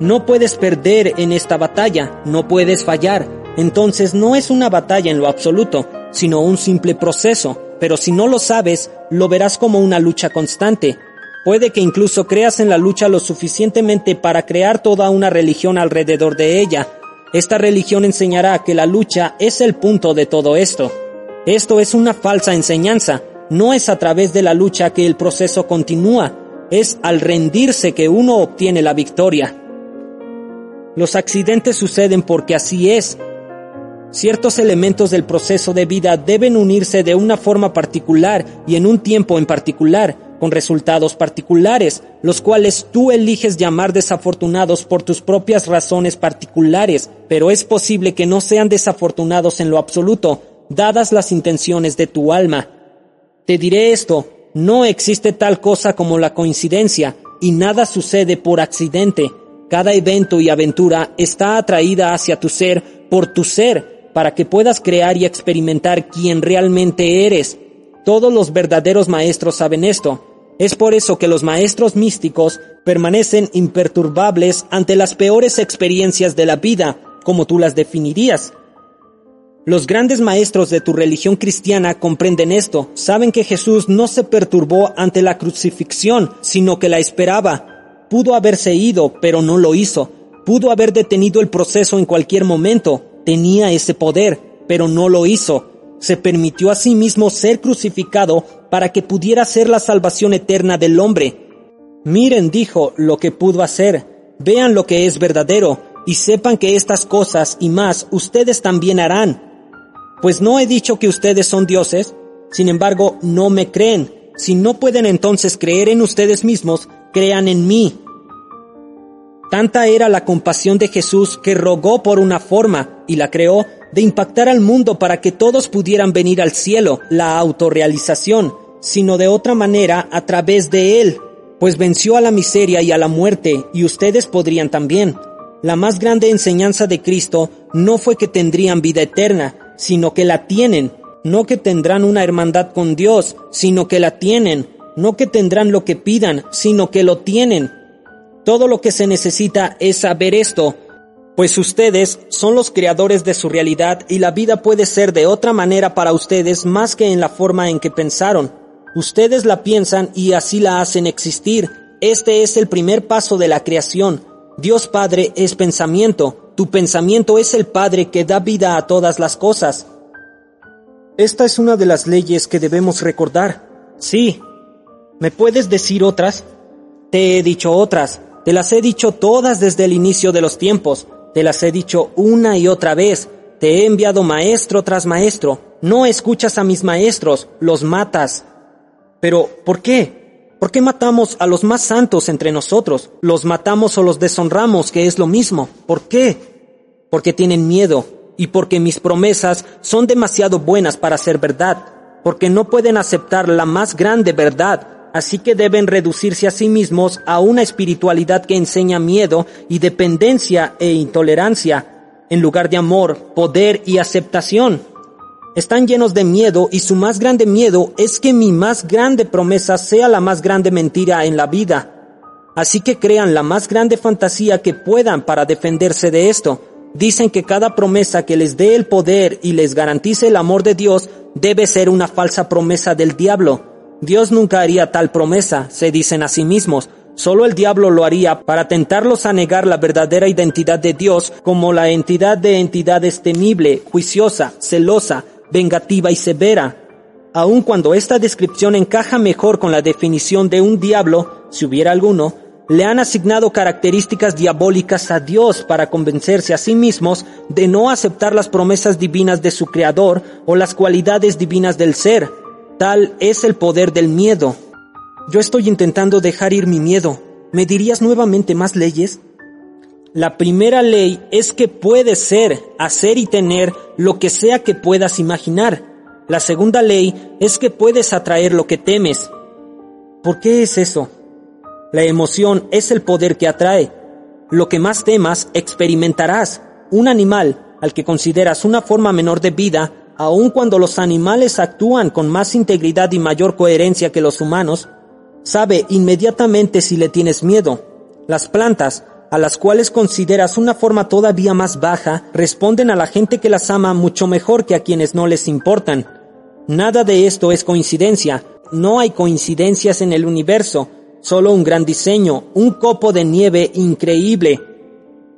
No puedes perder en esta batalla, no puedes fallar. Entonces no es una batalla en lo absoluto, sino un simple proceso. Pero si no lo sabes, lo verás como una lucha constante. Puede que incluso creas en la lucha lo suficientemente para crear toda una religión alrededor de ella. Esta religión enseñará que la lucha es el punto de todo esto. Esto es una falsa enseñanza. No es a través de la lucha que el proceso continúa, es al rendirse que uno obtiene la victoria. Los accidentes suceden porque así es. Ciertos elementos del proceso de vida deben unirse de una forma particular y en un tiempo en particular, con resultados particulares, los cuales tú eliges llamar desafortunados por tus propias razones particulares, pero es posible que no sean desafortunados en lo absoluto, dadas las intenciones de tu alma. Te diré esto, no existe tal cosa como la coincidencia, y nada sucede por accidente. Cada evento y aventura está atraída hacia tu ser por tu ser, para que puedas crear y experimentar quién realmente eres. Todos los verdaderos maestros saben esto. Es por eso que los maestros místicos permanecen imperturbables ante las peores experiencias de la vida, como tú las definirías. Los grandes maestros de tu religión cristiana comprenden esto, saben que Jesús no se perturbó ante la crucifixión, sino que la esperaba. Pudo haberse ido, pero no lo hizo. Pudo haber detenido el proceso en cualquier momento. Tenía ese poder, pero no lo hizo. Se permitió a sí mismo ser crucificado para que pudiera ser la salvación eterna del hombre. Miren, dijo, lo que pudo hacer. Vean lo que es verdadero y sepan que estas cosas y más ustedes también harán pues no he dicho que ustedes son dioses, sin embargo no me creen. Si no pueden entonces creer en ustedes mismos, crean en mí. Tanta era la compasión de Jesús que rogó por una forma, y la creó, de impactar al mundo para que todos pudieran venir al cielo, la autorrealización, sino de otra manera a través de Él, pues venció a la miseria y a la muerte, y ustedes podrían también. La más grande enseñanza de Cristo no fue que tendrían vida eterna, sino que la tienen, no que tendrán una hermandad con Dios, sino que la tienen, no que tendrán lo que pidan, sino que lo tienen. Todo lo que se necesita es saber esto, pues ustedes son los creadores de su realidad y la vida puede ser de otra manera para ustedes más que en la forma en que pensaron. Ustedes la piensan y así la hacen existir. Este es el primer paso de la creación. Dios Padre es pensamiento, tu pensamiento es el Padre que da vida a todas las cosas. Esta es una de las leyes que debemos recordar. Sí. ¿Me puedes decir otras? Te he dicho otras. Te las he dicho todas desde el inicio de los tiempos. Te las he dicho una y otra vez. Te he enviado maestro tras maestro. No escuchas a mis maestros, los matas. Pero, ¿por qué? ¿Por qué matamos a los más santos entre nosotros? ¿Los matamos o los deshonramos, que es lo mismo? ¿Por qué? porque tienen miedo y porque mis promesas son demasiado buenas para ser verdad, porque no pueden aceptar la más grande verdad, así que deben reducirse a sí mismos a una espiritualidad que enseña miedo y dependencia e intolerancia, en lugar de amor, poder y aceptación. Están llenos de miedo y su más grande miedo es que mi más grande promesa sea la más grande mentira en la vida. Así que crean la más grande fantasía que puedan para defenderse de esto, Dicen que cada promesa que les dé el poder y les garantice el amor de Dios debe ser una falsa promesa del diablo. Dios nunca haría tal promesa, se dicen a sí mismos. Solo el diablo lo haría para tentarlos a negar la verdadera identidad de Dios como la entidad de entidades temible, juiciosa, celosa, vengativa y severa. Aun cuando esta descripción encaja mejor con la definición de un diablo, si hubiera alguno, le han asignado características diabólicas a Dios para convencerse a sí mismos de no aceptar las promesas divinas de su Creador o las cualidades divinas del ser. Tal es el poder del miedo. Yo estoy intentando dejar ir mi miedo. ¿Me dirías nuevamente más leyes? La primera ley es que puedes ser, hacer y tener lo que sea que puedas imaginar. La segunda ley es que puedes atraer lo que temes. ¿Por qué es eso? La emoción es el poder que atrae. Lo que más temas experimentarás. Un animal, al que consideras una forma menor de vida, aun cuando los animales actúan con más integridad y mayor coherencia que los humanos, sabe inmediatamente si le tienes miedo. Las plantas, a las cuales consideras una forma todavía más baja, responden a la gente que las ama mucho mejor que a quienes no les importan. Nada de esto es coincidencia, no hay coincidencias en el universo, solo un gran diseño, un copo de nieve increíble.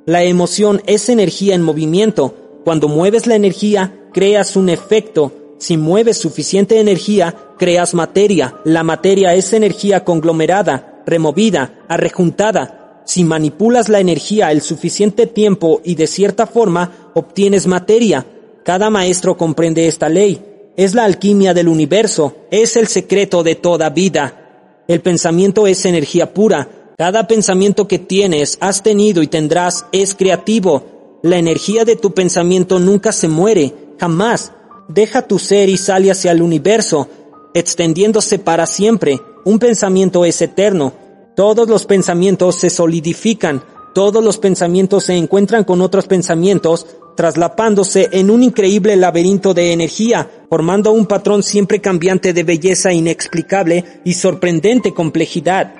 La emoción es energía en movimiento. Cuando mueves la energía, creas un efecto. Si mueves suficiente energía, creas materia. La materia es energía conglomerada, removida, arrejuntada. Si manipulas la energía el suficiente tiempo y de cierta forma, obtienes materia. Cada maestro comprende esta ley. Es la alquimia del universo, es el secreto de toda vida. El pensamiento es energía pura. Cada pensamiento que tienes, has tenido y tendrás es creativo. La energía de tu pensamiento nunca se muere, jamás. Deja tu ser y sale hacia el universo extendiéndose para siempre. Un pensamiento es eterno. Todos los pensamientos se solidifican. Todos los pensamientos se encuentran con otros pensamientos, traslapándose en un increíble laberinto de energía, formando un patrón siempre cambiante de belleza inexplicable y sorprendente complejidad.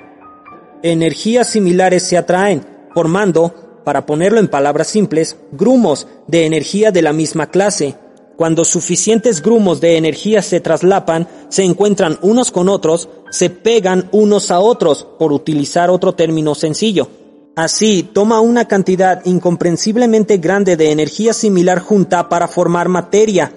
Energías similares se atraen, formando, para ponerlo en palabras simples, grumos de energía de la misma clase. Cuando suficientes grumos de energía se traslapan, se encuentran unos con otros, se pegan unos a otros, por utilizar otro término sencillo. Así, toma una cantidad incomprensiblemente grande de energía similar junta para formar materia,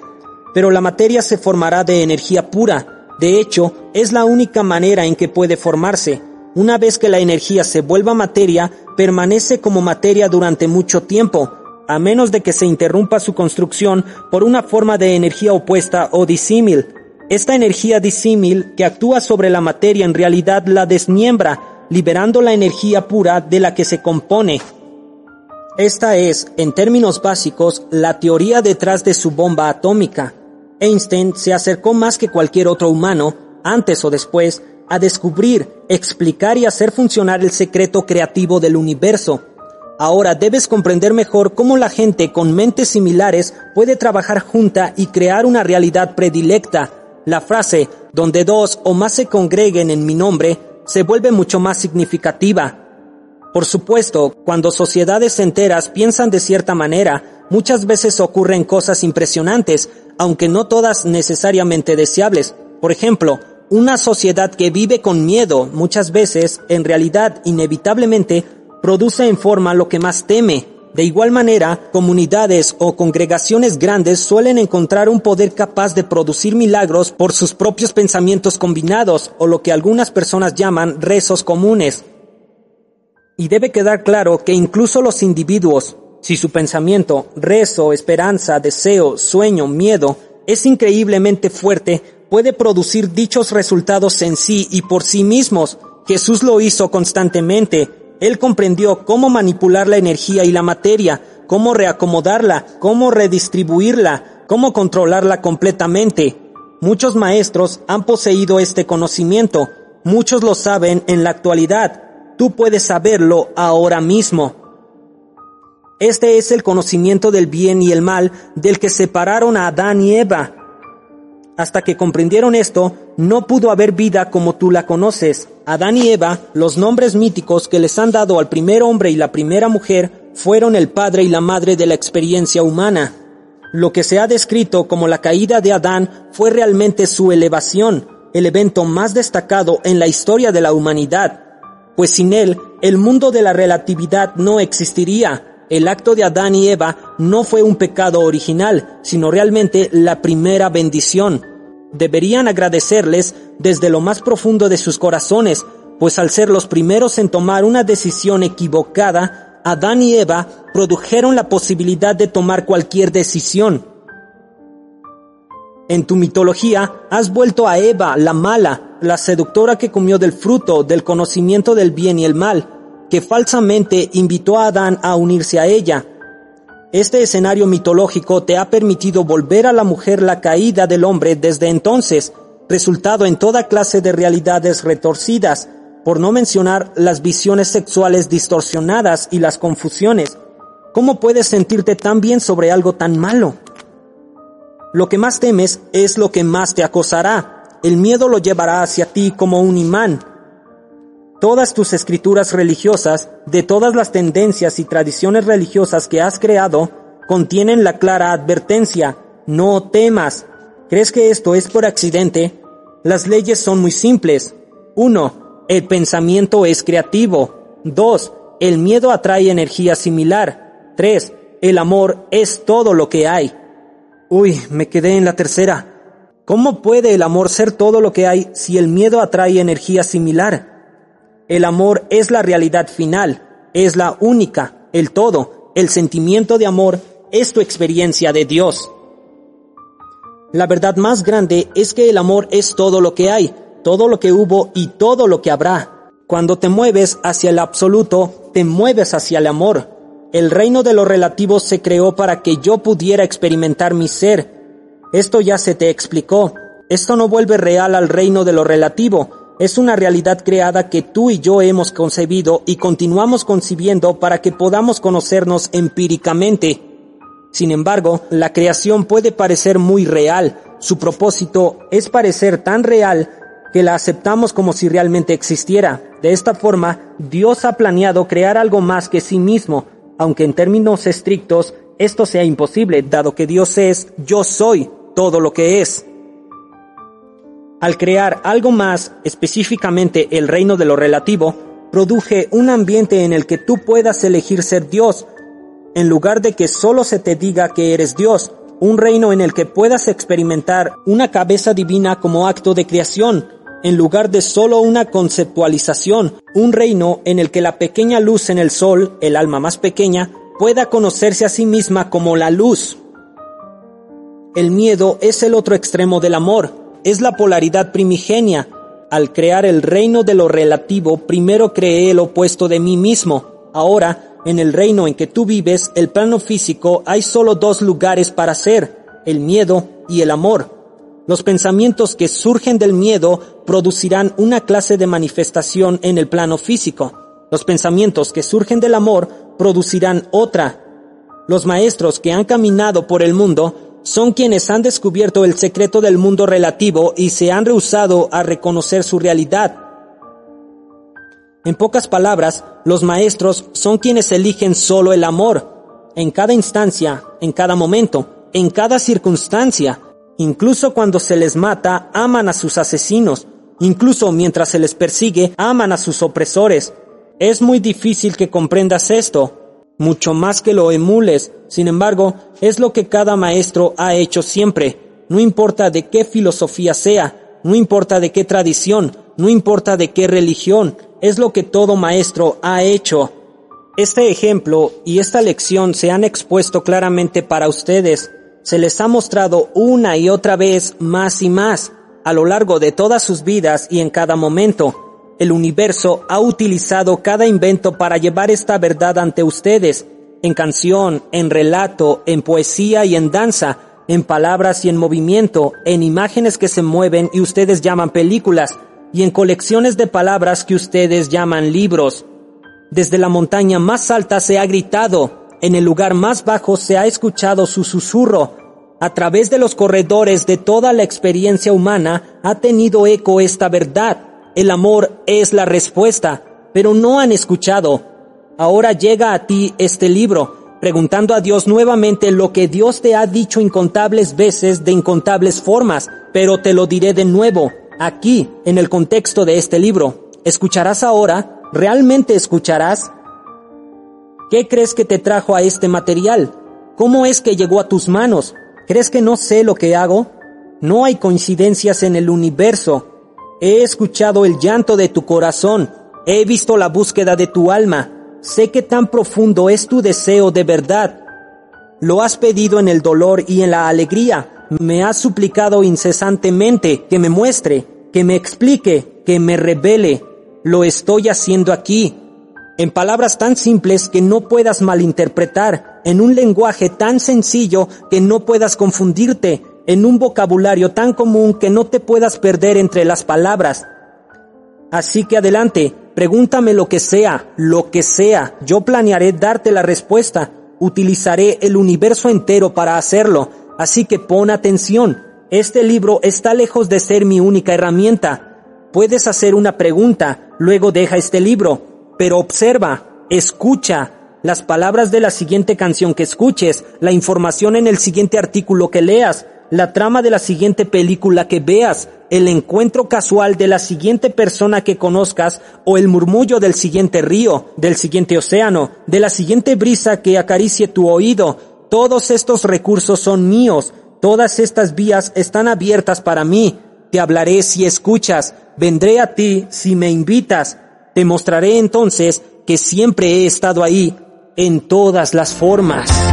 pero la materia se formará de energía pura. De hecho, es la única manera en que puede formarse. Una vez que la energía se vuelva materia, permanece como materia durante mucho tiempo, a menos de que se interrumpa su construcción por una forma de energía opuesta o disímil. Esta energía disímil que actúa sobre la materia en realidad la desmiembra, liberando la energía pura de la que se compone. Esta es, en términos básicos, la teoría detrás de su bomba atómica. Einstein se acercó más que cualquier otro humano, antes o después, a descubrir, explicar y hacer funcionar el secreto creativo del universo, Ahora debes comprender mejor cómo la gente con mentes similares puede trabajar junta y crear una realidad predilecta. La frase, donde dos o más se congreguen en mi nombre, se vuelve mucho más significativa. Por supuesto, cuando sociedades enteras piensan de cierta manera, muchas veces ocurren cosas impresionantes, aunque no todas necesariamente deseables. Por ejemplo, una sociedad que vive con miedo muchas veces, en realidad, inevitablemente, produce en forma lo que más teme. De igual manera, comunidades o congregaciones grandes suelen encontrar un poder capaz de producir milagros por sus propios pensamientos combinados o lo que algunas personas llaman rezos comunes. Y debe quedar claro que incluso los individuos, si su pensamiento, rezo, esperanza, deseo, sueño, miedo, es increíblemente fuerte, puede producir dichos resultados en sí y por sí mismos. Jesús lo hizo constantemente, él comprendió cómo manipular la energía y la materia, cómo reacomodarla, cómo redistribuirla, cómo controlarla completamente. Muchos maestros han poseído este conocimiento, muchos lo saben en la actualidad, tú puedes saberlo ahora mismo. Este es el conocimiento del bien y el mal del que separaron a Adán y Eva. Hasta que comprendieron esto, no pudo haber vida como tú la conoces. Adán y Eva, los nombres míticos que les han dado al primer hombre y la primera mujer, fueron el padre y la madre de la experiencia humana. Lo que se ha descrito como la caída de Adán fue realmente su elevación. el evento más destacado en la historia de la humanidad, pues sin él, el mundo de la relatividad no existiría. El acto de Adán y Eva no fue un pecado original, sino realmente la primera bendición. Deberían agradecerles desde lo más profundo de sus corazones, pues al ser los primeros en tomar una decisión equivocada, Adán y Eva produjeron la posibilidad de tomar cualquier decisión. En tu mitología has vuelto a Eva, la mala, la seductora que comió del fruto del conocimiento del bien y el mal, que falsamente invitó a Adán a unirse a ella. Este escenario mitológico te ha permitido volver a la mujer la caída del hombre desde entonces, resultado en toda clase de realidades retorcidas, por no mencionar las visiones sexuales distorsionadas y las confusiones. ¿Cómo puedes sentirte tan bien sobre algo tan malo? Lo que más temes es lo que más te acosará. El miedo lo llevará hacia ti como un imán. Todas tus escrituras religiosas, de todas las tendencias y tradiciones religiosas que has creado, contienen la clara advertencia, no temas. ¿Crees que esto es por accidente? Las leyes son muy simples. 1. El pensamiento es creativo. 2. El miedo atrae energía similar. 3. El amor es todo lo que hay. Uy, me quedé en la tercera. ¿Cómo puede el amor ser todo lo que hay si el miedo atrae energía similar? El amor es la realidad final, es la única, el todo, el sentimiento de amor es tu experiencia de Dios. La verdad más grande es que el amor es todo lo que hay, todo lo que hubo y todo lo que habrá. Cuando te mueves hacia el absoluto, te mueves hacia el amor. El reino de lo relativo se creó para que yo pudiera experimentar mi ser. Esto ya se te explicó. Esto no vuelve real al reino de lo relativo. Es una realidad creada que tú y yo hemos concebido y continuamos concibiendo para que podamos conocernos empíricamente. Sin embargo, la creación puede parecer muy real. Su propósito es parecer tan real que la aceptamos como si realmente existiera. De esta forma, Dios ha planeado crear algo más que sí mismo, aunque en términos estrictos esto sea imposible, dado que Dios es yo soy todo lo que es. Al crear algo más, específicamente el reino de lo relativo, produje un ambiente en el que tú puedas elegir ser Dios, en lugar de que solo se te diga que eres Dios, un reino en el que puedas experimentar una cabeza divina como acto de creación, en lugar de solo una conceptualización, un reino en el que la pequeña luz en el sol, el alma más pequeña, pueda conocerse a sí misma como la luz. El miedo es el otro extremo del amor, es la polaridad primigenia. Al crear el reino de lo relativo, primero creé el opuesto de mí mismo. Ahora, en el reino en que tú vives, el plano físico, hay solo dos lugares para ser, el miedo y el amor. Los pensamientos que surgen del miedo producirán una clase de manifestación en el plano físico. Los pensamientos que surgen del amor producirán otra. Los maestros que han caminado por el mundo son quienes han descubierto el secreto del mundo relativo y se han rehusado a reconocer su realidad. En pocas palabras, los maestros son quienes eligen solo el amor, en cada instancia, en cada momento, en cada circunstancia, Incluso cuando se les mata, aman a sus asesinos. Incluso mientras se les persigue, aman a sus opresores. Es muy difícil que comprendas esto, mucho más que lo emules. Sin embargo, es lo que cada maestro ha hecho siempre. No importa de qué filosofía sea, no importa de qué tradición, no importa de qué religión, es lo que todo maestro ha hecho. Este ejemplo y esta lección se han expuesto claramente para ustedes se les ha mostrado una y otra vez más y más a lo largo de todas sus vidas y en cada momento. El universo ha utilizado cada invento para llevar esta verdad ante ustedes, en canción, en relato, en poesía y en danza, en palabras y en movimiento, en imágenes que se mueven y ustedes llaman películas, y en colecciones de palabras que ustedes llaman libros. Desde la montaña más alta se ha gritado, en el lugar más bajo se ha escuchado su susurro. A través de los corredores de toda la experiencia humana ha tenido eco esta verdad. El amor es la respuesta, pero no han escuchado. Ahora llega a ti este libro, preguntando a Dios nuevamente lo que Dios te ha dicho incontables veces de incontables formas, pero te lo diré de nuevo. aquí, en el contexto de este libro. ¿Escucharás ahora? ¿Realmente escucharás? ¿Qué crees que te trajo a este material? ¿Cómo es que llegó a tus manos? ¿Crees que no sé lo que hago? No hay coincidencias en el universo. He escuchado el llanto de tu corazón. He visto la búsqueda de tu alma. Sé que tan profundo es tu deseo de verdad. Lo has pedido en el dolor y en la alegría. Me has suplicado incesantemente que me muestre, que me explique, que me revele. Lo estoy haciendo aquí, en palabras tan simples que no puedas malinterpretar, en un lenguaje tan sencillo que no puedas confundirte, en un vocabulario tan común que no te puedas perder entre las palabras. Así que adelante, pregúntame lo que sea, lo que sea, yo planearé darte la respuesta, utilizaré el universo entero para hacerlo, así que pon atención, este libro está lejos de ser mi única herramienta. Puedes hacer una pregunta, luego deja este libro, pero observa, escucha las palabras de la siguiente canción que escuches, la información en el siguiente artículo que leas, la trama de la siguiente película que veas, el encuentro casual de la siguiente persona que conozcas o el murmullo del siguiente río, del siguiente océano, de la siguiente brisa que acaricie tu oído. Todos estos recursos son míos, todas estas vías están abiertas para mí. Te hablaré si escuchas, vendré a ti si me invitas, te mostraré entonces que siempre he estado ahí en todas las formas.